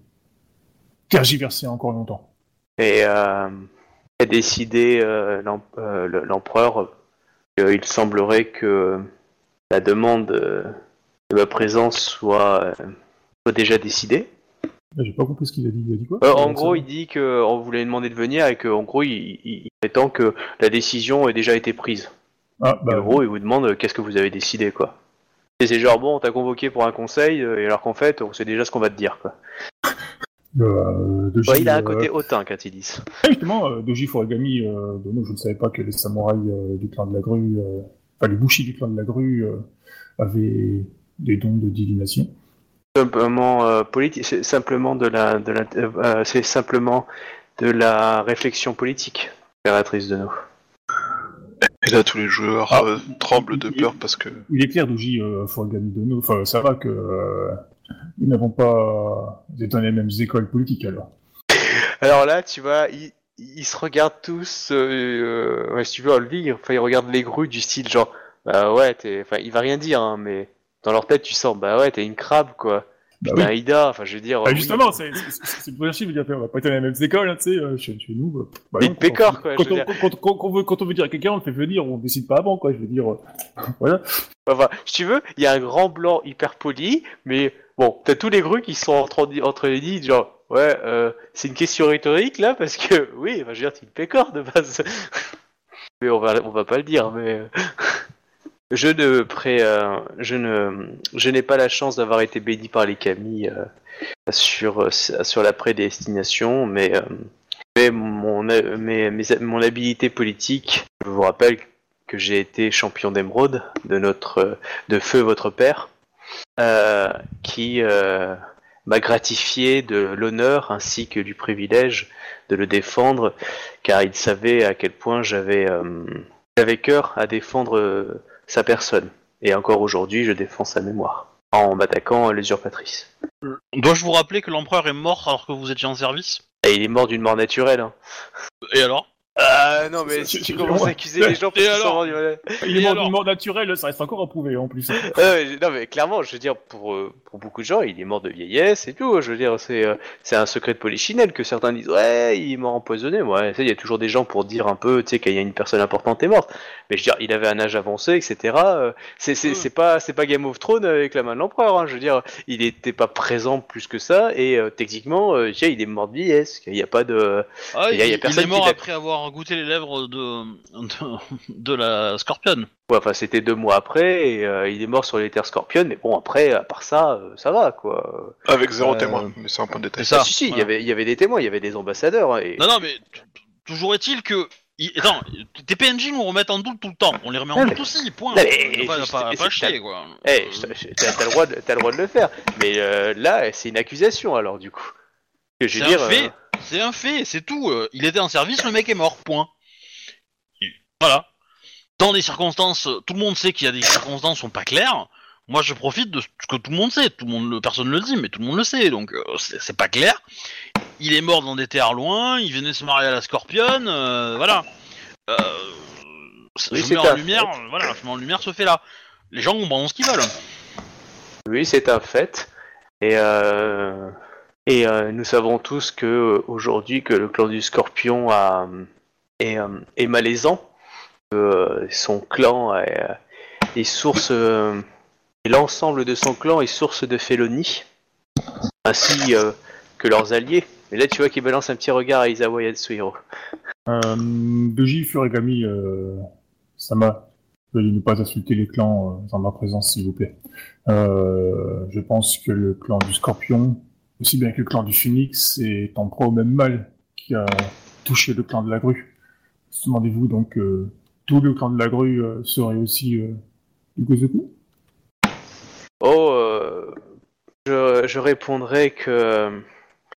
tergiverser encore longtemps. Et euh, a décidé euh, euh, le- l'empereur qu'il semblerait que la demande euh, de ma présence euh, soit déjà décidée. Là, J'ai pas compris ce qu'il a dit. Il a dit quoi Euh, en gros, il dit qu'on voulait demander de venir et qu'en gros, il, il- il prétend que la décision a déjà été prise. Ah, bah, en gros, il vous demande euh, qu'est-ce que vous avez décidé, quoi. Et c'est genre, bon, on t'a convoqué pour un conseil, euh, et alors qu'en fait, on sait déjà ce qu'on va te dire, quoi. euh, Doji, Ouais, il a un euh, côté hautain quand il dit ça. Ah, justement, Doji euh, je ne savais pas que les samouraïs euh, du clan de la grue, euh, enfin les bushi du clan de la grue, euh, avaient des dons de divination. Simplement euh, politique, c'est simplement de la, de la, euh, c'est simplement de la réflexion politique, impératrice de nous. Et là, tous les joueurs Ah. euh, tremblent de peur parce que. Il est clair, Doji euh, Furigami Dono, enfin ça va que euh, nous n'avons pas été dans les mêmes écoles politiques alors. Alors là, tu vois, ils, ils se regardent tous, ouais, si tu veux, lui, enfin, ils regardent les grues du style genre, bah ouais, t'es, enfin, il va rien dire, hein, mais dans leur tête, tu sens, bah ouais, t'es une crabe, quoi. Bah oui. Ida, enfin, je veux dire. Bah, oui. justement, c'est le premier chiffre, on va pas être dans les mêmes écoles, hein, tu sais, euh, chez, chez nous. euh, bah, Une non, on- quoi, je Quand veux on, dire. quand, quand- quand on veut, quand on veut dire à quelqu'un, on le fait venir, on décide pas avant, quoi, je veux dire. euh, voilà. Enfin, si tu veux, il y a un grand blanc hyper poli, mais bon, t'as tous les grues qui sont entre, entre les dits, genre, ouais, euh, c'est une question rhétorique là, parce que, oui, enfin, je veux dire, c'est une pécore de base. mais on va, on va pas le dire, mais. Je ne, pré, euh, je ne, je n'ai pas la chance d'avoir été béni par les Camille euh, sur, euh, sur la prédestination, mais, mais mon, mes- mon habilité politique, je vous rappelle que j'ai été champion d'émeraude de notre de feu votre père, qui m'a gratifié de l'honneur ainsi que du privilège de le défendre, car il savait à quel point j'avais j'avais cœur à défendre sa personne. Et encore aujourd'hui, je défends sa mémoire en m'attaquant à l'usurpatrice. Dois-je vous rappeler que l'empereur est mort alors que vous étiez en service? Et il est mort d'une mort naturelle. Hein. Et alors? Ah non, mais si tu commences à accuser les gens Et alors Il est mort mort naturelle, ça reste encore à prouver en plus. non mais clairement, je veux dire pour euh, pour beaucoup de gens, il est mort de vieillesse et tout. Je veux dire, c'est euh, c'est un secret de polichinelle que certains disent ouais, il est mort empoisonné. Ouais, il y a toujours des gens pour dire un peu, tu sais, qu'il y a une personne importante est morte. Mais je veux dire, il avait un âge avancé, etc. C'est c'est Ouais. pas c'est pas Game of Thrones avec la main de l'empereur. Hein. Je veux dire, il était pas présent plus que ça et euh, techniquement, euh, tu sais, il est mort de vieillesse. Il y a pas de ah, Il y a- il, il y a il personne est mort qui après avoir goûté les lèvres de, de, de la scorpionne. Ouais, enfin, c'était deux mois après, et euh, il est mort sur les terres scorpionnes, mais bon, après, à part ça, euh, ça va, quoi. Avec zéro Euh, témoin, mais c'est un point de détail. ça. Ah, si, si, il y avait, il y avait des témoins, il y avait des ambassadeurs, hein, et... Non, non, mais t- toujours est-il que il- attends, tes PNJ nous remettent en doute tout le temps. On les remet en doute aussi, point. Pas, chier, quoi. Eh, Euh, je- je- t'as t'as le, droit de- t'as le droit de le faire. Mais euh, là, c'est une accusation alors, du coup. Que je veux dire. un fait, euh, c'est un fait, c'est tout. Euh, Il était en service, le mec est mort, point. Voilà. Dans des circonstances, tout le monde sait qu'il y a des circonstances qui sont pas claires. Moi, je profite de ce que tout le monde sait. Tout le monde, personne ne le dit, mais tout le monde le sait. Donc, euh, c'est pas clair. Il est mort dans des terres loin. Il venait se marier à la Scorpionne. euh, voilà. Euh, Oui, je c'est mets en lumière. fait. Voilà, je mets en lumière ce fait-là. Les gens comprendront ce qu'ils veulent. Oui, c'est un fait. Et, euh, et euh, nous savons tous que euh, aujourd'hui que le clan du Scorpion euh, est malaisant. Que son clan est, est source l'ensemble de son clan est source de félonie, ainsi que leurs alliés. Mais là, tu vois qu'il balance un petit regard à Isawa Yatsuhiro. Euh, Furigami, euh, Sama, veuillez ne pas insulter les clans euh, en ma présence, s'il vous plaît. Je pense que le clan du Scorpion, aussi bien que le clan du Phoenix, est en proie au même mal qui a touché le clan de la grue. Demandez-vous donc, euh, tout le clan de la grue euh, serait aussi euh, du Gozoku? Oh, euh, je, répondrai que euh,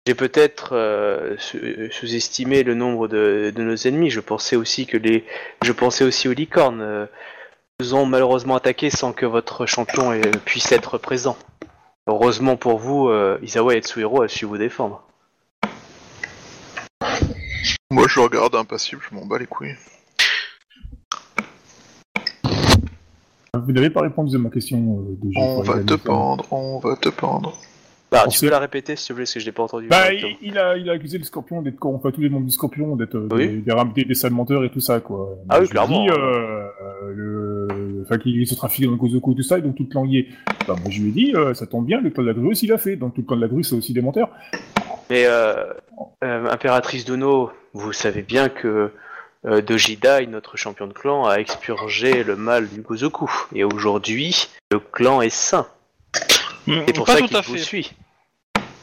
j'ai peut-être sous- sous-estimé le nombre de, nos ennemis. Je pensais aussi que les, je pensais aussi aux licornes. euh, nous ont malheureusement attaqué sans que votre champion puisse être présent. Heureusement pour vous, euh, Isawa Etsuhiro a su vous défendre. Moi, je le regarde impassible, je m'en bats les couilles. Vous n'avez pas répondu à ma question, euh, On va te pendre, on va te pendre. Bah, tu peux la répéter s'il te plaît, parce que je l'ai pas entendu. Bah, il, il a, il a accusé le Scorpion d'être corrompu, tous les membres du Scorpion d'être euh, Oui. des, des, ram- des, des sales menteurs et tout ça, quoi. Ah oui, Je clairement. Euh, euh, le, enfin, qu'il se trafiquait dans le Gozoku et tout ça, et donc tout le clan y est. Bah, moi, je lui ai dit, euh, ça tombe bien, le clan de la grue aussi l'a fait, donc tout le clan de la grue, c'est aussi des menteurs. Mais euh, euh, Impératrice Duno, vous savez bien que euh, Dojidai, notre champion de clan, a expurgé le mal du Gozoku. Et aujourd'hui, le clan est sain. C'est pour pas ça tout qu'il à vous fait. suit.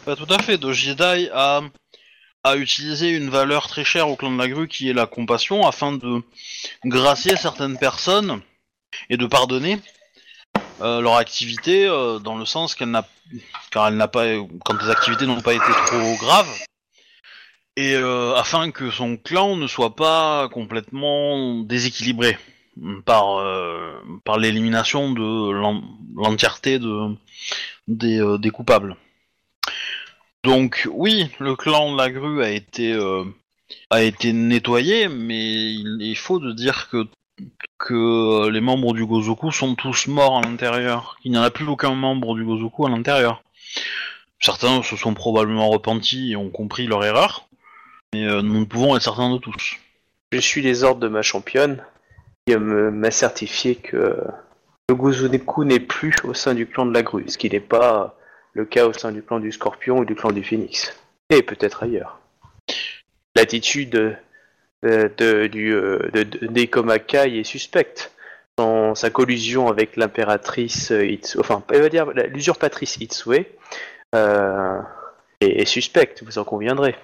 Pas tout à fait. Dojidai a, a utilisé une valeur très chère au clan de la grue qui est la compassion afin de gracier certaines personnes et de pardonner euh, leur activité euh, dans le sens qu'elle n'a elle n'a pas quand les activités n'ont pas été trop graves et euh, afin que son clan ne soit pas complètement déséquilibré par par l'élimination de l'en- l'entièreté de des, des coupables. Donc oui, le clan de la grue a été a été nettoyé, mais il est faux de dire que que les membres du Gozoku sont tous morts à l'intérieur. Il n'y en a plus aucun membre du Gozoku à l'intérieur. Certains se sont probablement repentis et ont compris leur erreur, mais euh, nous ne pouvons être certains de tous. Je suis les ordres de ma championne, qui me- m'a certifié que le Gozoku n'est plus au sein du clan de la grue, ce qui n'est pas le cas au sein du clan du Scorpion ou du clan du Phénix. Et peut-être ailleurs. L'attitude euh, de, du, euh, d'Ekomakai est suspecte. Son- sa collusion avec l'impératrice euh, enfin, elle va dire l'usurpatrice Itsue, euh, est, suspecte, vous en conviendrez.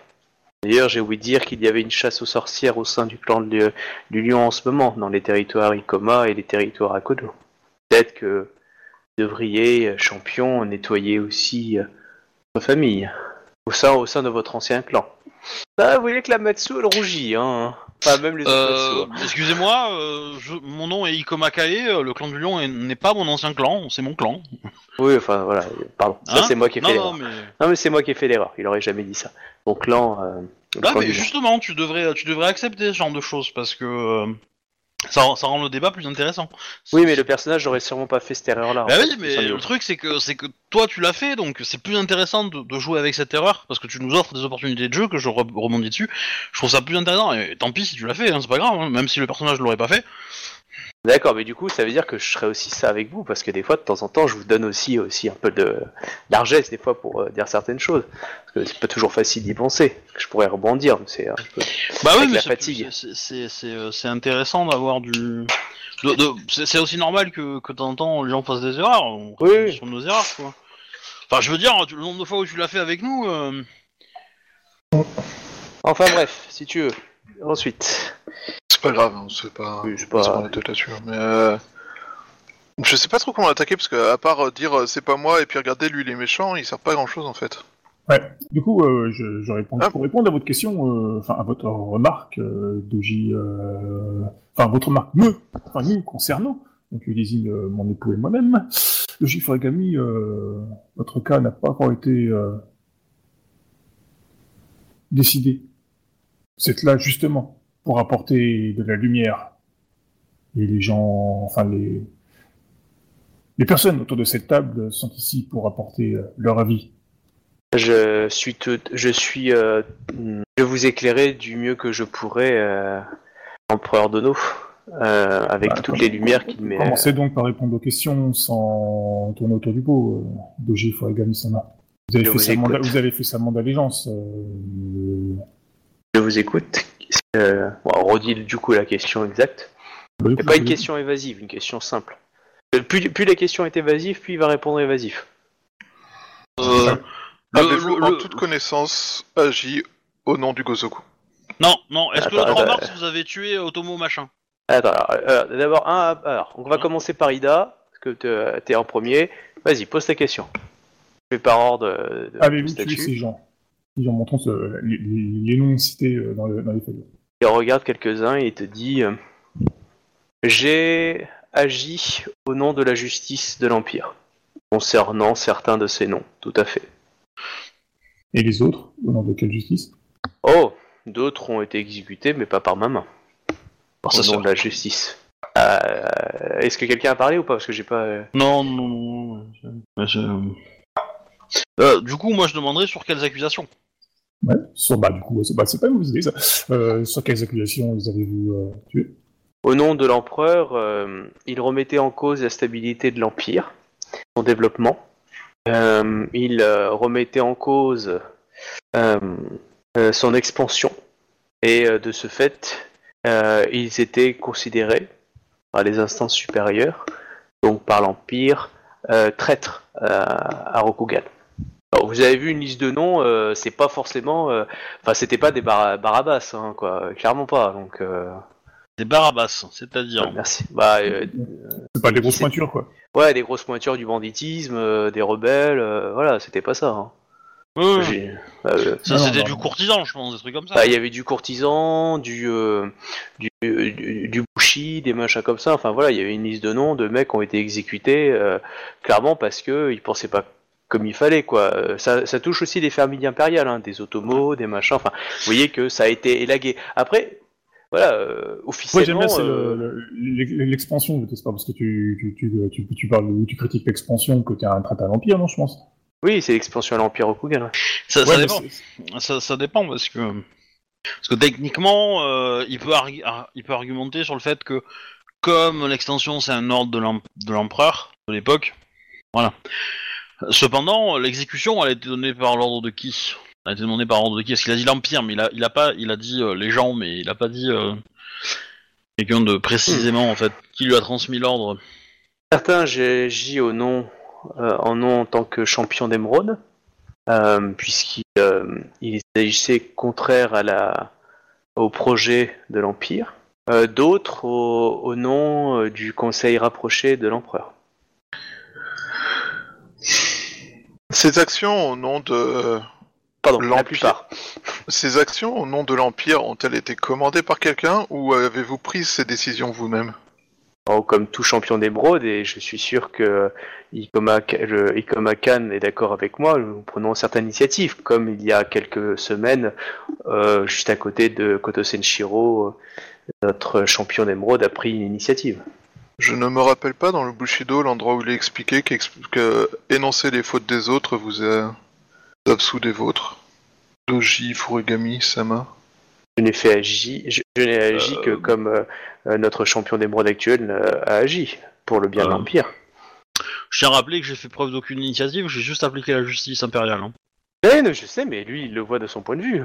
D'ailleurs, j'ai ouï dire qu'il y avait une chasse aux sorcières au sein du clan de- du lion en ce moment, dans les territoires Ikoma et les territoires Akodo. Peut-être que vous devriez, euh, champion, nettoyer aussi euh, votre famille, au sein de votre ancien clan. Ah, vous voyez que la Matsu, elle rougit, hein Enfin, même les autres Euh, Matsu, hein. Excusez-moi, euh, je- mon nom est Ikoma Kae, euh, le clan du lion est- n'est pas mon ancien clan, c'est mon clan. Oui, enfin, voilà, pardon. Ça, Hein c'est moi qui ai fait non, l'erreur. mais... Non, mais c'est moi qui ai fait l'erreur. Il aurait jamais dit ça. Mon clan... euh, le Ah clan mais du justement, tu devrais, tu devrais accepter ce genre de choses parce que euh, ça, rend- ça rend le débat plus intéressant. Oui, mais le personnage n'aurait sûrement pas fait cette erreur-là. Bah oui, mais le truc c'est que c'est que toi tu l'as fait, donc c'est plus intéressant de, de jouer avec cette erreur parce que tu nous offres des opportunités de jeu que je re- rebondis dessus. Je trouve ça plus intéressant et tant pis si tu l'as fait, hein, c'est pas grave, hein, même si le personnage l'aurait pas fait. D'accord, mais du coup, ça veut dire que je ferai aussi ça avec vous, parce que des fois, de temps en temps, je vous donne aussi, aussi un peu de largesse, des fois, pour euh, dire certaines choses. Parce que c'est pas toujours facile d'y penser. Je pourrais rebondir, mais c'est un peu... Bah oui, mais la fatigue. c'est- euh, c'est intéressant d'avoir du. de- de- c'est aussi normal que, que de temps en temps les gens fassent des erreurs. On Oui, sur nos erreurs, quoi. Enfin, je veux dire, le nombre de fois où tu l'as fait avec nous. euh, Enfin bref, si tu veux. ensuite. C'est pas grave, hein, c'est pas. Oui, c'est pas... prendre la tête là-dessus. Mais euh, je sais pas trop comment l'attaquer parce que à part euh, dire euh, c'est pas moi et puis regardez lui il est méchant, il sert pas à grand chose en fait. Ouais. Du coup, euh, je, je réponds. Ah. Pour répondre à votre question, euh, enfin à votre remarque, euh, Doji, euh, enfin votre remarque me, enfin nous concernant, donc il désigne euh, mon époux et moi-même. Doji Furigami, euh, votre cas n'a pas encore été euh, décidé. Êtes là justement pour apporter de la lumière. Et les gens, enfin les les personnes autour de cette table sont ici pour apporter euh, leur avis. Je suis tout... je suis euh, je vous éclairer du mieux que je pourrai, euh, empereur Dono, euh, avec Bah, toutes les lumières qu'il met. Commencez donc par répondre aux questions sans tourner autour du pot, euh, Doji Furigami-sama. Vous avez, fait vous serment d'a- écoute. vous avez fait serment d'allégeance. Je vous écoute. Euh, bon, on redit du coup la question exacte. bah, C'est coup, pas une question évasive, une question simple. Euh, Plus, plus la question est évasive, plus il va répondre évasif. Euh, le- Avez-vous le- en le- toute connaissance agi au nom du Gozoku Non, non. Est-ce que 3 attends. mars vous avez tué Otomo machin Attends, alors, euh, d'abord, un, alors, on va commencer par Ida, parce que te- t'es en premier. Vas-y, pose ta question. Je fais par ordre de, de Avez-vous statut. tué ces gens Ils en montrant les, les- les noms cités euh, dans, le- dans les feuilles. Il regarde quelques-uns et il te dit euh, J'ai agi au nom de la justice de l'Empire, concernant certains de ces noms, tout à fait. Et les autres Au nom de quelle justice? Oh, d'autres ont été exécutés, mais pas par ma main. Par au nom de la justice. Euh, Est-ce que quelqu'un a parlé ou pas? Parce que j'ai pas. euh, Non, non, non. non, Euh, du coup, moi je demanderais sur quelles accusations. Sur, bah, du coup, c'est pas une mauvaise ça. Euh, sur quelles accusations les avez-vous euh, Au nom de l'empereur, euh, il remettait en cause la stabilité de l'Empire, son développement. Euh, il remettait en cause son expansion. Et de ce fait, ils étaient considérés par les instances supérieures, donc par l'Empire, traîtres à Rokugan. Alors, vous avez vu une liste de noms, euh, c'est pas forcément. euh, Enfin, c'était pas des bar Barabas, hein, quoi. Clairement pas. Donc, euh, Des Barabas, c'est-à-dire. merci. Bah, euh, C'est pas des grosses pointures, quoi. Ouais, des grosses pointures du banditisme, euh, des rebelles, euh, voilà, c'était pas ça. hein. Ouais, euh, Ça, c'était du courtisan, je pense, des trucs comme ça. bah, Il y avait du courtisan, du, euh, du, du, du bushi, des machins comme ça. Enfin voilà, il y avait une liste de noms de mecs qui ont été exécutés euh, clairement parce que ils pensaient pas comme il fallait quoi. Euh, Ça, ça touche aussi les familles impériales, hein, des otomos, des machins. Enfin, vous voyez que ça a été élagué. Après, voilà, euh, Ouais, j'aime officiellement. bien, c'est euh, le- le- l'expansion, c'est pas parce que tu, tu, tu, tu, tu parles ou tu critiques l'expansion que t'es un traite à l'Empire, non, je pense Oui, c'est l'expansion à l'Empire Rokugan. ouais. Ça, ça Ouais, mais dépend. c'est- Ça, ça dépend parce que parce que techniquement, euh, il peut il peut argumenter sur le fait que comme l'extension c'est un ordre de l'empereur de l'époque, voilà. Cependant, l'exécution a été donnée par l'ordre de qui? A été par ordre de qui? Parce qu'il a dit l'empire, mais il a pas il a dit euh, les gens, mais il a pas dit euh, quelqu'un de précisément en fait qui lui a transmis l'ordre. Certains, j'ai au euh, en nom en tant que champion d'émeraude, euh, puisqu'il il agissait contraire à la, au projet de l'Empire. D'autres au, nom du conseil rapproché de l'empereur. Ces actions au nom de Pardon, la L'Empire. plupart. ces actions au nom de l'Empire ont-elles été commandées par quelqu'un ou avez-vous pris ces décisions vous-même? Oh, comme tout champion d'émeraude, et je suis sûr que Ikoma, le- Ikoma Khan est d'accord avec moi, nous prenons certaines initiatives, comme il y a quelques semaines, euh, juste à côté de Koto Senshiro, euh, notre champion d'émeraude a pris une initiative. Je ne me rappelle pas dans le Bushido l'endroit où il est expliqué qu'exp- que énoncer les fautes des autres vous a absous des vôtres. Doji Furigami Sama. Je n'ai fait agi, je, je n'ai agi que comme euh, euh, notre champion d'émeraude actuel euh, a agi, pour le bien de Euh. l'Empire. Je tiens à rappeler que j'ai fait preuve d'aucune initiative, j'ai juste appliqué la justice impériale. Hein. Eh, non, je sais, mais lui, il le voit de son point de vue.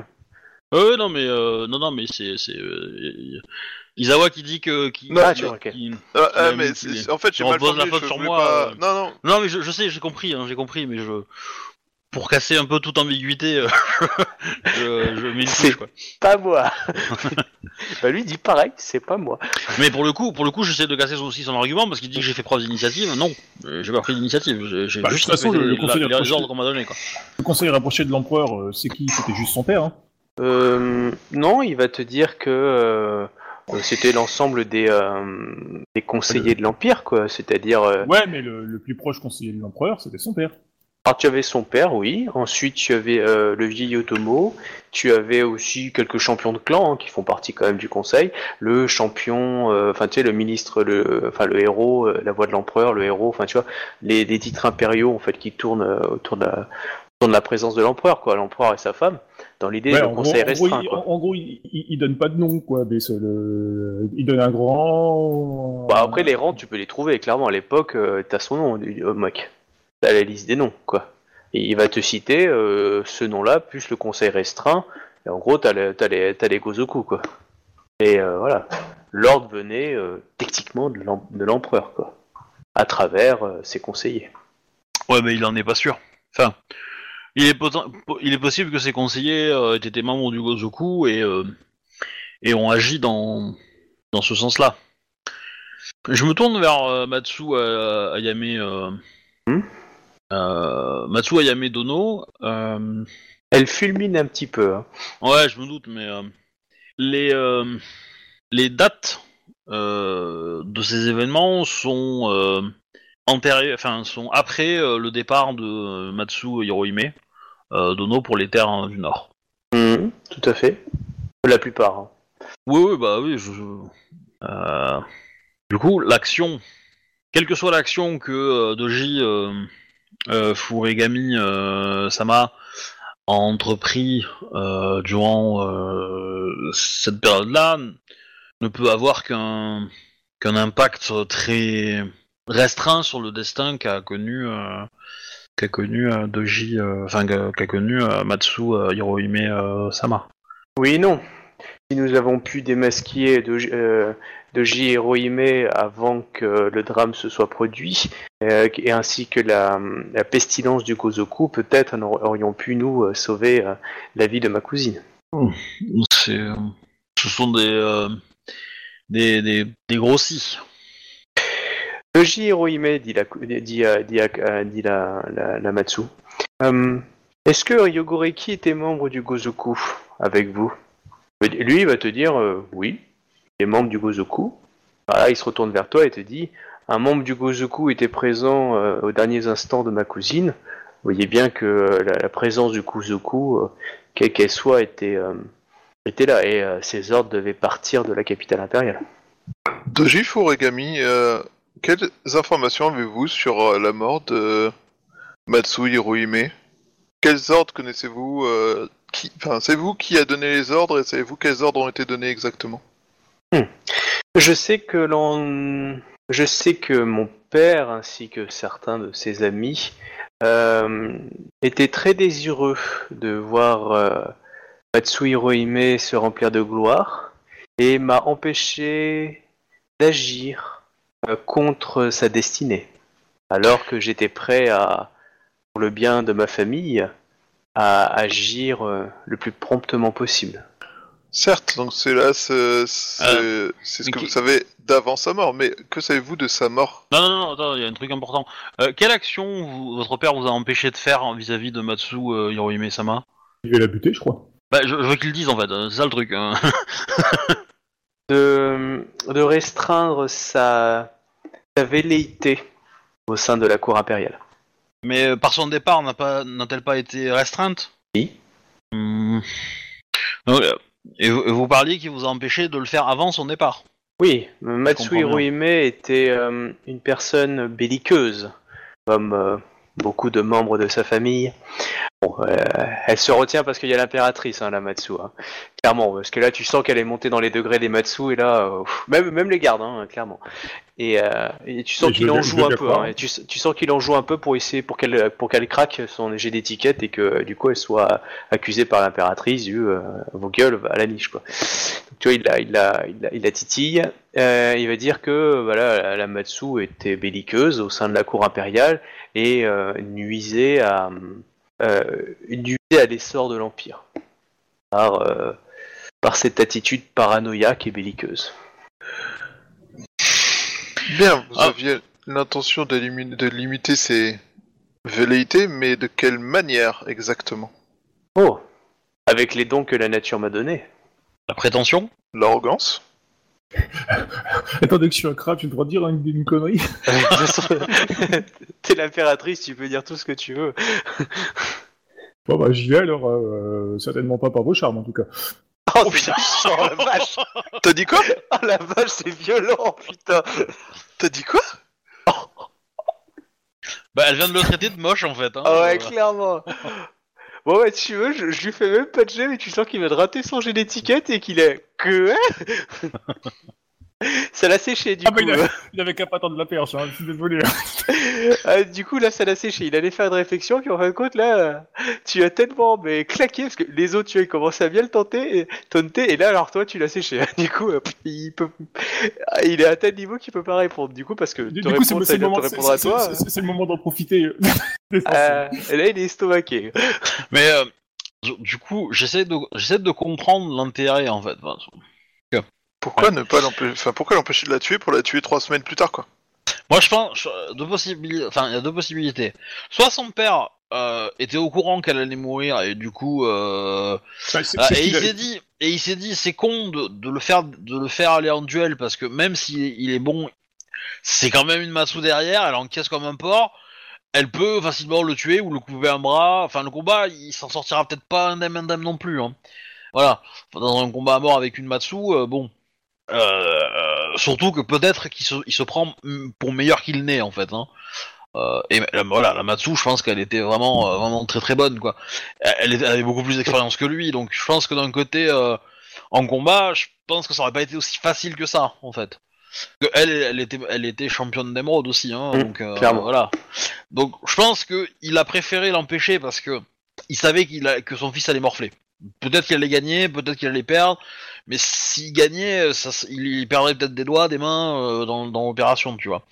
Euh, non mais euh, non non mais c'est c'est euh, Isawa qui dit que qui, Ah, qui- tu vois, ok. qui- ah, Ouais, mais c'est- en fait j'ai tu mal reposes la formulé, faute je sur voulais moi, pas- euh. Non non. non mais je, je sais j'ai compris hein, j'ai compris mais je pour casser un peu toute ambiguïté, euh, je, je mets une C'est- couche, quoi. Pas moi. bah lui dit pareil, c'est pas moi. Mais pour le coup, pour le coup, j'essaie de casser aussi son argument parce qu'il dit que j'ai fait preuve d'initiative. Non, euh, j'ai pas pris d'initiative. J'ai j'ai Bah, de juste toute façon, respecté le- le les- conseil les, les rapproché- ordres qu'on m'a donné, quoi. Le conseil rapproché de l'empereur, euh, c'est qui? C'était juste son père. Hein. Euh, non, il va te dire que euh, euh, c'était l'ensemble des, euh, des conseillers de l'Empire, quoi. C'est-à-dire, euh, Ouais, mais le, le plus proche conseiller de l'empereur, c'était son père. alors tu avais son père, oui. Ensuite, tu avais euh, le vieil Otomo. Tu avais aussi quelques champions de clan hein, qui font partie quand même du conseil. Le champion, euh, enfin tu sais, le ministre, le, enfin le héros, euh, la voix de l'empereur, le héros. Enfin tu vois, les, les titres impériaux en fait qui tournent euh, autour de la, autour de la présence de l'empereur, quoi. L'empereur et sa femme. Dans l'idée, Ouais, le en, gros, conseil en gros, restreint, il, en- en gros, il, il- il donne pas de nom, quoi. Mais le... Il donne un grand. Bah, après, les rangs, tu peux les trouver. Clairement, à l'époque, euh, t'as son nom, du- au mec. T'as la liste des noms, quoi. Et il va te citer euh, ce nom-là, plus le conseil restreint. Et en gros, t'as les, t'as les, t'as les Gozoku, quoi. Et euh, voilà. L'ordre venait euh, techniquement de l'em- de l'empereur, quoi. À travers euh, ses conseillers. Ouais, mais il en est pas sûr. Enfin, il est, poten- po- il est possible que ses conseillers euh, aient été membres du Gozoku et, euh, et ont agi dans, dans ce sens-là. Je me tourne vers euh, Matsu euh, Ayame. euh, Hmm? euh, Matsu Ayame Dono. Elle fulmine un petit peu. hein. Ouais, je me doute, mais les, les dates de ces événements sont antérieurs, enfin sont après euh, le départ de euh, Matsu Hirohime euh, Dono pour les terres hein, du Nord. Mhm, tout à fait. La plupart. hein. Oui, oui, bah oui. Je, je- euh, Du coup, l'action, quelle que soit l'action que euh, Doji euh, euh, Furigami euh, Sama a entrepris euh, durant euh, cette période-là ne peut avoir qu'un qu'un impact très restreint sur le destin qu'a connu euh, qu'a connu euh, Doji, euh, enfin qu'a connu Matsu Hirohime Sama. Oui non. Si nous avons pu démasquer Doji Hirohime avant que le drame se soit produit, et ainsi que la, la pestilence du Gozoku, peut-être aurions pu nous sauver la vie de ma cousine. C'est, euh, ce sont des, euh, des, des, des grossis. Doji Hirohime, dit la, dit, euh, euh, dit la, la, la Matsu. Euh, Est-ce que Ryogoreki était membre du Gozoku avec vous? Lui, il va te dire oui, il est membre du Gozoku. Voilà, il se retourne vers toi et te dit un membre du Gozoku était présent euh, aux derniers instants de ma cousine. Vous voyez bien que la, présence du Gozoku, quelle qu'elle soit, était, là et ses ordres devaient partir de la capitale impériale. Furigami, euh, quelles informations avez-vous sur euh, la mort de Matsu Hirohime? Quels ordres connaissez-vous euh. Enfin, c'est vous qui a donné les ordres et savez-vous quels ordres ont été donnés exactement? Je sais que l'on, je sais que mon père ainsi que certains de ses amis euh, étaient très désireux de voir euh, Matsu Hirohime se remplir de gloire et m'a empêché d'agir contre sa destinée, alors que j'étais prêt à, pour le bien de ma famille, à agir euh, le plus promptement possible. Certes, donc c'est là, c'est c'est- c'est ce que qui- vous savez d'avant sa mort, mais que savez-vous de sa mort? Non, non, non, attends, il y a un truc important. Euh, quelle action vous- votre père vous a empêché de faire vis-à-vis de Matsu euh, Hirohime Sama Il va la buter, je crois. bah, je, je veux qu'il le dise en fait, euh, c'est ça le truc. hein. de, de restreindre sa, sa velléité au sein de la cour impériale. Mais euh, par son départ, n'a pas, n'a-t-elle pas été restreinte? Oui. Hmm. Donc, euh, et vous, vous parliez qu'il vous a empêché de le faire avant son départ. Oui, Matsu comprends bien. Hirohime était euh, une personne belliqueuse, comme euh, beaucoup de membres de sa famille. Bon, euh, elle se retient parce qu'il y a l'impératrice, hein, la Matsu. hein. Clairement, parce que là, tu sens qu'elle est montée dans les degrés des Matsu, et là, euh, même, même les gardes, hein, clairement. Et, euh, et tu sens qu'il en joue un peu. hein, et tu, tu sens qu'il en joue un peu pour essayer, pour qu'elle, pour qu'elle craque son jet d'étiquette et que du coup, elle soit accusée par l'impératrice du euh, vos gueules à la niche, quoi. Donc, tu vois, il la, il la, il la, il la titille. Euh, il va dire que voilà, la Matsu était belliqueuse au sein de la cour impériale et euh, nuisait à, euh, dû à l'essor de l'Empire. Par, euh, par cette attitude paranoïaque et belliqueuse. Bien, vous Ah. aviez l'intention de, limi- de limiter ces velléités, mais de quelle manière exactement? Oh Avec les dons que la nature m'a donnés. La prétention? L'arrogance? Attendez que je suis un crabe, j'ai le droit de dire une, une connerie. T'es l'impératrice, tu peux dire tout ce que tu veux. Bon bah j'y vais alors, euh, certainement pas par vos charmes en tout cas. Oh putain, oh la vache T'as dit quoi? Oh la vache, c'est violent, putain T'as dit quoi? Bah, elle vient de le traiter de moche en fait. Hein. Ah ouais, Euh, clairement Bon si tu veux, je, je lui fais même pas de jet, mais tu sens qu'il va de rater son jet d'étiquette et qu'il est... Que Ça l'a séché, du Ah bah coup. il, a- il avait qu'à pas attendre la perche, hein, je suis désolé. Ah, du coup, là, ça l'a séché. Il allait faire une réflexion, puis en fin de compte, là, tu as tellement mais, claqué, parce que les autres, tu vois, ils commençaient à bien le tenter, et, taunter, et là, alors toi, tu l'as séché. Du coup, euh, il peut... ah, il est à tel niveau qu'il peut pas répondre. Du coup, parce que Du, te coup c'est le moment, te c'est- répondre à c'est- toi. c'est- c'est- c'est le moment d'en profiter. euh, et là, il est estomaqué. Mais euh, du- du coup, j'essaie de, j'essaie de comprendre l'intérêt en fait. Enfin, Pourquoi ne pas l'empêcher Enfin, pourquoi l'empêcher de la tuer pour la tuer trois semaines plus tard, quoi? Moi, je pense je- deux possibilités. Enfin, il y a deux possibilités. Soit son père euh, était au courant qu'elle allait mourir et du coup, euh, Bah, ce et il a- s'est dit, et il s'est dit, c'est con de, de le faire, de le faire aller en duel parce que même s'il est- il est bon, c'est quand même une Matsu derrière. Elle encaisse comme un porc. Elle peut facilement le tuer ou le couper un bras. Enfin, le combat, il s'en sortira peut-être pas indemne indemne non plus. Hein. Voilà. Dans un combat à mort avec une Matsu, euh, bon. Euh, surtout que peut-être qu'il se, il se prend mm, pour meilleur qu'il n'est en fait. Hein. Euh, et la- voilà, la Matsu, je pense qu'elle était vraiment, euh, vraiment très très bonne quoi. Elle, avait beaucoup plus d'expérience que lui, donc je pense que d'un côté, euh, en combat, je pense que ça aurait pas été aussi facile que ça en fait. Que elle, elle était, elle était championne d'émeraude aussi, hein, Mmh, donc euh, clairement. voilà. Donc je pense que il a préféré l'empêcher parce que il savait qu'il a, que son fils allait morfler. Peut-être qu'il allait gagner, peut-être qu'il allait perdre, mais s'il gagnait, ça, il, perdrait peut-être des doigts, des mains euh, dans, l'opération, tu vois.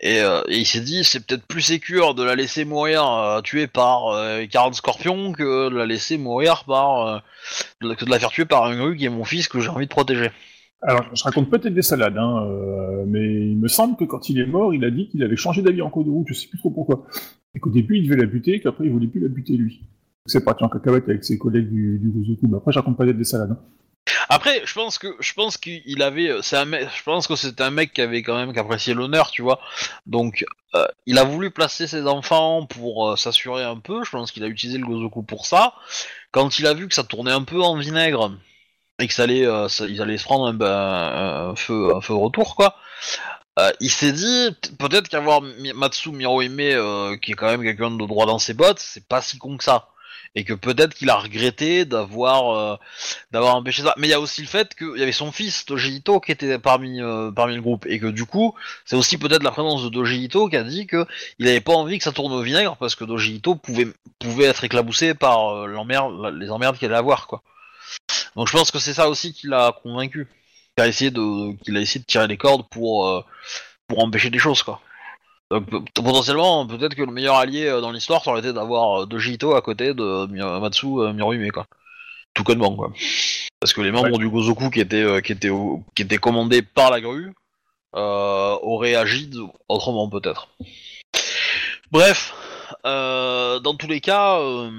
Et, euh, et il s'est dit, c'est peut-être plus sécure de la laisser mourir euh, tuée par euh, 40 scorpions que de la laisser mourir par euh, que de la faire tuer par un gru qui est mon fils que j'ai envie de protéger. Alors, je raconte peut-être des salades, hein, euh, mais il me semble que quand il est mort, il a dit qu'il avait changé d'avis en cours de route, je sais plus trop pourquoi. Et qu'au début, il devait la buter, qu'après, il voulait plus la buter lui. C'est parti en cacahuète avec ses collègues du, du Gozoku. Après, je raconte peut-être des salades. hein. Après, je pense que je pense qu'il avait, euh, c'est un mec, je pense que c'était un mec qui avait quand même qui appréciait l'honneur, tu vois. Donc, euh, il a voulu placer ses enfants pour euh, s'assurer un peu. Je pense qu'il a utilisé le Gozoku pour ça. Quand il a vu que ça tournait un peu en vinaigre et que ça allait, ils allaient se prendre un, ben, un feu, un feu retour, quoi. il s'est dit peut-être qu'avoir Matsu Mirohime, qui est quand même quelqu'un de droit dans ses bottes, c'est pas si con que ça. Et que peut-être qu'il a regretté d'avoir euh, d'avoir empêché ça. Mais il y a aussi le fait qu'il y avait son fils Doji Ito qui était parmi euh, le groupe et que du coup, c'est aussi peut-être la présence de Doji Ito qui a dit que il avait pas envie que ça tourne au vinaigre parce que Doji Ito pouvait pouvait être éclaboussé par euh, les emmerdes qu'il allait avoir quoi. Donc je pense que c'est ça aussi qui l'a convaincu. Qu'il a essayé de qu'il a essayé de tirer les cordes pour pour empêcher des choses quoi. Donc potentiellement peut-être que le meilleur allié euh, dans l'histoire ça aurait été d'avoir euh, Doji Ito à côté de Mi- Matsu euh, Mirohime quoi. Tout connement quoi. Parce que les membres Ouais. du Gozoku qui étaient, euh, qui, étaient au- qui étaient commandés par la grue euh, auraient agi autrement peut-être. Bref, euh, dans tous les cas, euh,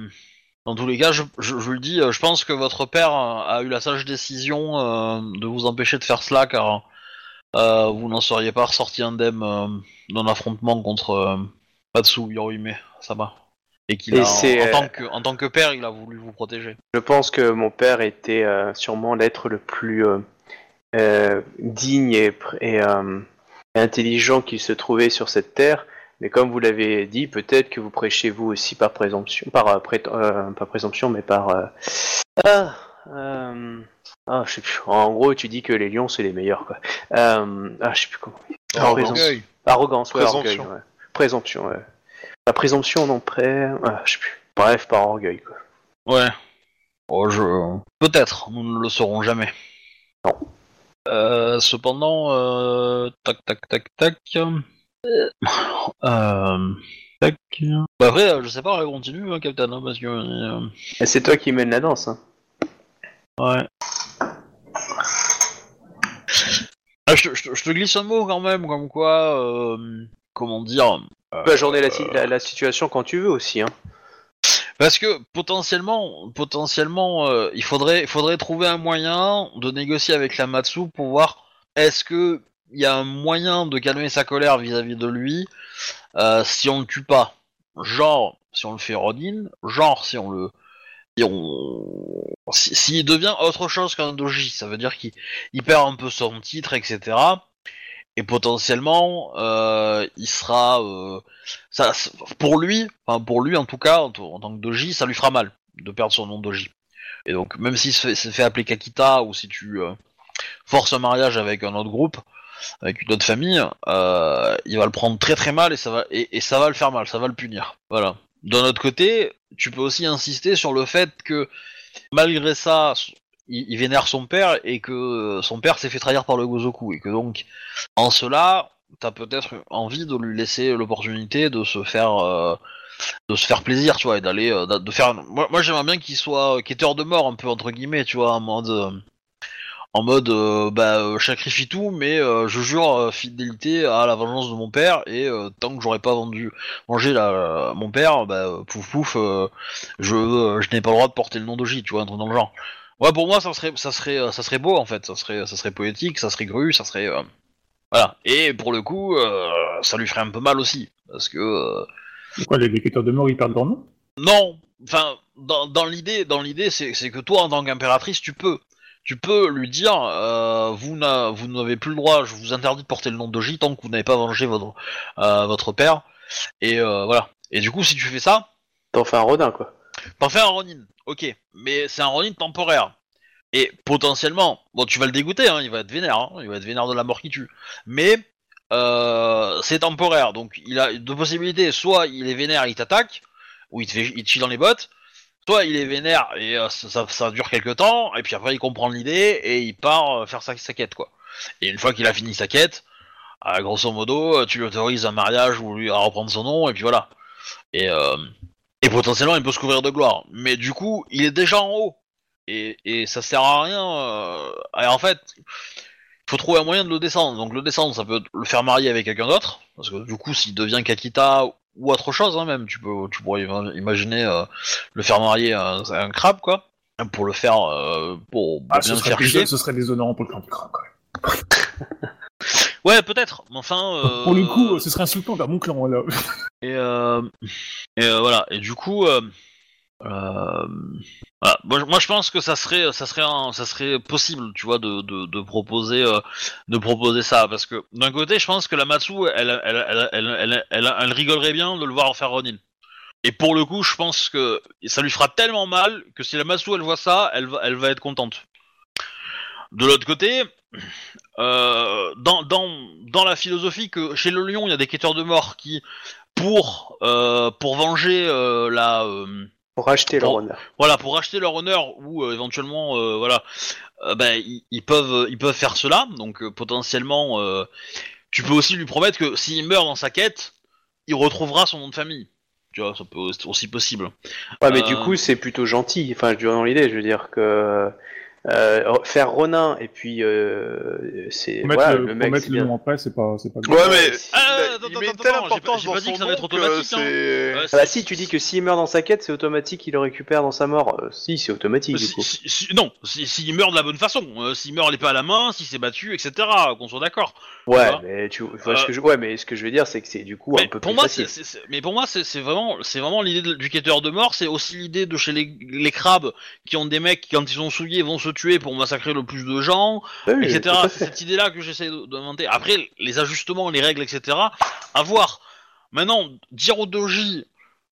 dans tous les cas, je, je, je le dis, euh, je pense que votre père a, eu la sage décision euh, de vous empêcher de faire cela car euh, vous n'en seriez pas ressorti indemne euh, d'un affrontement contre euh, Matsu Yorime Sama. Et qu'il a, en, c'est, en euh, tant que, en tant que père, il a voulu vous protéger. Je pense que mon père était sûrement l'être le plus digne et, intelligent qui se trouvait sur cette terre. Mais comme vous l'avez dit, peut-être que vous prêchez vous aussi par présomption, par pas présomption, mais par ah, ah, je sais plus. En gros, tu dis que les lions c'est les meilleurs, quoi. Euh, ah, je sais plus comment. Arrogance. Présomption. Arrogance, ouais, Présomption. orgueil, ouais. Présomption, ouais. La présomption, non, prêt. Ah, je sais plus. Bref, par orgueil, quoi. Ouais. Oh, je... Peut-être, nous ne le saurons jamais. Non. Euh, cependant, euh... tac, tac, tac, tac. Euh... Tac. Bah après, je sais pas, continue, hein, Captain, hein, parce que... Et c'est toi qui mène la danse. Hein. Ouais. Ah, je, te- je te- je te glisse un mot quand même, comme quoi... euh, comment dire Tu peux ajourner la, si- la- la situation quand tu veux aussi. Hein. Parce que potentiellement, potentiellement, euh, il faudrait, il faudrait trouver un moyen de négocier avec la Matsu pour voir est-ce que il y a un moyen de calmer sa colère vis-à-vis de lui euh, si on le tue pas. Genre, si on le fait Ronin, genre si on le, s'il devient autre chose qu'un doji, ça veut dire qu'il il perd un peu son titre, etc. Et potentiellement, euh, il sera, euh, pour lui, enfin pour lui en tout cas, en, tant que doji, ça lui fera mal de perdre son nom doji. Et donc, même s'il se fait, appeler Kakita ou si tu euh, forces un mariage avec un autre groupe, avec une autre famille, il va le prendre très très mal et ça va et ça va le faire mal, ça va le punir. Voilà. D'un autre côté, tu peux aussi insister sur le fait que malgré ça, il, vénère son père et que son père s'est fait trahir par le Gozoku et que donc en cela, t'as peut-être envie de lui laisser l'opportunité de se faire euh, plaisir, tu vois, et d'aller euh, de faire. Moi, moi j'aimerais bien qu'il soit quêteur de mort un peu entre guillemets, tu vois, en mode euh, en mode euh, bah euh, je sacrifie tout, mais euh, je jure fidélité à la vengeance de mon père et euh, tant que j'aurais pas vendu mangé la, mon père, bah pouf pouf, je je n'ai pas le droit de porter le nom d'Oji, tu vois, un truc dans le genre. Ouais, pour moi ça serait ça serait ça serait beau en fait, ça serait ça serait poétique, ça serait gru, ça serait voilà. Et pour le coup, ça lui ferait un peu mal aussi parce que Quoi, les électeurs de mort, ils perdent leur nom non, enfin, dans, dans l'idée, dans l'idée, c'est que toi, en tant qu'impératrice, tu peux, tu peux lui dire, euh, vous n'a- vous n'avez plus le droit, je vous interdis de porter le nom de J tant que vous n'avez pas vengé votre, euh, votre père, et euh, voilà. Et du coup, si tu fais ça, T'en fais un rodin, quoi. t'en fais un Ronin, ok, mais c'est un Ronin temporaire. Et potentiellement, bon, tu vas le dégoûter, hein, il va être vénère, hein, il va être vénère de la mort qui tue. Mais c'est temporaire, donc il a deux possibilités. Soit il est vénère, il t'attaque, ou il te, fait, il te chie dans les bottes. Soit il est vénère et euh, ça, dure quelques temps, et puis après il comprend l'idée et il part euh, faire sa, quête, quoi. Et une fois qu'il a fini sa quête, euh, grosso modo, tu lui autorises un mariage ou lui à reprendre son nom, et puis voilà. Et, potentiellement il peut se couvrir de gloire. Mais du coup, il est déjà en haut et, ça sert à rien. et en fait, il faut trouver un moyen de le descendre. Donc le descendre, ça peut le faire marier avec quelqu'un d'autre, parce que du coup, s'il devient Kakita ou autre chose, hein, même, tu peux, tu pourrais ima- imaginer euh, le faire marier à un, à un crabe, quoi, pour le faire, euh, pour, pour Ah, ce bien le serait, faire chier. ce serait déshonorant pour le clan du crabe, quand même. Ouais, peut-être. Mais enfin. euh, Pour le coup, ce serait insultant vers mon clan, là. Et, euh, et euh, voilà. Et du coup, euh, moi, je- pense que ça serait, ça serait, ça serait possible, tu vois, de, de, proposer, euh, de proposer ça, parce que d'un côté, je pense que la Matsu, elle, elle, elle, elle, rigolerait bien de le voir en faire Ronin. Et pour le coup, je pense que ça lui fera tellement mal que si la Matsu elle voit ça, elle va, elle va être contente. De l'autre côté, euh, dans, dans, dans la philosophie que chez le lion, il y a des quêteurs de mort qui, pour, pour venger la, Pour racheter leur honneur. voilà, pour racheter leur honneur ou euh, éventuellement, euh, voilà, euh, ben ils, ils peuvent, ils peuvent faire cela. Donc euh, potentiellement, euh, tu peux aussi lui promettre que s'il meurt dans sa quête, il retrouvera son nom de famille. Tu vois, ça peut aussi possible. Ouais, mais Euh. du coup, c'est plutôt gentil. Enfin, je dirais dans l'idée, je veux dire que euh, faire Ronin et puis euh, c'est Pour mettre, voilà, le, mec. mettre le nom après, c'est pas, c'est pas Ouais, grave. mais si- Ah, il, attends, il attends, met une attends, telle attends, j'ai pas- importance j'ai dans pas dit son que ça va être automatique, hein. Ouais, Ah bah si, tu dis que s'il meurt dans sa quête, c'est automatique, il le récupère dans sa mort. Euh, si, c'est automatique du coup. si- si- non, s'il si, s'il meurt de la bonne façon, euh, s'il meurt l'épée à la main, s'il s'est battu, etc. Qu'on soit d'accord. Ouais, mais tu vois Euh, ce que je... ouais, mais ce que je veux dire, c'est que c'est du coup Mais un peu pour plus moi, facile. mais pour moi, c'est, vraiment, c'est vraiment l'idée du quêteur de mort. C'est aussi l'idée de chez les, les crabes qui ont des mecs qui, quand ils sont souillés, vont se tuer pour massacrer le plus de gens, Ouais, oui, etc. cette idée-là que j'essaie d'inventer. Après, les ajustements, les règles, etc. À voir. Maintenant, dire au doji,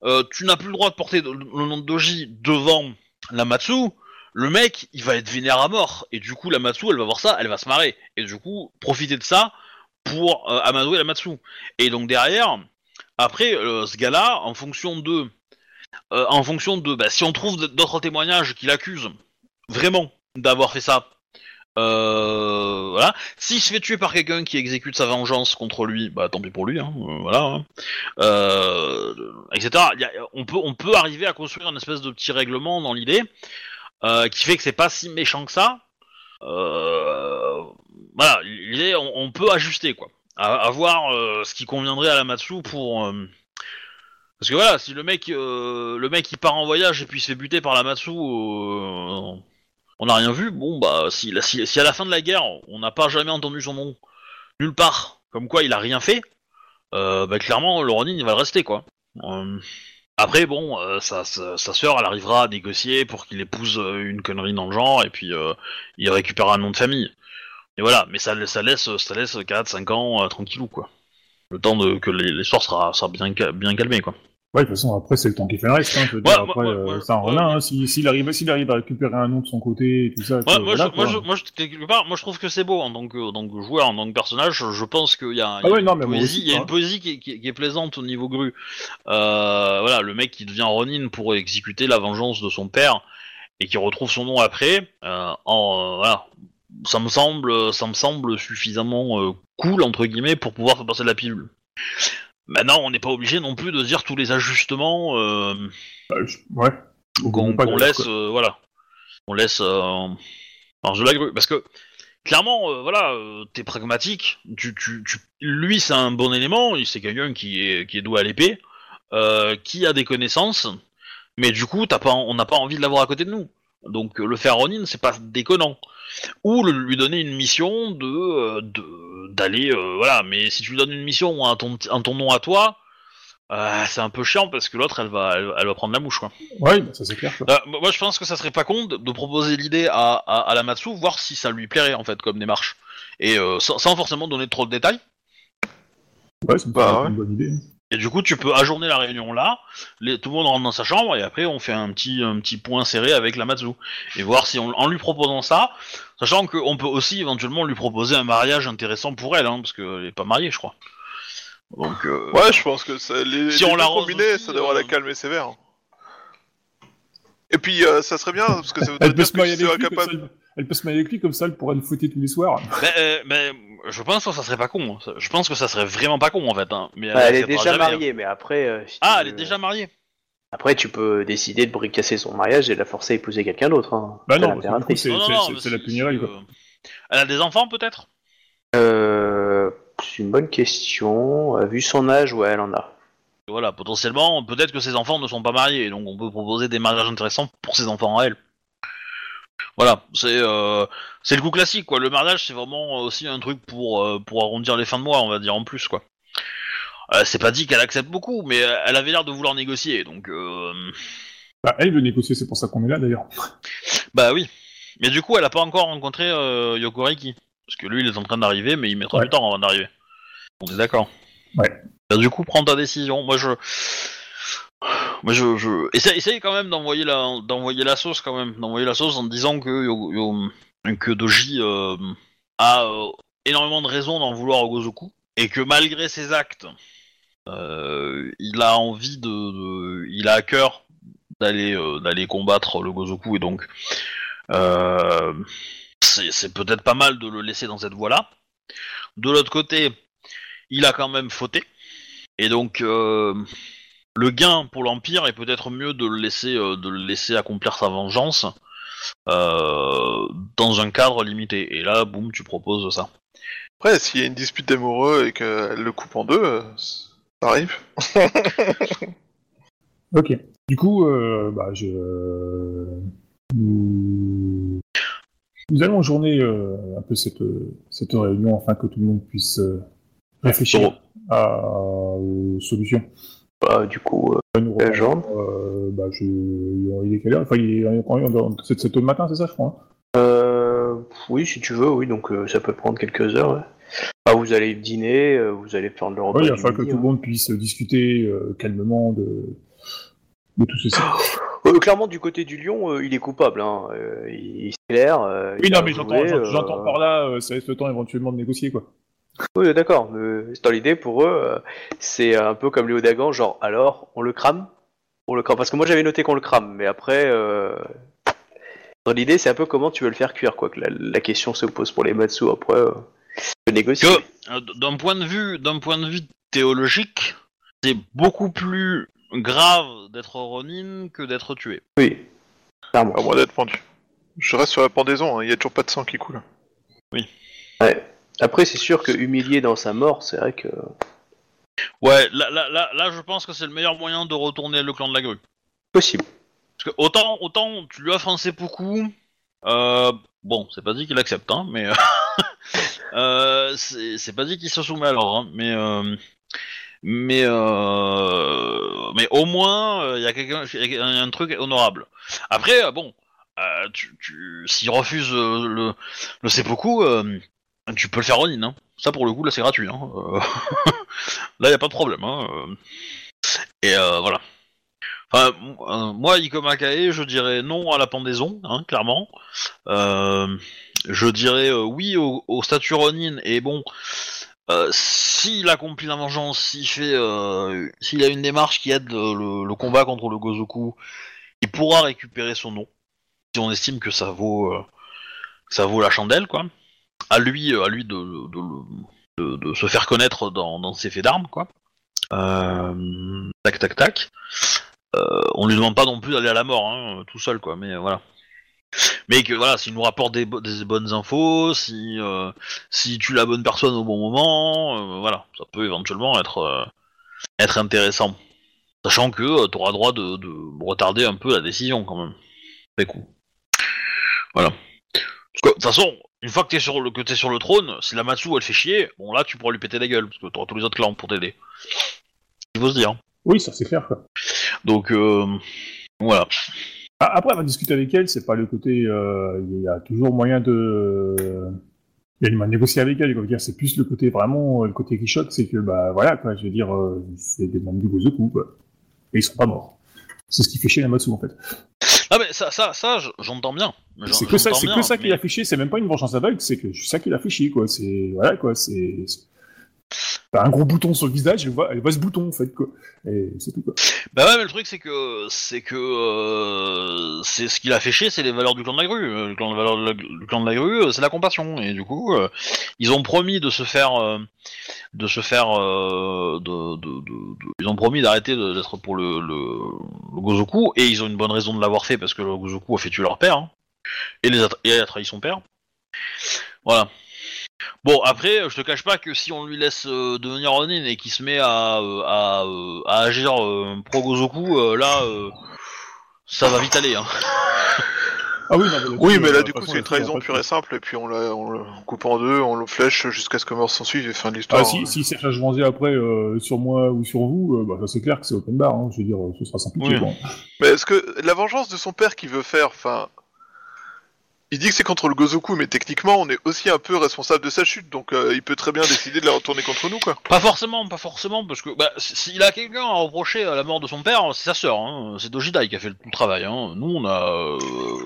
euh, tu n'as plus le droit de porter le, nom de doji devant la Matsu. Le mec, il va être vénère à mort. Et du coup, la Matsu, elle va voir ça, elle va se marrer. Et du coup, profiter de ça pour euh, amadouer la Matsu. Et donc derrière, après, euh, ce gars-là, en fonction de, en fonction de, bah, si on trouve d'autres témoignages qui l'accusent vraiment d'avoir fait ça, Euh, voilà. S'il se fait tuer par quelqu'un qui exécute sa vengeance contre lui, bah tant pis pour lui, hein, euh, voilà. hein. Euh, etc. On peut arriver à construire une espèce de petit règlement dans l'idée euh, qui fait que c'est pas si méchant que ça. Euh, voilà, l'idée on, peut ajuster quoi, à, voir ce qui conviendrait à la Matsu pour. parce que voilà, si le mec, le mec il part en voyage et puis se fait buter par la Matsu, on n'a rien vu. Bon bah si, la- si, si à la fin de la guerre on n'a pas jamais entendu son nom nulle part, comme quoi il a rien fait, euh, bah clairement le Ronin il va rester quoi. Euh, après bon, euh, sa, sa, sœur elle arrivera à négocier pour qu'il épouse une connerie dans le genre et puis il récupérera un nom de famille. Et voilà, mais ça, laisse ça laisse 4-5 ans tranquillou quoi. Le temps que l'histoire sera, sera bien, bien calmée quoi. Ouais, de toute façon, après, c'est le temps qui fait le reste. Hein, je veux Ouais, dire, moi- après, moi- euh, moi- c'est un ouais, renin. ouais. Hein, si- s'il arrive, arrive à récupérer un nom de son côté et tout ça. Que, moi, voilà, je, moi, quoi. je, moi, je- quelque part, moi, je trouve que c'est beau en tant que, joueur, en tant que personnage. Je pense qu'il y a, il y a Ah ouais, une poésie, qui est, qui est- qui est plaisante au niveau grue. Euh, voilà, le mec qui devient Ronin pour exécuter la vengeance de son père et qui retrouve son nom après. euh, en, euh, voilà, ça me semble, ça me semble suffisamment cool entre guillemets pour pouvoir se passer de la pilule. Maintenant, on n'est pas obligé non plus de dire tous les ajustements. Euh, Bah, je- Ouais. qu'on laisse, euh, voilà, on laisse la grue. Parce que clairement, euh, voilà, euh, t'es pragmatique. Tu, tu, tu- lui, c'est un bon élément. il- C'est quelqu'un qui est, qui est doué à l'épée, euh, qui a des connaissances. Mais du coup, t'as pas, on n'a pas envie de l'avoir à côté de nous. Donc le faire Ronin, c'est pas déconnant. Ou le- lui donner une mission de euh, de- d'aller, euh, voilà. Mais si tu lui donnes une mission à ton, à ton nom à toi. euh, c'est un peu chiant parce que l'autre elle va elle, elle va prendre la mouche quoi. Ouais, bah, ça c'est clair. Quoi. Euh, moi, je pense que ça serait pas con de, de proposer l'idée à, à, à la Matsu, voir si ça lui plairait en fait comme démarche, et euh, sans, sans forcément donner trop de détails. Ouais, c'est Bah, ouais. une bonne idée. Et du coup, tu peux ajourner la réunion là, les, tout le monde rentre dans sa chambre, et après on fait un petit un petit point serré avec la Matsu, et voir si on, en lui proposant ça, sachant qu'on peut aussi éventuellement lui proposer un mariage intéressant pour elle, hein, parce qu'elle est pas mariée, je crois. Donc, euh, Ouais, je pense que ça, les, Si les on combinés, aussi, ça devrait euh, la calmer sévère. Et puis, euh, ça serait bien, parce que ça voudrait Elle peut, dire se que avec serais lui, comme capable... ça, elle- peut se marier avec lui comme ça, elle pourra nous fouetter tous les soirs. mais, euh, mais je pense que ça serait pas con. hein. Je pense que ça serait vraiment pas con en fait. Hein. Mais Bah, elle est déjà jamais, hein. mariée, mais après. euh, si Ah, elle est déjà mariée. Après, tu peux décider de bricasser son mariage et de la forcer à épouser quelqu'un d'autre. Hein. Bah C'est non, c'est la euh, Elle a des enfants peut-être? Euh, c'est une bonne question. Euh, vu son âge, ouais, elle en a. Voilà, potentiellement, peut-être que ses enfants ne sont pas mariés, donc on peut proposer des mariages intéressants pour ses enfants à elle. Voilà, c'est euh, c'est le coup classique quoi. Le mariage c'est vraiment aussi un truc pour euh, pour arrondir les fins de mois, on va dire en plus quoi. Euh, c'est pas dit qu'elle accepte beaucoup, mais elle avait l'air de vouloir négocier, donc Bah, elle veut négocier, c'est pour ça qu'on est là d'ailleurs. bah oui. Mais du coup, elle a pas encore rencontré Yokoriki, parce que lui il est en train d'arriver, mais il mettra Ouais. du temps avant d'arriver. On est d'accord. Ouais. Du coup, prends ta décision. Moi, je, moi, je. Essaye, essaye quand même d'envoyer la, d'envoyer la sauce quand même, d'envoyer la sauce en disant que que Doji euh, a euh, énormément de raisons d'en vouloir au Gozoku et que malgré ses actes, euh, il a envie de, il a à cœur d'aller, d'aller combattre le Gozoku et donc c'est, c'est peut-être pas mal de le laisser dans cette voie-là. De l'autre côté, il a quand même fauté. Et donc, euh, le gain pour l'Empire est peut-être mieux de le laisser, euh, de le laisser accomplir sa vengeance euh, dans un cadre limité. Et là, boum, tu proposes ça. Après, s'il y a une dispute d'amoureux et qu'elle le coupe en deux, euh, ça arrive. Ok. Du coup, euh, bah, je... nous... nous allons journer euh, un peu cette, cette réunion afin que tout le monde puisse euh, réfléchir Bon. à, aux solutions. Bah, du coup, euh, Nous euh, bah, je... Il est quelle heure? Enfin, il est encore c'est 7 heures le matin, c'est ça, je crois. hein? Euh, oui, si tu veux, oui, donc euh, ça peut prendre quelques heures. ouais. Bah, vous allez dîner, euh, vous allez prendre le repas. Oui, du afin que midi, tout hein. le monde puisse discuter euh, calmement de, de tout ceci. Euh, clairement, du côté du lion, euh, il est coupable. Hein. Euh, il c'est clair. euh, Oui, il non, mais joué, j'entends, j'entends- euh, par là, euh, ça laisse le temps éventuellement de négocier, quoi. Oui, d'accord. mais Dans l'idée, pour eux, euh, c'est un peu comme Léo Dagan, genre, alors, on le crame? On le crame? Parce que moi, j'avais noté qu'on le crame, mais après, euh, Dans l'idée, c'est un peu comment tu veux le faire cuire, quoi. Que la, la question se pose pour les Matsu après. Euh, je négocie. Que euh, d'un point de vue, d'un point de vue théologique, c'est beaucoup plus grave d'être Ronin que d'être tué. Oui. Clairement. À moins d'être pendu. Je reste sur la pendaison, hein, il y a toujours pas de sang qui coule. Ouais. Après, c'est sûr que humilié dans sa mort, c'est vrai que. Ouais, là, là, là, là, je pense que c'est le meilleur moyen de retourner le clan de la grue. Possible. Parce que autant, autant tu lui as offensé beaucoup. Euh, bon, c'est pas dit qu'il accepte, hein, mais euh, c'est pas dit qu'il se soumet alors, hein, mais euh, mais mais au moins il y a quelqu'un, y a un truc honorable. Après, bon, tu, tu, s'il refuse le le seppuku, tu peux le faire en ligne, hein. Ça pour le coup là c'est gratuit, hein. Euh, là y a pas de problème, hein. euh. Et euh, voilà. Enfin, euh, moi, Ikomakae, je dirais non à la pendaison, hein, clairement. Euh, je dirais oui au, au statut Ronin, et bon, s'il accomplit la vengeance, s'il fait, s'il a une démarche qui aide le, le- combat contre le Gozoku, il pourra récupérer son nom, si on estime que ça vaut, ça vaut la chandelle, quoi. À lui, euh, à lui de, de, se faire connaître dans, ses faits d'armes, quoi. Euh, tac, tac, tac. Euh, on lui demande pas non plus d'aller à la mort, hein, tout seul, quoi. Mais voilà. Mais que voilà, s'il nous rapporte des, bo- des bonnes infos, si euh, si tu la bonne personne au bon moment, voilà, ça peut éventuellement être être intéressant. Sachant que tu auras droit de, de retarder un peu la décision quand même. C'est cool. Voilà. De toute façon, une fois que t'es sur le que t'es sur le trône, si la Matsu elle fait chier, bon là tu pourras lui péter la gueule parce que t'auras tous les autres clans pour t'aider. Il faut se dire. Oui, ça c'est clair. Quoi. Donc euh, voilà. Ah, Après, on va discuter avec elle, c'est pas le côté. euh, Il y a toujours moyen de. Il y a une moyen de négocier avec elle, dire, C'est plus le côté vraiment. Le côté qui choque, c'est que, bah voilà, quoi. Je veux dire, euh, c'est des membres du Gozoku, quoi. Et ils sont pas morts. C'est ce qui fait chier la Matsu, en fait. Ah mais ça ça ça je- j'entends bien. C'est que ça, c'est que ça qui mais- chier. C'est même pas une vengeance aveugle, c'est que c'est ça qui l'a fait chier, quoi. C'est voilà, quoi. C'est- un gros bouton sur le visage, elle voit, ce bouton, en fait, quoi. Et c'est tout, quoi. Bah ouais, mais le truc c'est que c'est que euh, c'est ce qui l'a fait chier, c'est les valeurs du clan de la grue. Euh, Le clan de, la- clan de la grue, euh, c'est la compassion. Et du coup, ils ont promis de se faire, de se faire, de, ils ont promis d'arrêter d'être pour le, le, Gozoku, et ils ont une bonne raison de l'avoir fait parce que le Gozoku a fait tuer leur père hein, et les a, a trahi son père. Voilà. Bon, après, je te cache pas que si on lui laisse euh, devenir Ronin et qu'il se met à, euh, à, euh, à agir euh, pro Gozoku, euh, là, euh, ça va vite aller. Hein. Ah oui, non, là-dessus, Oui, mais euh, là, du coup, c'est une trahison pure et simple, et puis on, la, on le coupe en deux, on le flèche jusqu'à ce que mort s'en suive et fin de Ah, l'histoire. si, si cherche à se venger après euh, sur moi ou sur vous, euh, bah, ça c'est clair que c'est open bar, hein. je veux dire, euh, ce sera sans pitié. Oui. quoi. Mais est-ce que la vengeance de son père qu'il veut faire, enfin. Il dit que c'est contre le Gozoku, mais techniquement, on est aussi un peu responsable de sa chute, donc euh, il peut très bien décider de la retourner contre nous, quoi. Pas forcément, pas forcément, parce que bah, s'il a quelqu'un à reprocher à la mort de son père, c'est sa sœur. Hein. C'est Dojidai qui a fait le, tout le travail. Hein. Nous, on a, euh,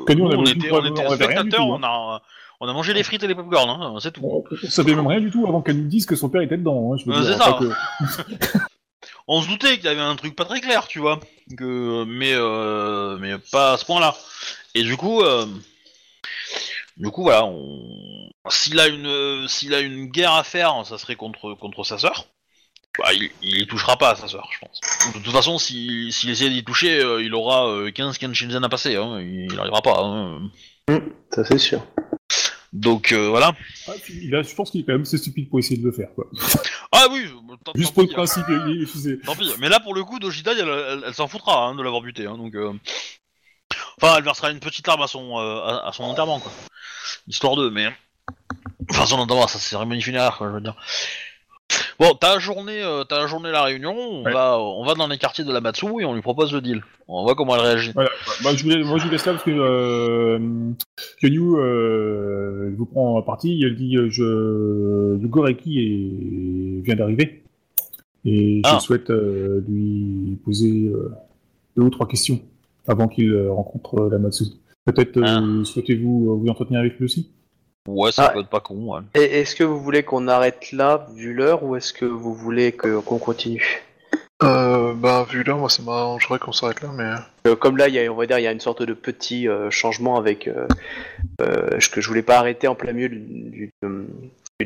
Que nous, on a on vu était, on on était spectateurs, tout, on a, on a mangé les frites et les popcorn, hein. c'est tout. On, on savait même rien du tout avant qu'elle nous dise que son père était dedans. Hein, je veux Ouais, dire, c'est ça. que- On se doutait qu'il y avait un truc pas très clair, tu vois, que mais euh, mais pas à ce point-là. Et du coup, euh, du coup voilà, on... s'il a une euh, s'il a une guerre à faire, ça serait contre contre sa sœur. Bah, il, il y touchera pas à sa sœur, je pense. De toute façon, s'il s'il essaie d'y toucher, euh, il aura euh, 15 Kenshinzen à passer, hein, il, il arrivera pas. Hein. Ça, c'est sûr. Donc euh, voilà. Ah, puis, il a- je pense qu'il est quand même assez stupide pour essayer de le faire. Quoi. Ah oui, tant- Juste tant pour le pis, hein. principe, il est fusé. Tant pis. Mais là, pour le coup, Dojida, elle, elle- elle s'en foutra hein, de l'avoir buté. Hein, donc, euh, enfin, elle versera une petite larme à son euh, à, à son enterrement, quoi. Histoire de, mais enfin, son enterrement, ça c'est cérémonie funéraire, quoi, je veux dire. Bon, t'as journée, euh, t'as journée la réunion. On Ouais. va, on va dans les quartiers de la Matsu et on lui propose le deal. On voit comment elle réagit. Voilà. Bah, je voulais, moi, je vous laisse là parce que euh, Kenyu euh, vous prend en partie. Elle dit euh, je, Goreki est, vient d'arriver et Ah. je souhaite euh, lui poser deux ou trois questions avant qu'il euh, rencontre la Matsu. Peut-être euh, souhaitez-vous euh, vous entretenir avec lui aussi? Ouais, ça Ah. peut être pas con. Ouais. Et est-ce que vous voulez qu'on arrête là, vu l'heure, ou est-ce que vous voulez que- qu'on continue? Euh, bah, vu là, moi, ça m'arrangerait qu'on s'arrête là, mais... Euh, comme là, il y a, on va dire, il y a une sorte de petit euh, changement avec euh, euh, ce que je voulais pas arrêter en plein milieu du, du,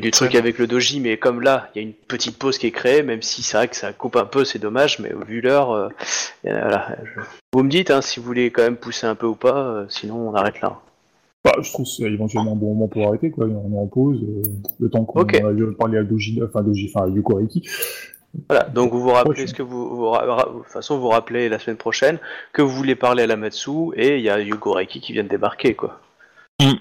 du- du truc avec le doji, mais comme là, il y a une petite pause qui est créée, même si c'est vrai que ça coupe un peu, c'est dommage, mais vu l'heure, euh, voilà, je- vous me dites hein, si vous voulez quand même pousser un peu ou pas, euh, sinon on arrête là. Bah, je trouve que c'est éventuellement un bon moment pour arrêter, quoi. On est en pause, euh, le temps qu'on Ok. a parlé à Doji, enfin, Doji, enfin, à Yuko Reiki. Voilà, donc vous vous rappelez Prochaine. ce que vous, vous ra- ra- de toute façon vous rappelez la semaine prochaine que vous voulez parler à la Matsu et il y a Yugo Reiki qui vient de débarquer quoi. Mm.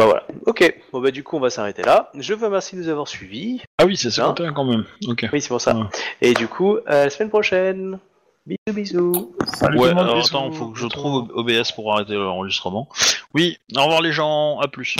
Bah voilà, ok, bon bah du coup on va s'arrêter là. Je vous remercie de nous avoir suivis. Ah oui, c'est Hein 51 quand même. Ok. Oui c'est pour ça. Ouais. Et du coup, à la semaine prochaine. Bisous bisous. Salut Ouais, tout le monde, alors bisous. attends, faut que je trouve OBS pour arrêter l'enregistrement. Oui, au revoir les gens, à plus.